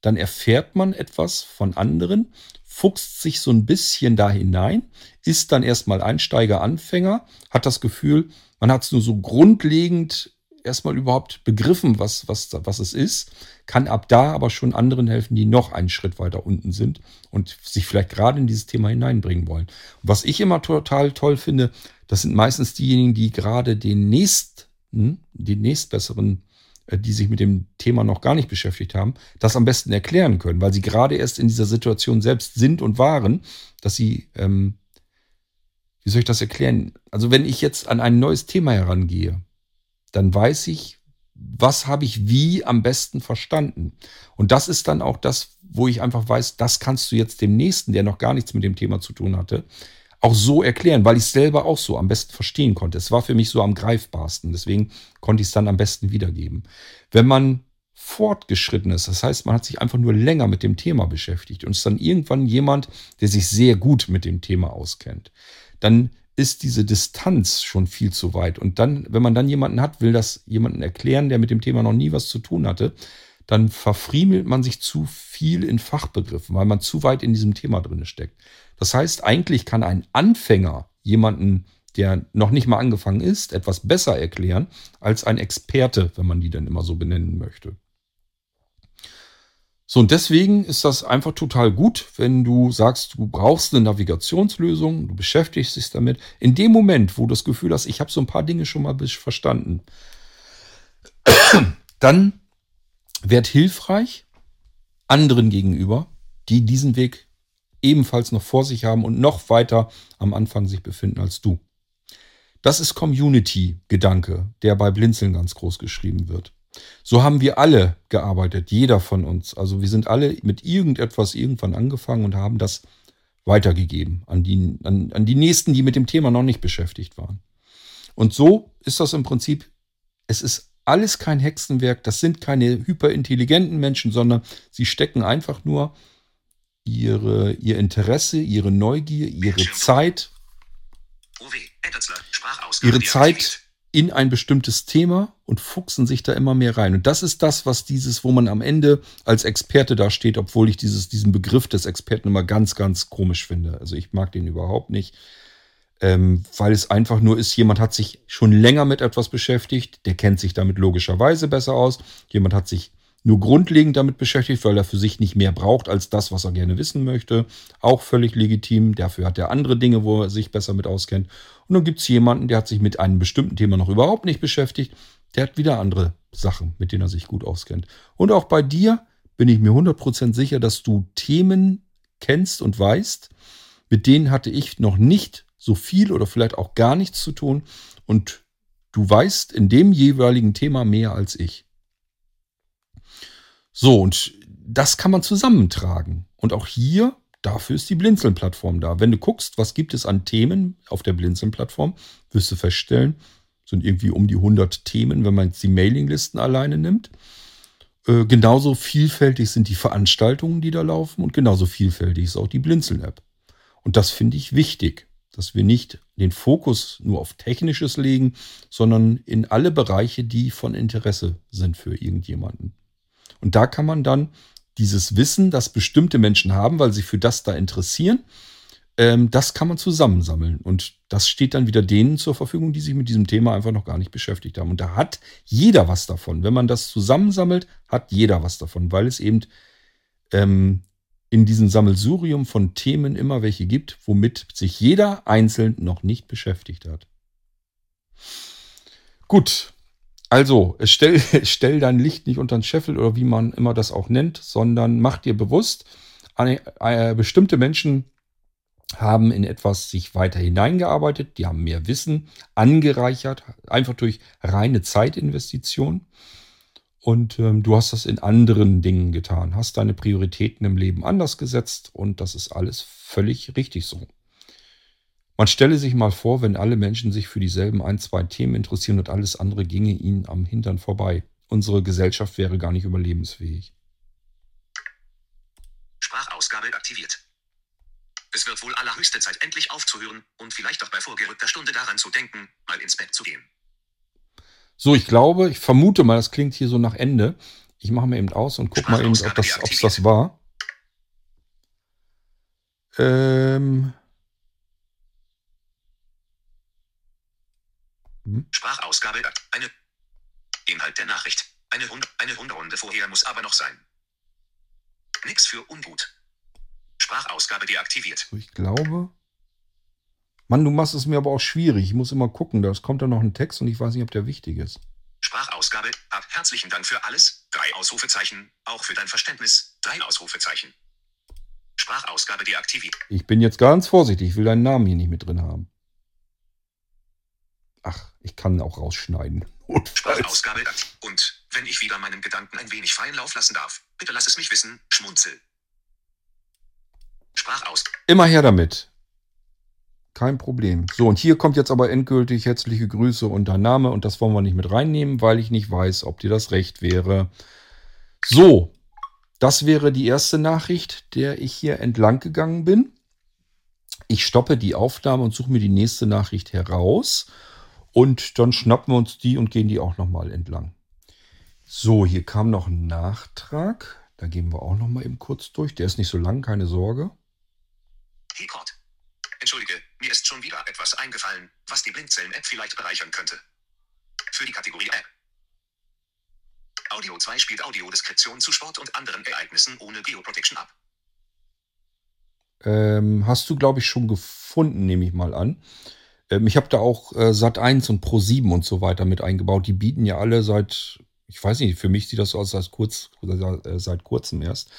dann erfährt man etwas von anderen, fuchst sich so ein bisschen da hinein, ist dann erstmal Einsteiger, Anfänger, hat das Gefühl, man hat es nur so grundlegend erstmal überhaupt begriffen, was, was, was es ist, kann ab da aber schon anderen helfen, die noch einen Schritt weiter unten sind und sich vielleicht gerade in dieses Thema hineinbringen wollen. Was ich immer total toll finde, das sind meistens diejenigen, die gerade den nächsten, den nächstbesseren, die sich mit dem Thema noch gar nicht beschäftigt haben, das am besten erklären können, weil sie gerade erst in dieser Situation selbst sind und waren, dass sie ähm, wie soll ich das erklären? Also wenn ich jetzt an ein neues Thema herangehe, dann weiß ich, was habe ich wie am besten verstanden. Und das ist dann auch das, wo ich einfach weiß, das kannst du jetzt dem Nächsten, der noch gar nichts mit dem Thema zu tun hatte, auch so erklären, weil ich es selber auch so am besten verstehen konnte. Es war für mich so am greifbarsten. Deswegen konnte ich es dann am besten wiedergeben. Wenn man fortgeschritten ist, das heißt, man hat sich einfach nur länger mit dem Thema beschäftigt und ist dann irgendwann jemand, der sich sehr gut mit dem Thema auskennt, dann ist diese Distanz schon viel zu weit. Und dann, wenn man dann jemanden hat, will das jemanden erklären, der mit dem Thema noch nie was zu tun hatte, dann verfriemelt man sich zu viel in Fachbegriffen, weil man zu weit in diesem Thema drin steckt. Das heißt, eigentlich kann ein Anfänger jemanden, der noch nicht mal angefangen ist, etwas besser erklären als ein Experte, wenn man die dann immer so benennen möchte. So, und deswegen ist das einfach total gut, wenn du sagst, du brauchst eine Navigationslösung, du beschäftigst dich damit. In dem Moment, wo du das Gefühl hast, ich habe so ein paar Dinge schon mal verstanden, dann werd hilfreich anderen gegenüber, die diesen Weg ebenfalls noch vor sich haben und noch weiter am Anfang sich befinden als du. Das ist Community-Gedanke, der bei Blinzeln ganz groß geschrieben wird. So haben wir alle gearbeitet, jeder von uns. Also wir sind alle mit irgendetwas irgendwann angefangen und haben das weitergegeben an die, an, an die Nächsten, die mit dem Thema noch nicht beschäftigt waren. Und so ist das im Prinzip, es ist alles kein Hexenwerk, das sind keine hyperintelligenten Menschen, sondern sie stecken einfach nur ihre, ihr Interesse, ihre Neugier, ihre Zeit, ihre Zeit in ein bestimmtes Thema und fuchsen sich da immer mehr rein. Und das ist das, was dieses, wo man am Ende als Experte da steht, obwohl ich dieses, diesen Begriff des Experten immer ganz, ganz komisch finde. Also ich mag den überhaupt nicht, ähm, weil es einfach nur ist, jemand hat sich schon länger mit etwas beschäftigt, der kennt sich damit logischerweise besser aus. Jemand hat sich nur grundlegend damit beschäftigt, weil er für sich nicht mehr braucht als das, was er gerne wissen möchte. Auch völlig legitim. Dafür hat er andere Dinge, wo er sich besser mit auskennt. Und dann gibt es jemanden, der hat sich mit einem bestimmten Thema noch überhaupt nicht beschäftigt. Der hat wieder andere Sachen, mit denen er sich gut auskennt. Und auch bei dir bin ich mir 100% sicher, dass du Themen kennst und weißt, mit denen hatte ich noch nicht so viel oder vielleicht auch gar nichts zu tun. Und du weißt in dem jeweiligen Thema mehr als ich. So, und das kann man zusammentragen. Und auch hier, dafür ist die Blinzeln-Plattform da. Wenn du guckst, was gibt es an Themen auf der Blinzeln-Plattform, wirst du feststellen, sind irgendwie um die 100 Themen, wenn man jetzt die Mailinglisten alleine nimmt. Äh, genauso vielfältig sind die Veranstaltungen, die da laufen und genauso vielfältig ist auch die Blinzeln-App. Und das finde ich wichtig, dass wir nicht den Fokus nur auf Technisches legen, sondern in alle Bereiche, die von Interesse sind für irgendjemanden. Und da kann man dann dieses Wissen, das bestimmte Menschen haben, weil sie für das da interessieren, ähm, das kann man zusammensammeln. Und das steht dann wieder denen zur Verfügung, die sich mit diesem Thema einfach noch gar nicht beschäftigt haben. Und da hat jeder was davon. Wenn man das zusammensammelt, hat jeder was davon, weil es eben ähm, in diesem Sammelsurium von Themen immer welche gibt, womit sich jeder einzeln noch nicht beschäftigt hat. Gut, also, stell, stell dein Licht nicht unter den Scheffel oder wie man immer das auch nennt, sondern mach dir bewusst, eine, bestimmte Menschen haben in etwas sich weiter hineingearbeitet, die haben mehr Wissen angereichert, einfach durch reine Zeitinvestition. Und ähm, du hast das in anderen Dingen getan, hast deine Prioritäten im Leben anders gesetzt und das ist alles völlig richtig so. Man stelle sich mal vor, wenn alle Menschen sich für dieselben ein, zwei Themen interessieren und alles andere ginge ihnen am Hintern vorbei. Unsere Gesellschaft wäre gar nicht überlebensfähig. Sprachausgabe aktiviert. Es wird wohl allerhöchste Zeit, endlich aufzuhören und vielleicht auch bei vorgerückter Stunde daran zu denken, mal ins Bett zu gehen. So, ich glaube, ich vermute mal, das klingt hier so nach Ende. Ich mache mir eben aus und gucke mal eben, ob das, das war. Ähm. Hm? Sprachausgabe. Eine. Inhalt der Nachricht. Eine, Hund, eine Hunderunde vorher muss aber noch sein. Nix für ungut. Sprachausgabe deaktiviert. Ich glaube. Mann, du machst es mir aber auch schwierig. Ich muss immer gucken. Da kommt da noch ein Text und ich weiß nicht, ob der wichtig ist. Sprachausgabe. Ab. Herzlichen Dank für alles. Drei Ausrufezeichen. Auch für dein Verständnis. Drei Ausrufezeichen. Sprachausgabe deaktiviert. Ich bin jetzt ganz vorsichtig. Ich will deinen Namen hier nicht mit drin haben. Ach, ich kann auch rausschneiden. Sprachausgabe. Und wenn ich wieder meinen Gedanken ein wenig freien Lauf lassen darf, bitte lass es mich wissen. Schmunzel. Sprachaus. Immer her damit. Kein Problem. So, und hier kommt jetzt aber endgültig herzliche Grüße und dein Name und das wollen wir nicht mit reinnehmen, weil ich nicht weiß, ob dir das recht wäre. So, das wäre die erste Nachricht, der ich hier entlang gegangen bin. Ich stoppe die Aufnahme und suche mir die nächste Nachricht heraus und dann schnappen wir uns die und gehen die auch nochmal entlang. So, hier kam noch ein Nachtrag. Da gehen wir auch nochmal eben kurz durch. Der ist nicht so lang, keine Sorge. Hey Cord. Entschuldige, mir ist schon wieder etwas eingefallen, was die Blindzellen-App vielleicht bereichern könnte. Für die Kategorie App. Audio 2 spielt Audiodeskription zu Sport und anderen Ereignissen ohne Geoprotection ab. Ähm, hast du, glaube ich, schon gefunden, nehme ich mal an. Ähm, ich habe da auch äh, Sat 1 und Pro 7 und so weiter mit eingebaut. Die bieten ja alle seit, ich weiß nicht, für mich sieht das aus als kurz, äh, seit kurzem erst,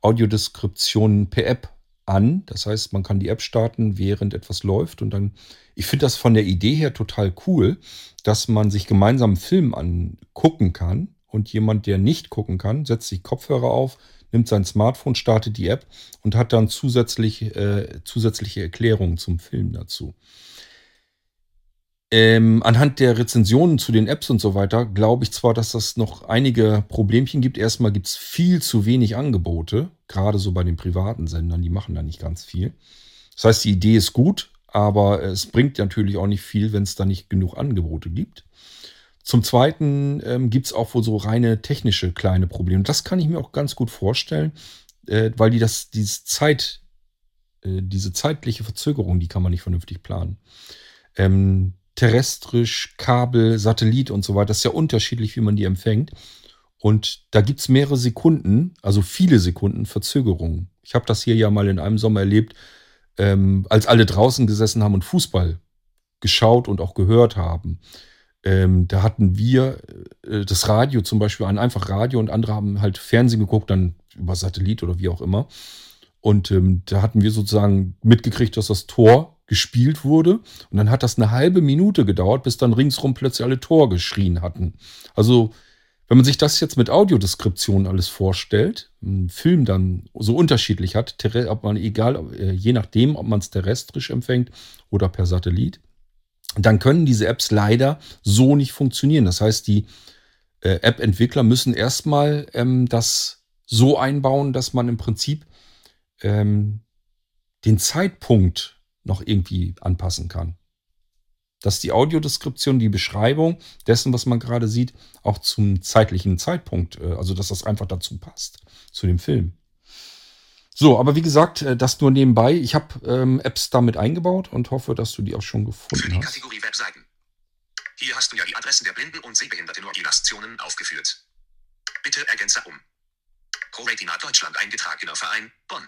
Audiodeskriptionen per App an. Das heißt, man kann die App starten, während etwas läuft. Und dann, ich finde das von der Idee her total cool, dass man sich gemeinsam einen Film angucken kann. Und jemand, der nicht gucken kann, setzt sich Kopfhörer auf, nimmt sein Smartphone, startet die App und hat dann zusätzlich, äh, zusätzliche Erklärungen zum Film dazu. Ähm, anhand der Rezensionen zu den Apps und so weiter glaube ich zwar, dass das noch einige Problemchen gibt. Erstmal gibt es viel zu wenig Angebote, gerade so bei den privaten Sendern, die machen da nicht ganz viel. Das heißt, die Idee ist gut, aber es bringt natürlich auch nicht viel, wenn es da nicht genug Angebote gibt. Zum Zweiten ähm, gibt es auch wohl so reine technische kleine Probleme. Das kann ich mir auch ganz gut vorstellen, äh, weil die das, diese Zeit, äh, diese zeitliche Verzögerung, die kann man nicht vernünftig planen. Ähm, terrestrisch, Kabel, Satellit und so weiter. Das ist ja unterschiedlich, wie man die empfängt. Und da gibt es mehrere Sekunden, also viele Sekunden Verzögerungen. Ich habe das hier ja mal in einem Sommer erlebt, ähm, als alle draußen gesessen haben und Fußball geschaut und auch gehört haben. Ähm, da hatten wir äh, das Radio zum Beispiel an, einfach Radio und andere haben halt Fernsehen geguckt, dann über Satellit oder wie auch immer. Und ähm, da hatten wir sozusagen mitgekriegt, dass das Tor gespielt wurde. Und dann hat das eine halbe Minute gedauert, bis dann ringsrum plötzlich alle Tor geschrien hatten. Also, wenn man sich das jetzt mit Audiodeskription alles vorstellt, ein Film dann so unterschiedlich hat, ob man egal, äh, je nachdem, ob man es terrestrisch empfängt oder per Satellit, dann können diese Apps leider so nicht funktionieren. Das heißt, die äh, App-Entwickler müssen erstmal ähm, das so einbauen, dass man im Prinzip ähm, den Zeitpunkt noch irgendwie anpassen kann. Dass die Audiodeskription, die Beschreibung dessen, was man gerade sieht, auch zum zeitlichen Zeitpunkt, äh, also dass das einfach dazu passt, zu dem Film. So, aber wie gesagt, äh, das nur nebenbei. Ich habe ähm, Apps damit eingebaut und hoffe, dass du die auch schon gefunden Für die hast. Kategorie Webseiten. Hier hast du ja die Adressen der blinden und sehbehinderten Organisationen aufgeführt. Bitte ergänze um. ProRetina Deutschland eingetragener Verein, Bonn.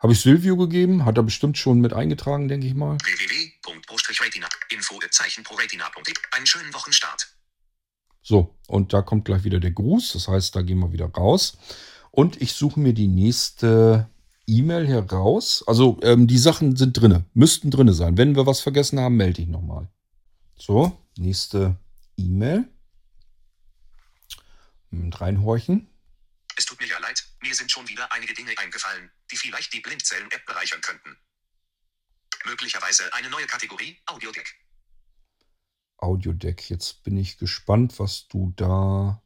Habe ich Silvio gegeben? Hat er bestimmt schon mit eingetragen, denke ich mal. www.pro-retina.info.proretina.de Einen schönen Wochenstart. So, und da kommt gleich wieder der Gruß. Das heißt, da gehen wir wieder raus. Und ich suche mir die nächste E-Mail heraus. Also ähm, die Sachen sind drinne, müssten drinne sein. Wenn wir was vergessen haben, melde ich nochmal. So, nächste E-Mail. Mit reinhorchen. Es tut mir ja leid, mir sind schon wieder einige Dinge eingefallen, die vielleicht die Blindzellen-App bereichern könnten. Möglicherweise eine neue Kategorie, Audiodeck. Audiodeck. Jetzt bin ich gespannt, was du da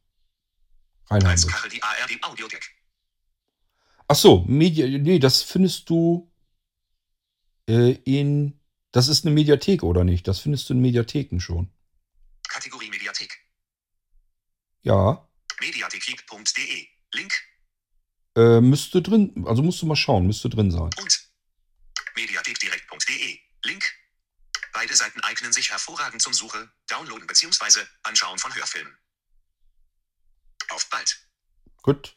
reinhaben. Kachel die ARD Audiodeck. Ach so, Media, nee, das findest du äh, in, das ist eine Mediathek oder nicht? Das findest du in Mediatheken schon. Kategorie Mediathek. Ja, Mediatheklieb.de. Link äh, müsste drin, also musst du mal schauen, müsste drin sein. und mediathekdirekt.de. Link. Beide Seiten eignen sich hervorragend zum Suche, Downloaden bzw. Anschauen von Hörfilmen. Auf bald. Gut.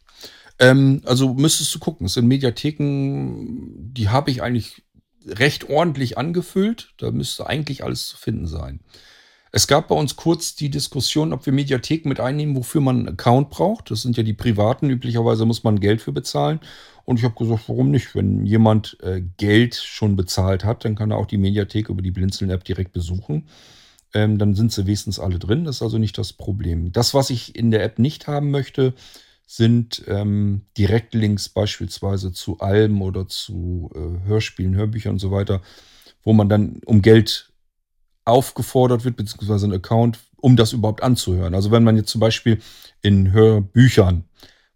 Ähm, also müsstest du gucken. Es sind Mediatheken, die habe ich eigentlich recht ordentlich angefüllt. Da müsste eigentlich alles zu finden sein. Es gab bei uns kurz die Diskussion, ob wir Mediatheken mit einnehmen, wofür man einen Account braucht. Das sind ja die privaten. Üblicherweise muss man Geld für bezahlen. Und ich habe gesagt, warum nicht? Wenn jemand äh, Geld schon bezahlt hat, dann kann er auch die Mediathek über die Blinzeln-App direkt besuchen. Ähm, dann sind sie wenigstens alle drin. Das ist also nicht das Problem. Das, was ich in der App nicht haben möchte, sind ähm, Direktlinks beispielsweise zu Alben oder zu äh, Hörspielen, Hörbüchern und so weiter, wo man dann um Geld aufgefordert wird, beziehungsweise ein Account, um das überhaupt anzuhören. Also wenn man jetzt zum Beispiel in Hörbüchern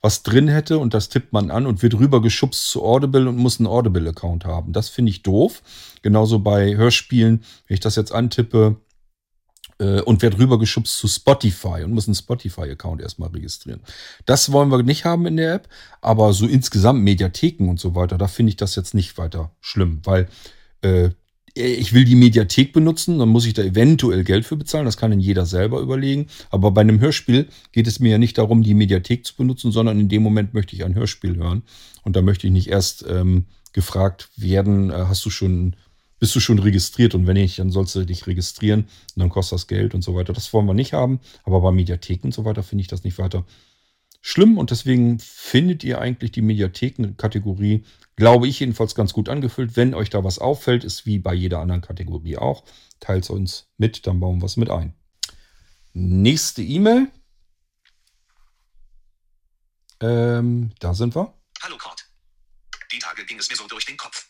was drin hätte und das tippt man an und wird rübergeschubst zu Audible und muss einen Audible-Account haben. Das finde ich doof. Genauso bei Hörspielen, wenn ich das jetzt antippe, äh, und werde rübergeschubst zu Spotify und muss einen Spotify-Account erstmal registrieren. Das wollen wir nicht haben in der App, aber so insgesamt Mediatheken und so weiter, da finde ich das jetzt nicht weiter schlimm, weil äh, ich will die Mediathek benutzen, dann muss ich da eventuell Geld für bezahlen, das kann dann jeder selber überlegen. Aber bei einem Hörspiel geht es mir ja nicht darum, die Mediathek zu benutzen, sondern in dem Moment möchte ich ein Hörspiel hören. Und da möchte ich nicht erst ähm, gefragt werden, äh, hast du schon bist du schon registriert und wenn nicht, dann sollst du dich registrieren und dann kostet das Geld und so weiter. Das wollen wir nicht haben, aber bei Mediatheken und so weiter finde ich das nicht weiter schlimm und deswegen findet ihr eigentlich die Mediatheken-Kategorie, glaube ich jedenfalls ganz gut angefüllt. Wenn euch da was auffällt, ist wie bei jeder anderen Kategorie auch, teilt es uns mit, dann bauen wir es mit ein. Nächste E-Mail. Ähm, da sind wir. Hallo Kurt. Die Tage ging es mir so durch den Kopf.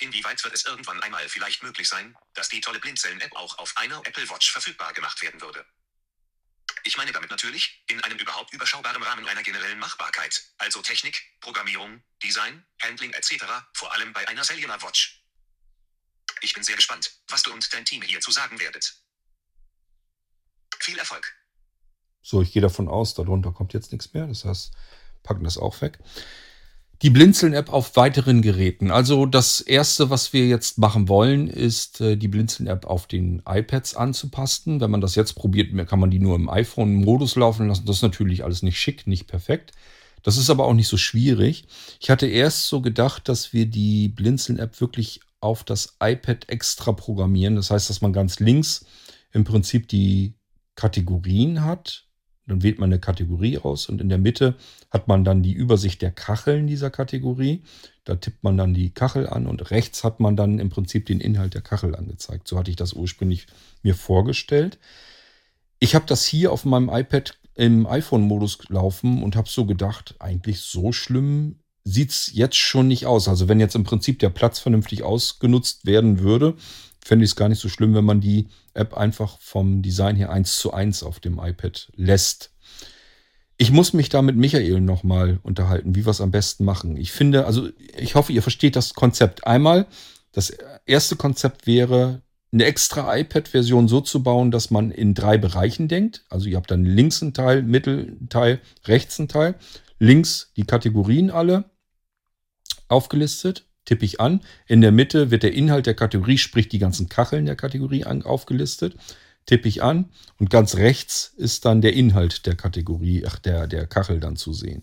Inwieweit wird es irgendwann einmal vielleicht möglich sein, dass die tolle Blindzellen-App auch auf einer Apple Watch verfügbar gemacht werden würde? Ich meine damit natürlich, in einem überhaupt überschaubaren Rahmen einer generellen Machbarkeit, also Technik, Programmierung, Design, Handling etc., vor allem bei einer Cellular Watch. Ich bin sehr gespannt, was du und dein Team hierzu sagen werdet. Viel Erfolg. So, ich gehe davon aus, darunter kommt jetzt nichts mehr. Das heißt, packen das auch weg. Die Blinzeln-App auf weiteren Geräten. Also das Erste, was wir jetzt machen wollen, ist äh, die Blinzeln-App auf den iPads anzupassen. Wenn man das jetzt probiert, kann man die nur im iPhone-Modus laufen lassen. Das ist natürlich alles nicht schick, nicht perfekt. Das ist aber auch nicht so schwierig. Ich hatte erst so gedacht, dass wir die Blinzeln-App wirklich auf das iPad extra programmieren. Das heißt, dass man ganz links im Prinzip die Kategorien hat. Dann wählt man eine Kategorie aus und in der Mitte hat man dann die Übersicht der Kacheln dieser Kategorie. Da tippt man dann die Kachel an und rechts hat man dann im Prinzip den Inhalt der Kachel angezeigt. So hatte ich das ursprünglich mir vorgestellt. Ich habe das hier auf meinem iPad im iPhone-Modus laufen und habe so gedacht, eigentlich so schlimm sieht es jetzt schon nicht aus. Also wenn jetzt im Prinzip der Platz vernünftig ausgenutzt werden würde, fände ich es gar nicht so schlimm, wenn man die App einfach vom Design her eins zu eins auf dem iPad lässt. Ich muss mich da mit Michael nochmal unterhalten, wie wir es am besten machen. Ich finde, also ich hoffe, ihr versteht das Konzept. Einmal, das erste Konzept wäre, eine extra iPad-Version so zu bauen, dass man in drei Bereichen denkt. Also ihr habt dann links einen Teil, mittel einen Teil, rechts einen Teil. Links die Kategorien alle aufgelistet, tippe ich an. In der Mitte wird der Inhalt der Kategorie, sprich die ganzen Kacheln der Kategorie aufgelistet. Tippe ich an und ganz rechts ist dann der Inhalt der Kategorie, ach, der, der Kachel dann zu sehen.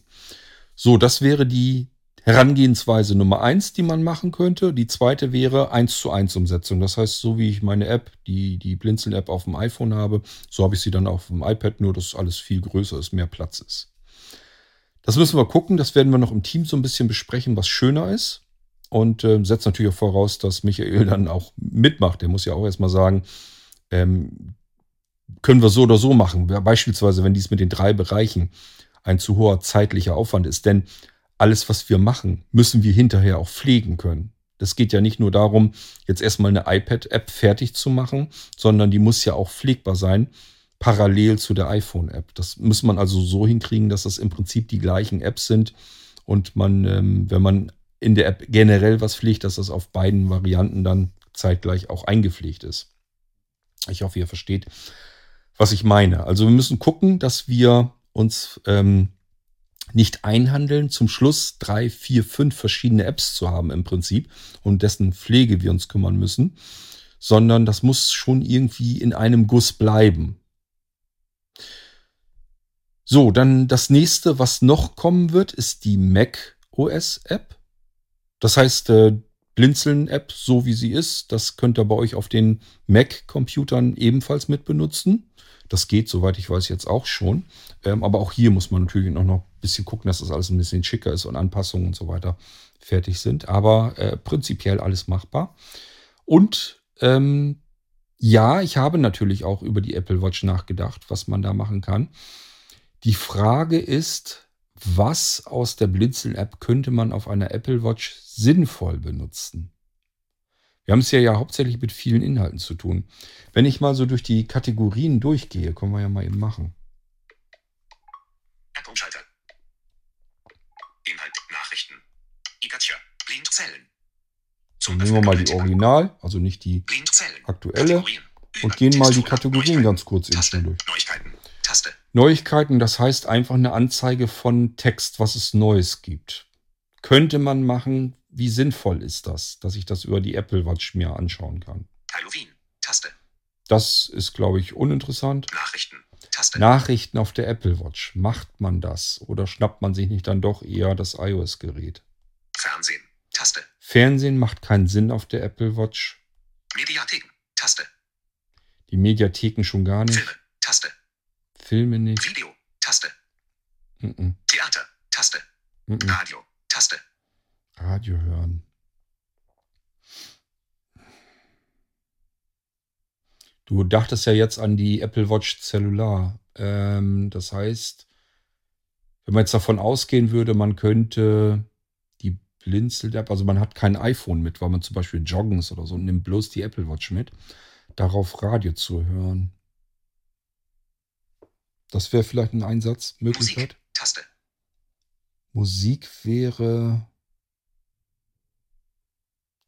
So, das wäre die Herangehensweise Nummer eins, die man machen könnte. Die zweite wäre eins zu eins Umsetzung. Das heißt, so wie ich meine App, die, die Blinzeln-App auf dem iPhone habe, so habe ich sie dann auf dem iPad, nur dass alles viel größer ist, mehr Platz ist. Das müssen wir gucken. Das werden wir noch im Team so ein bisschen besprechen, was schöner ist. Und äh, setzt natürlich auch voraus, dass Michael dann auch mitmacht. Der muss ja auch erstmal sagen, ähm, können wir so oder so machen. Beispielsweise, wenn dies mit den drei Bereichen ein zu hoher zeitlicher Aufwand ist. Denn alles, was wir machen, müssen wir hinterher auch pflegen können. Das geht ja nicht nur darum, jetzt erstmal eine iPad-App fertig zu machen, sondern die muss ja auch pflegbar sein, parallel zu der iPhone-App. Das muss man also so hinkriegen, dass das im Prinzip die gleichen Apps sind und man, ähm, wenn man in der App generell was pflegt, dass das auf beiden Varianten dann zeitgleich auch eingepflegt ist. Ich hoffe, ihr versteht, was ich meine. Also wir müssen gucken, dass wir uns ähm, nicht einhandeln, zum Schluss drei, vier, fünf verschiedene Apps zu haben im Prinzip und dessen Pflege wir uns kümmern müssen, sondern das muss schon irgendwie in einem Guss bleiben. So, dann das nächste, was noch kommen wird, ist die Mac OS App. Das heißt, äh, Blinzeln-App, so wie sie ist, das könnt ihr bei euch auf den Mac-Computern ebenfalls mit benutzen. Das geht, soweit ich weiß, jetzt auch schon. Ähm, aber auch hier muss man natürlich noch, noch ein bisschen gucken, dass das alles ein bisschen schicker ist und Anpassungen und so weiter fertig sind. Aber äh, prinzipiell alles machbar. Und ähm, ja, ich habe natürlich auch über die Apple Watch nachgedacht, was man da machen kann. Die Frage ist, was aus der Blinzeln-App könnte man auf einer Apple Watch sinnvoll benutzen? Wir haben es ja, ja hauptsächlich mit vielen Inhalten zu tun. Wenn ich mal so durch die Kategorien durchgehe, können wir ja mal eben machen. App-Umschalter. Inhalt, Nachrichten. Ikatscha, Blindzellen. Dann nehmen wir mal die Original, also nicht die aktuelle, und gehen mal die Kategorien ganz kurz eben schnell durch. Neuigkeiten. Taste. Neuigkeiten, das heißt einfach eine Anzeige von Text, was es Neues gibt. Könnte man machen, wie sinnvoll ist das, dass ich das über die Apple Watch mir anschauen kann? Halloween. Taste. Das ist, glaube ich, uninteressant. Nachrichten. Taste. Nachrichten auf der Apple Watch. Macht man das oder schnappt man sich nicht dann doch eher das iOS-Gerät? Fernsehen. Taste. Fernsehen macht keinen Sinn auf der Apple Watch. Mediatheken. Taste. Die Mediatheken schon gar nicht. Filme. Taste. Filme nicht. Video. Taste. Mhm. Theater. Taste. Mhm. Radio. Taste. Radio hören. Du dachtest ja jetzt an die Apple Watch Cellular. Ähm, das heißt, wenn man jetzt davon ausgehen würde, man könnte die Blinzel-App, also man hat kein iPhone mit, weil man zum Beispiel joggen ist oder so und nimmt bloß die Apple Watch mit, darauf Radio zu hören. Das wäre vielleicht eine Einsatzmöglichkeit. Musik. Taste. Musik wäre.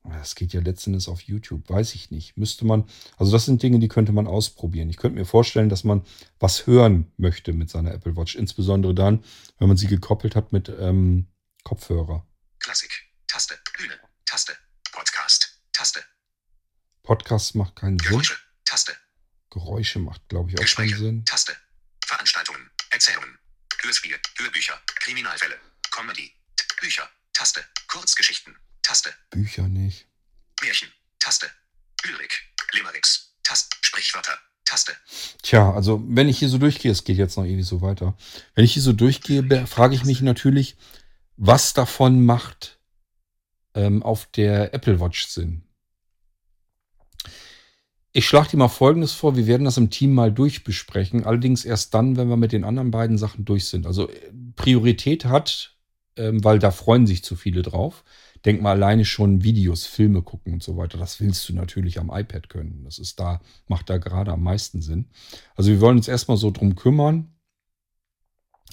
Das geht ja letztendlich auf YouTube, weiß ich nicht. Müsste man, also das sind Dinge, die könnte man ausprobieren. Ich könnte mir vorstellen, dass man was hören möchte mit seiner Apple Watch, insbesondere dann, wenn man sie gekoppelt hat mit ähm, Kopfhörer. Klassik. Taste. Bühne. Taste. Podcast. Taste. Podcast macht keinen Sinn. Geräusche. Taste. Geräusche macht, glaube ich, auch keinen Gespräche. Sinn. Taste. Veranstaltungen. Erzählungen. Hörspiele. Hörbücher. Kriminalfälle. Comedy. Bücher. Taste. Kurzgeschichten. Taste. Bücher nicht. Märchen. Taste. Lyrik. Limericks. Taste. Sprichwörter. Taste. Tja, also wenn ich hier so durchgehe, es geht jetzt noch ewig so weiter. Wenn ich hier so durchgehe, frage ich mich natürlich, was davon macht ähm, auf der Apple Watch Sinn. Ich schlage dir mal Folgendes vor, wir werden das im Team mal durchbesprechen, allerdings erst dann, wenn wir mit den anderen beiden Sachen durch sind. Also äh, Priorität hat, ähm, weil da freuen sich zu viele drauf. Denk mal alleine schon Videos, Filme gucken und so weiter. Das willst du natürlich am iPad können. Das ist da, macht da gerade am meisten Sinn. Also wir wollen uns erstmal so drum kümmern.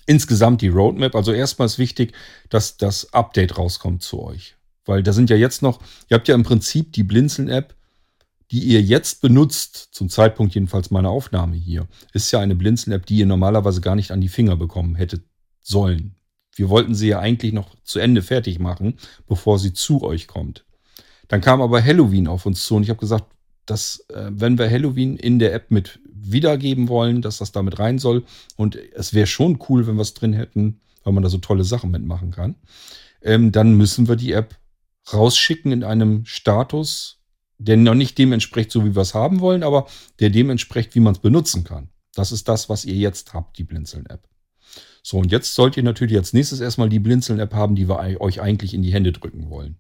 Insgesamt die Roadmap. Also erstmal ist wichtig, dass das Update rauskommt zu euch. Weil da sind ja jetzt noch, ihr habt ja im Prinzip die Blinzeln-App, die ihr jetzt benutzt, zum Zeitpunkt jedenfalls meiner Aufnahme hier, ist ja eine Blinzeln-App, die ihr normalerweise gar nicht an die Finger bekommen hättet sollen. Wir wollten sie ja eigentlich noch zu Ende fertig machen, bevor sie zu euch kommt. Dann kam aber Halloween auf uns zu und ich habe gesagt, dass äh, wenn wir Halloween in der App mit wiedergeben wollen, dass das damit rein soll und es wäre schon cool, wenn wir es drin hätten, weil man da so tolle Sachen mitmachen kann, ähm, dann müssen wir die App rausschicken in einem Status, der noch nicht dem entspricht, so wie wir es haben wollen, aber der dem entspricht, wie man es benutzen kann. Das ist das, was ihr jetzt habt, die Blinzeln-App. So, und jetzt sollt ihr natürlich als nächstes erstmal die Blinzeln-App haben, die wir euch eigentlich in die Hände drücken wollen.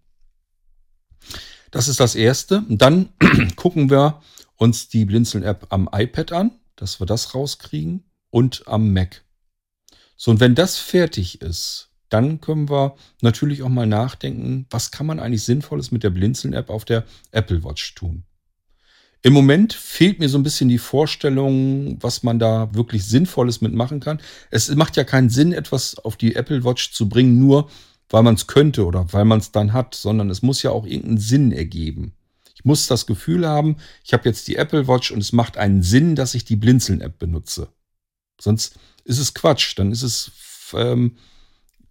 Das ist das Erste. Und dann gucken wir uns die Blinzeln-App am iPad an, dass wir das rauskriegen, und am Mac. So, und wenn das fertig ist, dann können wir natürlich auch mal nachdenken, was kann man eigentlich Sinnvolles mit der Blinzeln-App auf der Apple Watch tun. Im Moment fehlt mir so ein bisschen die Vorstellung, was man da wirklich Sinnvolles mitmachen kann. Es macht ja keinen Sinn, etwas auf die Apple Watch zu bringen, nur weil man es könnte oder weil man es dann hat, sondern es muss ja auch irgendeinen Sinn ergeben. Ich muss das Gefühl haben, ich habe jetzt die Apple Watch und es macht einen Sinn, dass ich die Blinzeln-App benutze. Sonst ist es Quatsch, dann ist es ähm,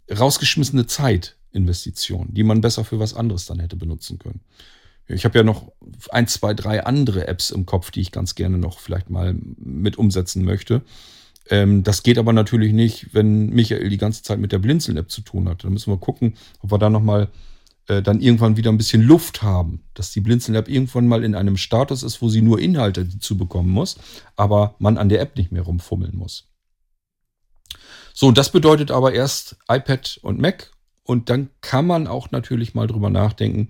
rausgeschmissene Zeitinvestition, die man besser für was anderes dann hätte benutzen können. Ich habe ja noch ein, zwei, drei andere Apps im Kopf, die ich ganz gerne noch vielleicht mal mit umsetzen möchte. Ähm, das geht aber natürlich nicht, wenn Michael die ganze Zeit mit der Blinzeln-App zu tun hat. Da müssen wir gucken, ob wir da nochmal äh, dann irgendwann wieder ein bisschen Luft haben, dass die Blinzeln-App irgendwann mal in einem Status ist, wo sie nur Inhalte zu bekommen muss, aber man an der App nicht mehr rumfummeln muss. So, das bedeutet aber erst iPad und Mac und dann kann man auch natürlich mal drüber nachdenken,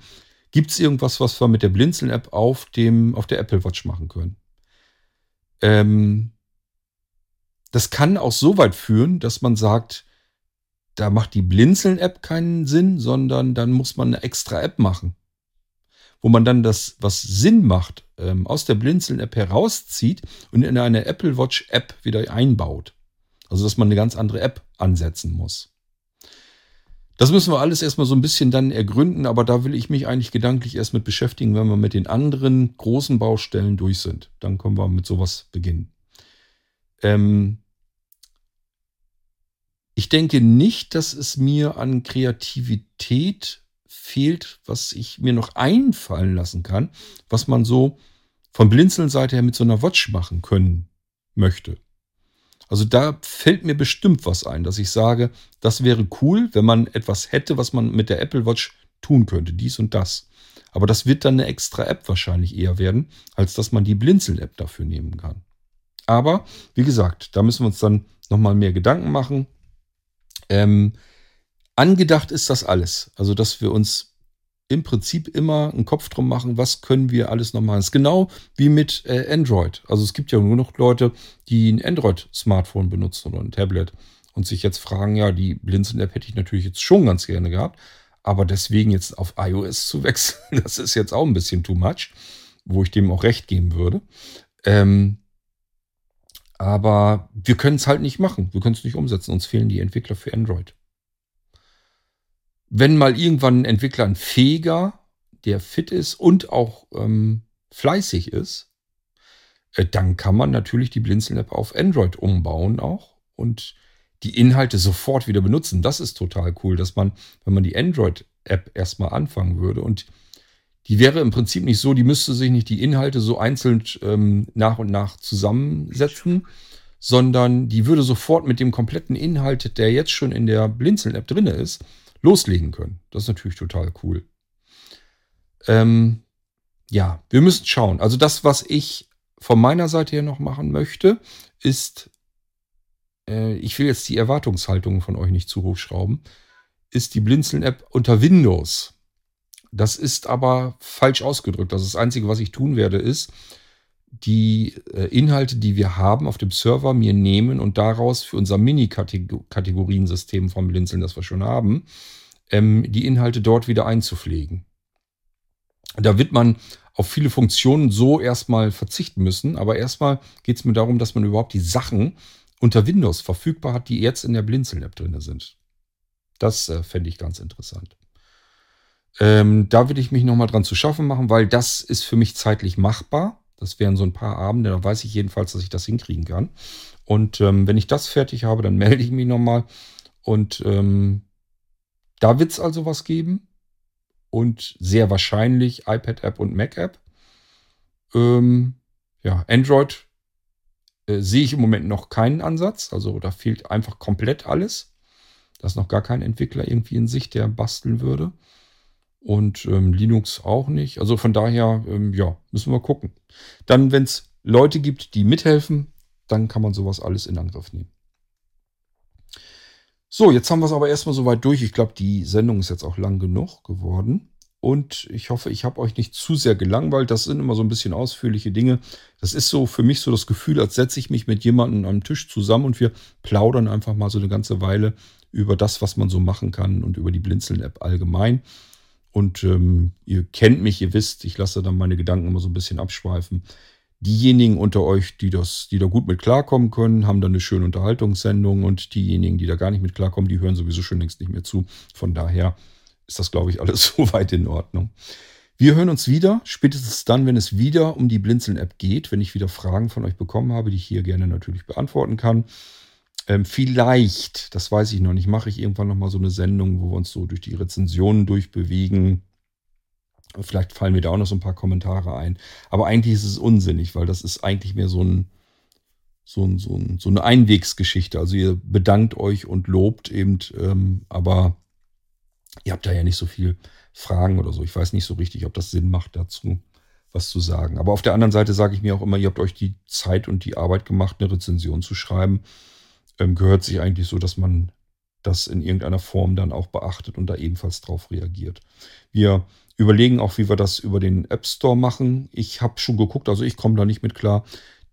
Gibt es irgendwas, was wir mit der Blinzeln-App auf, auf der Apple Watch machen können? Ähm, das kann auch so weit führen, dass man sagt, da macht die Blinzeln-App keinen Sinn, sondern dann muss man eine extra App machen, wo man dann das, was Sinn macht, ähm, aus der Blinzeln-App herauszieht und in eine Apple Watch-App wieder einbaut. Also dass man eine ganz andere App ansetzen muss. Das müssen wir alles erstmal so ein bisschen dann ergründen, aber da will ich mich eigentlich gedanklich erst mit beschäftigen, wenn wir mit den anderen großen Baustellen durch sind. Dann können wir mit sowas beginnen. Ähm ich denke nicht, dass es mir an Kreativität fehlt, was ich mir noch einfallen lassen kann, was man so von Blinzeln-Seite her mit so einer Watch machen können möchte. Also da fällt mir bestimmt was ein, dass ich sage, das wäre cool, wenn man etwas hätte, was man mit der Apple Watch tun könnte, dies und das. Aber das wird dann eine extra App wahrscheinlich eher werden, als dass man die Blinzeln-App dafür nehmen kann. Aber wie gesagt, da müssen wir uns dann nochmal mehr Gedanken machen. Ähm, angedacht ist das alles. Also, dass wir uns im Prinzip immer einen Kopf drum machen, was können wir alles noch machen. Es ist genau wie mit äh, Android. Also es gibt ja nur noch Leute, die ein Android-Smartphone benutzen oder ein Tablet und sich jetzt fragen, ja, die Blinzeln-App hätte ich natürlich jetzt schon ganz gerne gehabt, aber deswegen jetzt auf iOS zu wechseln, das ist jetzt auch ein bisschen too much, wo ich dem auch recht geben würde. Ähm, aber wir können es halt nicht machen. Wir können es nicht umsetzen. Uns fehlen die Entwickler für Android wenn mal irgendwann ein Entwickler ein fähiger, der fit ist und auch ähm, fleißig ist, äh, dann kann man natürlich die Blinzeln-App auf Android umbauen auch und die Inhalte sofort wieder benutzen. Das ist total cool, dass man, wenn man die Android-App erstmal anfangen würde und die wäre im Prinzip nicht so, die müsste sich nicht die Inhalte so einzeln ähm, nach und nach zusammensetzen, sondern die würde sofort mit dem kompletten Inhalt, der jetzt schon in der Blinzeln-App drin ist, loslegen können. Das ist natürlich total cool. Ähm, ja, wir müssen schauen. Also das, was ich von meiner Seite her noch machen möchte, ist, äh, ich will jetzt die Erwartungshaltung von euch nicht zu hoch schrauben, ist die Blinzeln-App unter Windows. Das ist aber falsch ausgedrückt. Ist das Einzige, was ich tun werde, ist, die äh, Inhalte, die wir haben auf dem Server, mir nehmen und daraus für unser Mini-Kategoriensystem vom Blinzeln, das wir schon haben, ähm, die Inhalte dort wieder einzupflegen. Da wird man auf viele Funktionen so erstmal verzichten müssen, aber erstmal geht es mir darum, dass man überhaupt die Sachen unter Windows verfügbar hat, die jetzt in der Blinzeln-App drin sind. Das äh, fände ich ganz interessant. Ähm, da würde ich mich nochmal dran zu schaffen machen, weil das ist für mich zeitlich machbar. Das wären so ein paar Abende, da weiß ich jedenfalls, dass ich das hinkriegen kann. Und ähm, wenn ich das fertig habe, dann melde ich mich nochmal. Und ähm, da wird es also was geben. Und sehr wahrscheinlich iPad-App und Mac-App. Ähm, ja, Android äh, sehe ich im Moment noch keinen Ansatz. Also da fehlt einfach komplett alles. Da ist noch gar kein Entwickler irgendwie in sich, der basteln würde und ähm, Linux auch nicht. Also von daher, ähm, ja, müssen wir gucken. Dann, wenn es Leute gibt, die mithelfen, dann kann man sowas alles in Angriff nehmen. So, jetzt haben wir es aber erstmal soweit durch. Ich glaube, die Sendung ist jetzt auch lang genug geworden. Und ich hoffe, ich habe euch nicht zu sehr gelangweilt. Das sind immer so ein bisschen ausführliche Dinge. Das ist so für mich so das Gefühl, als setze ich mich mit jemandem am Tisch zusammen und wir plaudern einfach mal so eine ganze Weile über das, was man so machen kann und über die Blinzeln-App allgemein. Und ähm, ihr kennt mich, ihr wisst, ich lasse dann meine Gedanken immer so ein bisschen abschweifen. Diejenigen unter euch, die, das, die da gut mit klarkommen können, haben dann eine schöne Unterhaltungssendung und diejenigen, die da gar nicht mit klarkommen, die hören sowieso schon längst nicht mehr zu. Von daher ist das, glaube ich, alles soweit in Ordnung. Wir hören uns wieder, spätestens dann, wenn es wieder um die Blinzeln-App geht, wenn ich wieder Fragen von euch bekommen habe, die ich hier gerne natürlich beantworten kann. Ähm, vielleicht, das weiß ich noch nicht, mache ich irgendwann nochmal so eine Sendung, wo wir uns so durch die Rezensionen durchbewegen. Vielleicht fallen mir da auch noch so ein paar Kommentare ein. Aber eigentlich ist es unsinnig, weil das ist eigentlich mehr so, ein, so, ein, so, ein, so eine Einwegsgeschichte. Also ihr bedankt euch und lobt eben, ähm, aber Ihr habt da ja nicht so viel Fragen oder so. Ich weiß nicht so richtig, ob das Sinn macht dazu, was zu sagen. Aber auf der anderen Seite sage ich mir auch immer, ihr habt euch die Zeit und die Arbeit gemacht, eine Rezension zu schreiben. Ähm, gehört sich eigentlich so, dass man das in irgendeiner Form dann auch beachtet und da ebenfalls drauf reagiert. Wir überlegen auch, wie wir das über den App Store machen. Ich habe schon geguckt, also ich komme da nicht mit klar.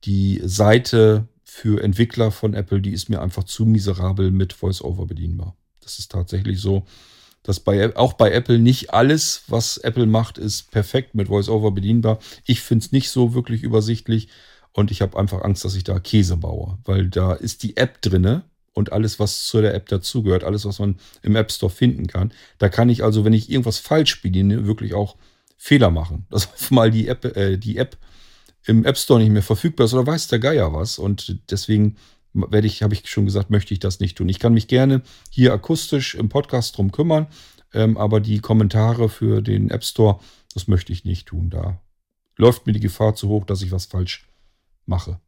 Die Seite für Entwickler von Apple, die ist mir einfach zu miserabel mit VoiceOver bedienbar. Das ist tatsächlich so dass bei, auch bei Apple nicht alles, was Apple macht, ist perfekt mit VoiceOver bedienbar. Ich finde es nicht so wirklich übersichtlich und ich habe einfach Angst, dass ich da Käse baue, weil da ist die App drinne und alles, was zu der App dazugehört, alles, was man im App Store finden kann. Da kann ich also, wenn ich irgendwas falsch bediene, wirklich auch Fehler machen. Dass auf mal die App, äh, die App im App Store nicht mehr verfügbar ist oder weiß der Geier was. Und deswegen werde ich, habe ich schon gesagt, möchte ich das nicht tun. Ich kann mich gerne hier akustisch im Podcast drum kümmern, ähm, aber die Kommentare für den App Store, das möchte ich nicht tun. Da läuft mir die Gefahr zu hoch, dass ich was falsch mache.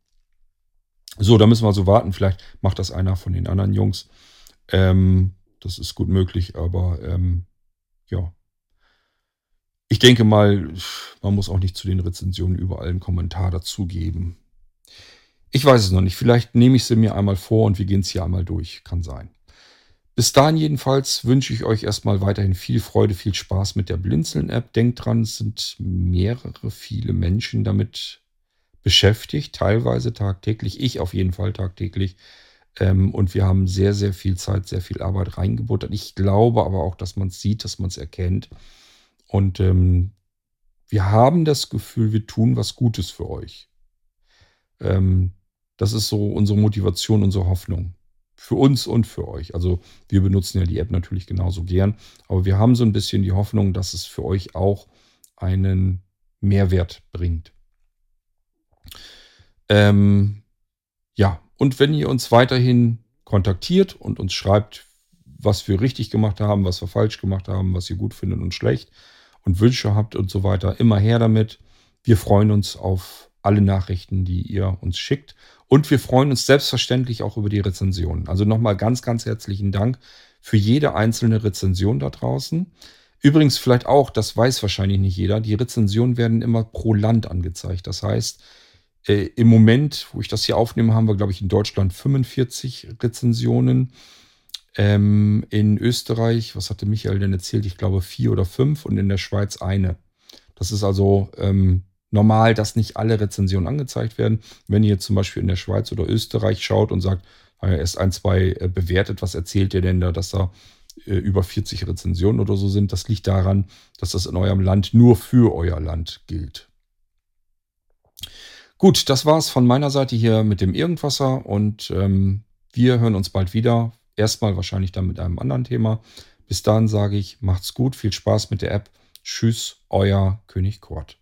So, da müssen wir also warten. Vielleicht macht das einer von den anderen Jungs. Ähm, das ist gut möglich, aber ähm, ja. Ich denke mal, man muss auch nicht zu den Rezensionen überall einen Kommentar dazugeben. Ich weiß es noch nicht. Vielleicht nehme ich sie mir einmal vor und wir gehen es hier einmal durch. Kann sein. Bis dahin jedenfalls wünsche ich euch erstmal weiterhin viel Freude, viel Spaß mit der Blinzeln-App. Denkt dran, es sind mehrere, viele Menschen damit beschäftigt, teilweise tagtäglich, ich auf jeden Fall tagtäglich. Ähm, und wir haben sehr, sehr viel Zeit, sehr viel Arbeit reingebuttert. Ich glaube aber auch, dass man es sieht, dass man es erkennt. Und ähm, wir haben das Gefühl, wir tun was Gutes für euch. Ähm, das ist so unsere Motivation, unsere Hoffnung. Für uns und für euch. Also wir benutzen ja die App natürlich genauso gern. Aber wir haben so ein bisschen die Hoffnung, dass es für euch auch einen Mehrwert bringt. Ähm, ja, und wenn ihr uns weiterhin kontaktiert und uns schreibt, was wir richtig gemacht haben, was wir falsch gemacht haben, was ihr gut findet und schlecht und Wünsche habt und so weiter, immer her damit. Wir freuen uns auf alle Nachrichten, die ihr uns schickt. Und wir freuen uns selbstverständlich auch über die Rezensionen. Also nochmal ganz, ganz herzlichen Dank für jede einzelne Rezension da draußen. Übrigens vielleicht auch, das weiß wahrscheinlich nicht jeder, die Rezensionen werden immer pro Land angezeigt. Das heißt, äh, im Moment, wo ich das hier aufnehme, haben wir, glaube ich, in Deutschland 45 Rezensionen. Ähm, in Österreich, was hatte Michael denn erzählt? Ich glaube vier oder fünf und in der Schweiz eine. Das ist also ähm, normal, dass nicht alle Rezensionen angezeigt werden. Wenn ihr zum Beispiel in der Schweiz oder Österreich schaut und sagt, er ist ein, zwei äh, bewertet, was erzählt ihr denn da, dass da äh, über 40 Rezensionen oder so sind? Das liegt daran, dass das in eurem Land nur für euer Land gilt. Gut, das war's von meiner Seite hier mit dem Irgendwasser und ähm, wir hören uns bald wieder. Erstmal wahrscheinlich dann mit einem anderen Thema. Bis dahin sage ich, macht's gut, viel Spaß mit der App. Tschüss, euer König Kurt.